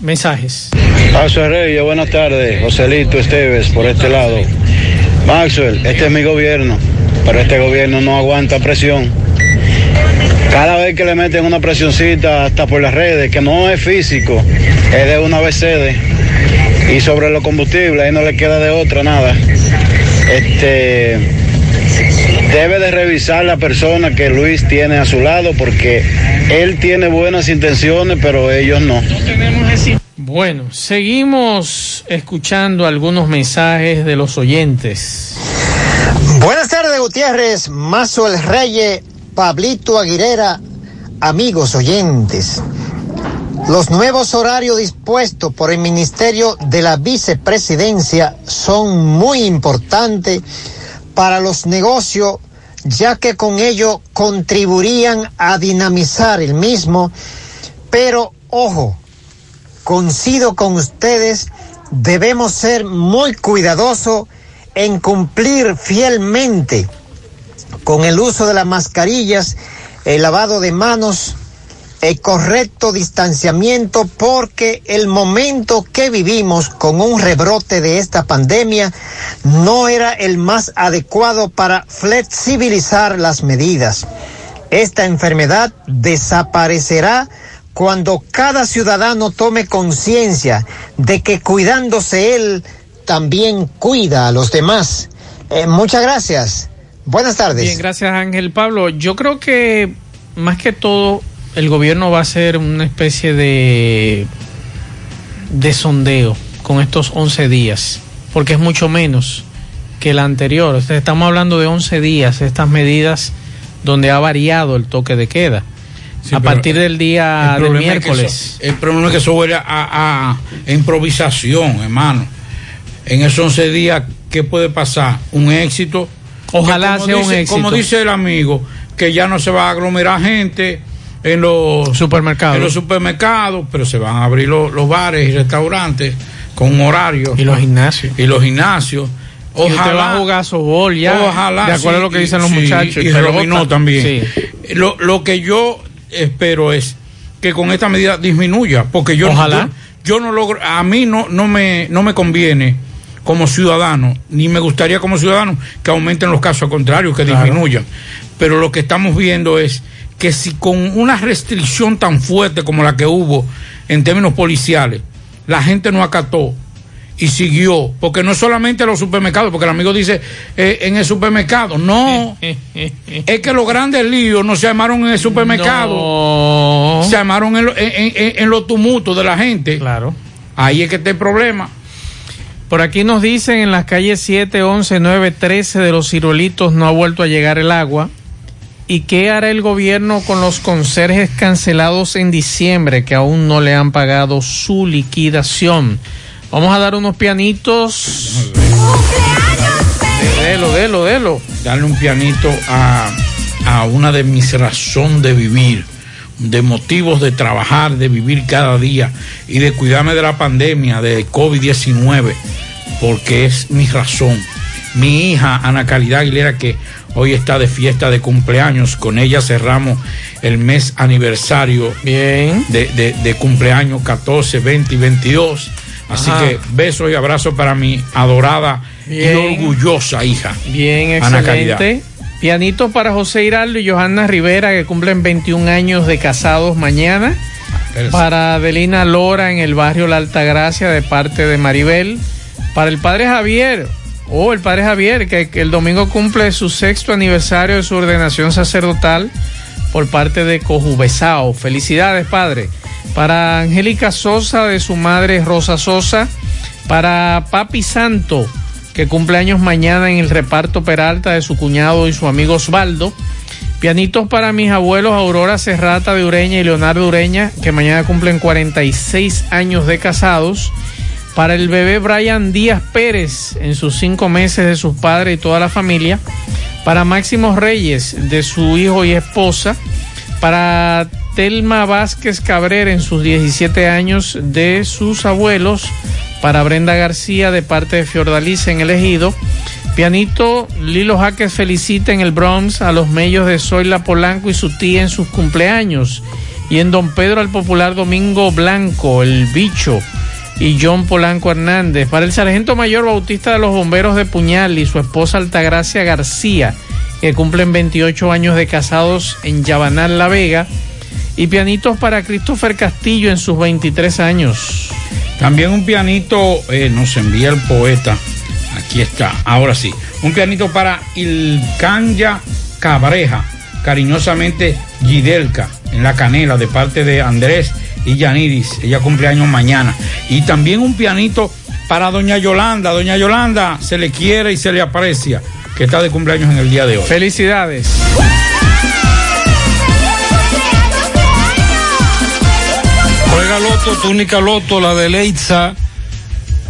Mensajes. Maxwell Reyes, buenas tardes. Joselito Esteves, por este lado. Maxwell, este es mi gobierno, pero este gobierno no aguanta presión. Cada vez que le meten una presioncita hasta por las redes, que no es físico, es de una vez sede. Y sobre los combustibles, ahí no le queda de otra nada. Este debe de revisar la persona que Luis tiene a su lado porque él tiene buenas intenciones, pero ellos no. Bueno, seguimos escuchando algunos mensajes de los oyentes. Buenas tardes, Gutiérrez, Mazo el Reyes, Pablito Aguilera, amigos oyentes. Los nuevos horarios dispuestos por el Ministerio de la Vicepresidencia son muy importantes para los negocios, ya que con ello contribuirían a dinamizar el mismo. Pero, ojo, coincido con ustedes, debemos ser muy cuidadosos en cumplir fielmente con el uso de las mascarillas, el lavado de manos, el correcto distanciamiento, porque el momento que vivimos con un rebrote de esta pandemia no era el más adecuado para flexibilizar las medidas. Esta enfermedad desaparecerá cuando cada ciudadano tome conciencia de que cuidándose él, también cuida a los demás. Eh, muchas gracias. Buenas tardes. Bien, gracias Ángel Pablo. Yo creo que más que todo el gobierno va a hacer una especie de de sondeo con estos 11 días, porque es mucho menos que el anterior. Estamos hablando de 11 días, estas medidas donde ha variado el toque de queda. Sí, a partir del día el del problema es que miércoles. eso- el problema es que eso huele a, a- a improvisación, hermano. En esos 11 días, ¿qué puede pasar? Un éxito. Ojalá sea un dice- éxito. Como dice el amigo, que ya no se va a aglomerar gente en los supermercados. En los supermercados, pero se van a abrir los, los bares y restaurantes con un horario. Y los gimnasios. Y los gimnasios. Y usted va a jugar softball ya, Ojalá. de acuerdo sí, a lo que y- dicen los sí, muchachos. Y pelota. Robinó también. Sí. Lo, lo que yo espero es que con esta medida disminuya, porque yo Ojalá. yo, yo no logro, a mí no, no me no me conviene como ciudadano, ni me gustaría como ciudadano que aumenten los casos, al contrario, que Claro. disminuyan. Pero lo que estamos viendo es que si con una restricción tan fuerte como la que hubo en términos policiales, la gente no acató y siguió, porque no solamente los supermercados, porque el amigo dice eh, en el supermercado, no, es que los grandes líos no se armaron en el supermercado, se armaron en, lo- en- en- en los tumultos de la gente. Claro. Ahí es que está el problema. Por aquí nos dicen en las calles 7, 11, 9, 13 de los ciruelitos no ha vuelto a llegar el agua. ¿Y qué hará el gobierno con los conserjes cancelados en diciembre que aún no le han pagado su liquidación? Vamos a dar unos pianitos. Delo, delo, delo. Darle un pianito a, a una de mis razones de vivir, de motivos de trabajar, de vivir cada día y de cuidarme de la pandemia, de COVID-19, porque es mi razón. Mi hija Ana Caridad Aguilera, que hoy está de fiesta de cumpleaños, con ella cerramos el mes aniversario Bien. De, de- de cumpleaños 14, 20 y 22. Así Ajá. que besos y abrazos para mi adorada Bien. y orgullosa hija. Bien, Ana Caridad. Pianitos para José Hiraldo y Johanna Rivera que cumplen 21 años de casados mañana. Para Adelina Lora en el barrio La Altagracia de parte de Maribel. Para el padre Javier, oh, el padre Javier, que, que el domingo cumple su sexto aniversario de su ordenación sacerdotal por parte de Cojubesao. Felicidades, padre. Para Angélica Sosa de su madre Rosa Sosa. Para Papi Santo, que cumple años mañana en el reparto Peralta de su cuñado y su amigo Osvaldo. Pianitos para mis abuelos Aurora Serrata de Ureña y Leonardo Ureña, que mañana cumplen 46 años de casados. Para el bebé Brian Díaz Pérez, en sus cinco meses de sus padres y toda la familia. Para Máximo Reyes, de su hijo y esposa. Para Telma Vázquez Cabrera, en sus 17 años de sus abuelos. Para Brenda García, de parte de Fiordaliza en el Ejido. Pianito Lilo Jaques felicita en el Bronx a los medios de Zoila Polanco y su tía en sus cumpleaños. Y en Don Pedro al popular Domingo Blanco, el bicho, y John Polanco Hernández. Para el sargento mayor bautista de los bomberos de Puñal y su esposa Altagracia García, que cumplen 28 años de casados en Yabanal, La Vega. Y pianitos para Christopher Castillo en sus 23 años. También un pianito eh, nos envía el poeta. Aquí está, ahora sí. Un pianito para Ilcanya Cabreja, cariñosamente Gidelka, en la canela, de parte de Andrés y Yaniris. Ella cumpleaños mañana. Y también un pianito para Doña Yolanda. Doña Yolanda se le quiere y se le aprecia, que está de cumpleaños en el día de hoy. Felicidades. Loto, túnica Loto, la de Leitza,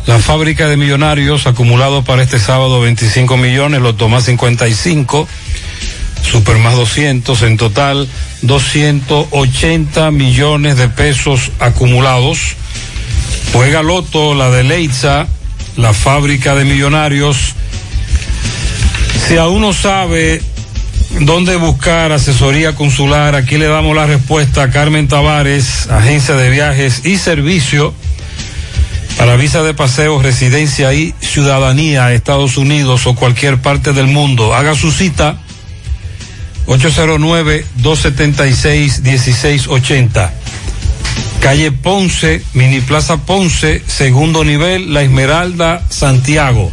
la fábrica de millonarios, acumulado para este sábado 25 millones, Loto más 55, Super más 200, en total 280 millones de pesos acumulados. Juega Loto, la de Leitza, la fábrica de millonarios. Si aún no sabe dónde buscar asesoría consular, aquí le damos la respuesta a Carmen Tavares, agencia de viajes y servicio para visa de paseo, residencia y ciudadanía a Estados Unidos o cualquier parte del mundo. Haga su cita 809-276-1680. Calle Ponce, Mini Plaza Ponce, segundo nivel, La Esmeralda, Santiago.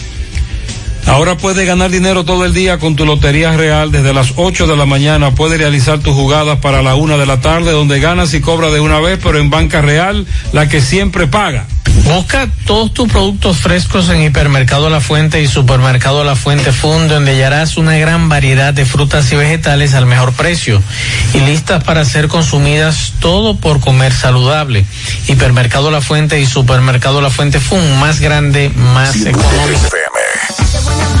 Ahora puedes ganar dinero todo el día con tu Lotería Real. Desde las 8 de la mañana puedes realizar tus jugadas para la una de la tarde, donde ganas y cobras de una vez, pero en Banca Real, la que siempre paga. Busca todos tus productos frescos en Hipermercado La Fuente y Supermercado La Fuente Fund, donde hallarás una gran variedad de frutas y vegetales al mejor precio y listas para ser consumidas todo por comer saludable. Hipermercado La Fuente y Supermercado La Fuente Fund, más grande, más económico. Nueva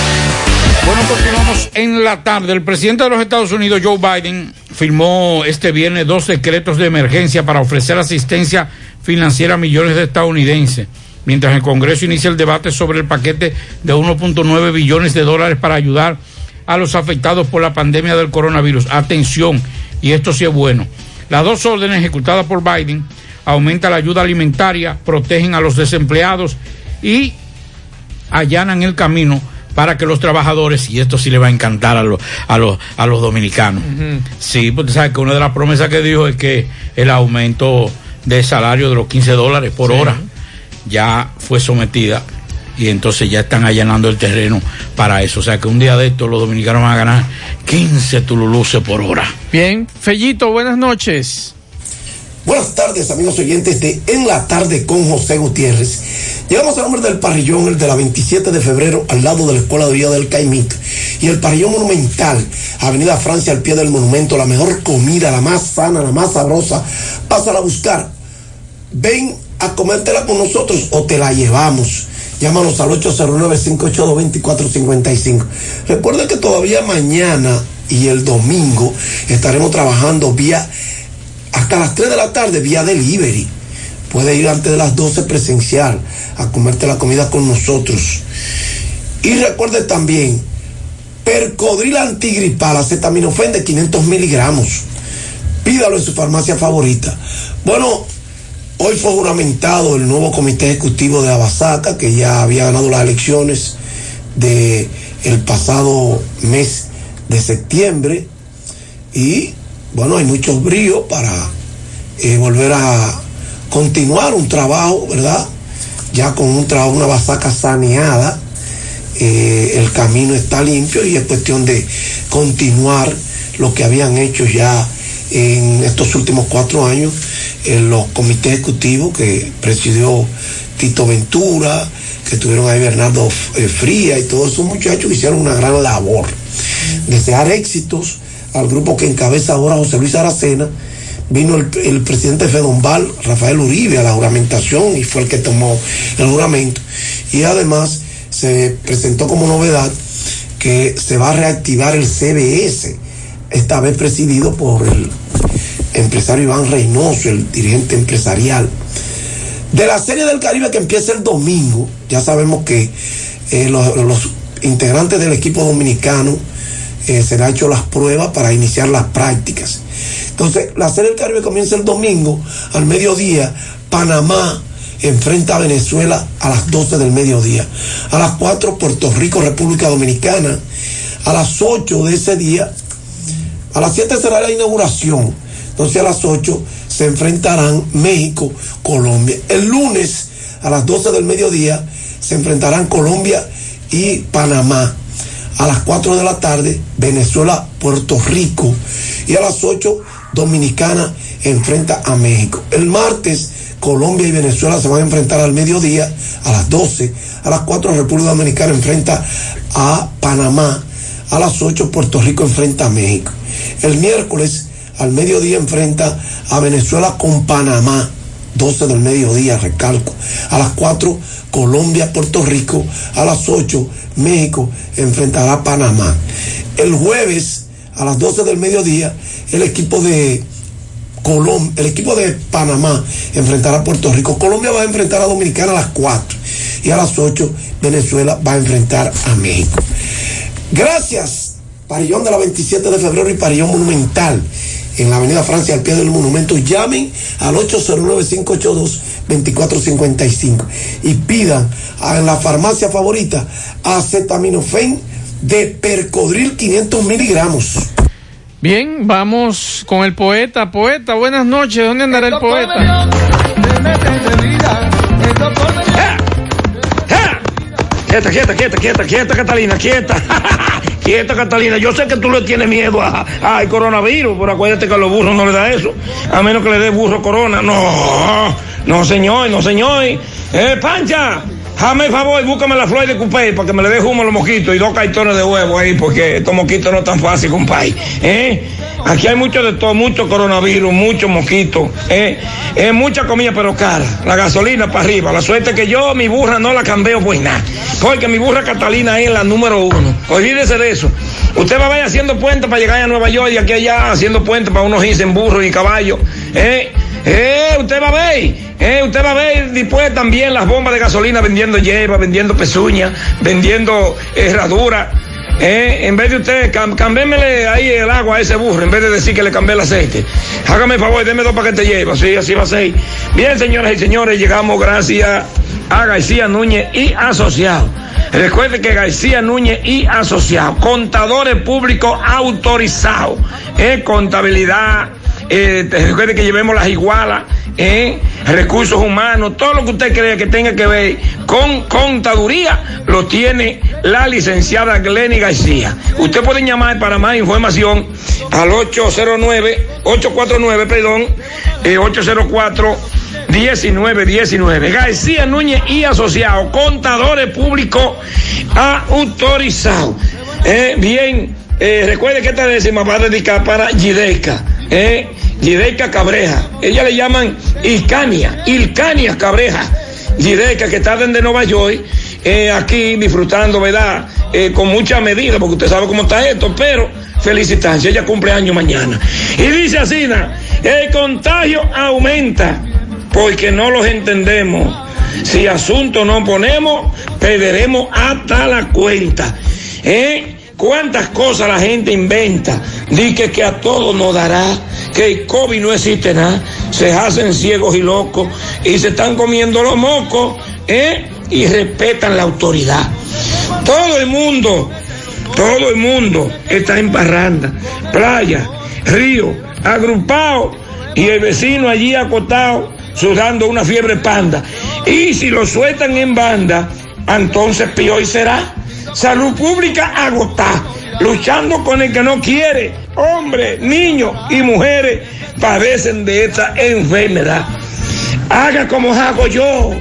Bueno, continuamos en la tarde. El presidente de los Estados Unidos, Joe Biden, firmó este viernes dos decretos de emergencia para ofrecer asistencia financiera a millones de estadounidenses, mientras el Congreso inicia el debate sobre el paquete de 1.9 billones de dólares para ayudar a los afectados por la pandemia del coronavirus. Atención, y esto sí es bueno. Las dos órdenes ejecutadas por Biden aumentan la ayuda alimentaria, protegen a los desempleados y allanan el camino para que los trabajadores, y esto sí le va a encantar a, los a, los a los dominicanos. Sí, porque sabes que una de las promesas que dijo es que el aumento de salario de los 15 dólares por hora ya fue sometida y entonces ya están allanando el terreno para eso. O sea que un día de esto los dominicanos van a ganar 15 tululuces por hora. Bien, Fellito, buenas noches. Buenas tardes, amigos oyentes de En la Tarde con José Gutiérrez. Llegamos al nombre del parrillón, el de la 27 de febrero, al lado de la Escuela de Villa del Caimito. Y el parrillón monumental, Avenida Francia, al pie del monumento, la mejor comida, la más sana, la más sabrosa. Pásala a buscar. Ven a comértela con nosotros o te la llevamos. Llámanos al 809-582-2455. Recuerda que todavía mañana y el domingo estaremos trabajando vía hasta las 3 de la tarde vía delivery. Puede ir antes de las 12 presencial a comerte la comida con nosotros. Y recuerde también, Percodril antigripal, acetaminofén de 500 miligramos. Pídalo en su farmacia favorita. Bueno, hoy fue juramentado el nuevo comité ejecutivo de Abasaca, que ya había ganado las elecciones de el pasado mes de septiembre. Y bueno, hay muchos bríos para eh, volver a continuar un trabajo, ¿verdad? Ya con un trabajo, una basaca saneada, eh, el camino está limpio y es cuestión de continuar lo que habían hecho ya en estos últimos cuatro años en los comités ejecutivos que presidió Tito Ventura, que tuvieron ahí Bernardo eh, Fría y todos esos muchachos que hicieron una gran labor. Desear éxitos al grupo que encabeza ahora José Luis Aracena, vino el, el presidente Fedombal, Rafael Uribe, a la juramentación y fue el que tomó el juramento. Y además se presentó como novedad que se va a reactivar el CBS, esta vez presidido por el empresario Iván Reynoso, el dirigente empresarial. De la Serie del Caribe que empieza el domingo, ya sabemos que eh, los, los integrantes del equipo dominicano eh, se le han hecho las pruebas para iniciar las prácticas. Entonces, la Serie del Caribe comienza el domingo al mediodía. Panamá enfrenta a Venezuela a las 12 del mediodía. A las 4, Puerto Rico, República Dominicana. A las 8 de ese día, a las 7 será la inauguración. Entonces, a las 8 se enfrentarán México, Colombia. El lunes, a las 12 del mediodía, se enfrentarán Colombia y Panamá a las 4 de la tarde Venezuela, Puerto Rico y a las 8 Dominicana enfrenta a México. El martes Colombia y Venezuela se van a enfrentar al mediodía a las 12, a las 4 República Dominicana enfrenta a Panamá, a las 8 Puerto Rico enfrenta a México. El miércoles al mediodía enfrenta a Venezuela con Panamá. 12 del mediodía, recalco. A las 4, Colombia, Puerto Rico. A las 8, México enfrentará a Panamá. El jueves, a las 12 del mediodía, el equipo de Colombia, el equipo de Panamá enfrentará a Puerto Rico. Colombia va a enfrentar a Dominicana a las 4. Y a las 8, Venezuela va a enfrentar a México. Gracias, Parillón de la 27 de febrero y Parillón Monumental en la Avenida Francia, al pie del monumento. Llamen al 809-582-2455 y pidan a la farmacia favorita acetaminofén de Percodril 500 miligramos. Bien, vamos con el poeta. Poeta, buenas noches. ¿Dónde andará el poeta? Quieta, quieta, quieta, quieta, quieta, Catalina, quieta. Esta Catalina, yo sé que tú le tienes miedo a- al coronavirus, pero acuérdate que a los burros no le da eso. A menos que le dé burro corona. No, no señor, no señor. Eh, Pancha, Dame el favor, búscame la flor de cupé para que me le dé humo a los mosquitos y dos cartones de huevo ahí, porque estos mosquitos no están fáciles, compadre. ¿Eh? Aquí hay mucho de todo, mucho coronavirus, muchos mosquitos. ¿eh? Es mucha comida, pero cara. La gasolina para arriba. La suerte que yo, mi burra, no la cambio pues nada. Porque mi burra Catalina es la número uno. Olvídese de eso. Usted va a ver haciendo puentes para llegar a Nueva York y aquí allá haciendo puentes para unos en burro y caballo. ¿Eh? Eh, usted va a ver, eh, usted va a ver después también las bombas de gasolina vendiendo hierba, vendiendo pezuñas, vendiendo herradura. Eh, en vez de usted, cam cambémele ahí el agua a ese burro, en vez de decir que le cambié el aceite. Hágame el favor, deme dos paquetes de hierba, sí, así va a ser. Bien, señoras y señores, llegamos gracias a García Núñez y Asociados. Recuerde que García Núñez y Asociados, contadores públicos autorizados, eh, contabilidad, eh, recuerde que llevemos las igualas, eh, recursos humanos, todo lo que usted crea que tenga que ver con contaduría, lo tiene la licenciada Glenny García. Usted puede llamar para más información al 809, 849, perdón, eh, 804 1919. García Núñez y Asociados, contadores públicos autorizados. Eh, bien, eh, recuerde que esta décima va a dedicar para Gideca, eh, Cabreja. Ella le llaman Ilcania, Ilcania Cabreja. Gideca que está desde Nueva York, eh, aquí disfrutando, ¿verdad? Eh, con mucha medida, porque usted sabe cómo está esto, pero felicitancia, ella cumple año mañana. Y dice así, el contagio aumenta porque no los entendemos. Si asunto no ponemos, perderemos hasta la cuenta. ¿Eh? ¿Cuántas cosas la gente inventa? Dice que a todos nos dará, que el COVID no existe nada. Se hacen ciegos y locos y se están comiendo los mocos, ¿eh? Y respetan la autoridad. Todo el mundo, todo el mundo está en parranda, playa, río, agrupado y el vecino allí acostado sudando una fiebre panda. Y si lo sueltan en banda, entonces peor será. Salud pública agotada, luchando con el que no quiere. Hombres, niños y mujeres padecen de esta enfermedad. Haga como hago yo,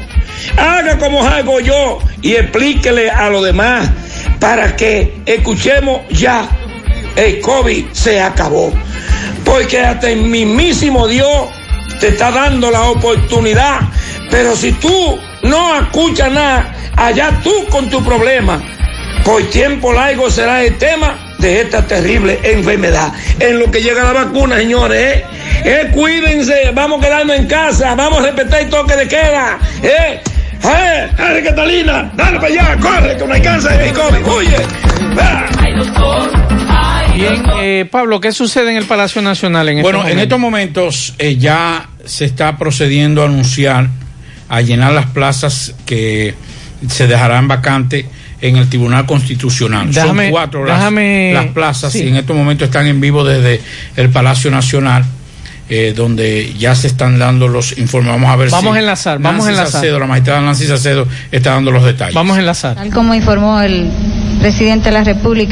haga como hago yo y explíquele a los demás para que escuchemos ya el COVID se acabó. Porque hasta el mismísimo Dios te está dando la oportunidad. Pero si tú no escuchas nada, allá tú con tu problema, por tiempo largo será el tema de esta terrible enfermedad. En lo que llega la vacuna, señores, ¿eh? Eh, cuídense, vamos a quedarnos en casa, vamos a respetar el toque de queda, ¿eh? ¡Eh! ¡Eh, Catalina! ¡Dale para allá! ¡Corre, que no alcanza el COVID! ¡Huye! Bien, eh, Pablo, ¿qué sucede en el Palacio Nacional en Bueno, estos en estos momentos eh, ya se está procediendo a anunciar, a llenar las plazas que se dejarán vacantes en el Tribunal Constitucional. Déjame- Son cuatro las, déjame- las plazas sí. y en estos momentos están en vivo desde el Palacio Nacional. eh, donde ya se están dando los informes. Vamos a ver Vamos si a enlazar, vamos Nancy a enlazar. Salcedo, la magistrada Nancy Salcedo está dando los detalles. Vamos a enlazar. Tal como informó el presidente de la República.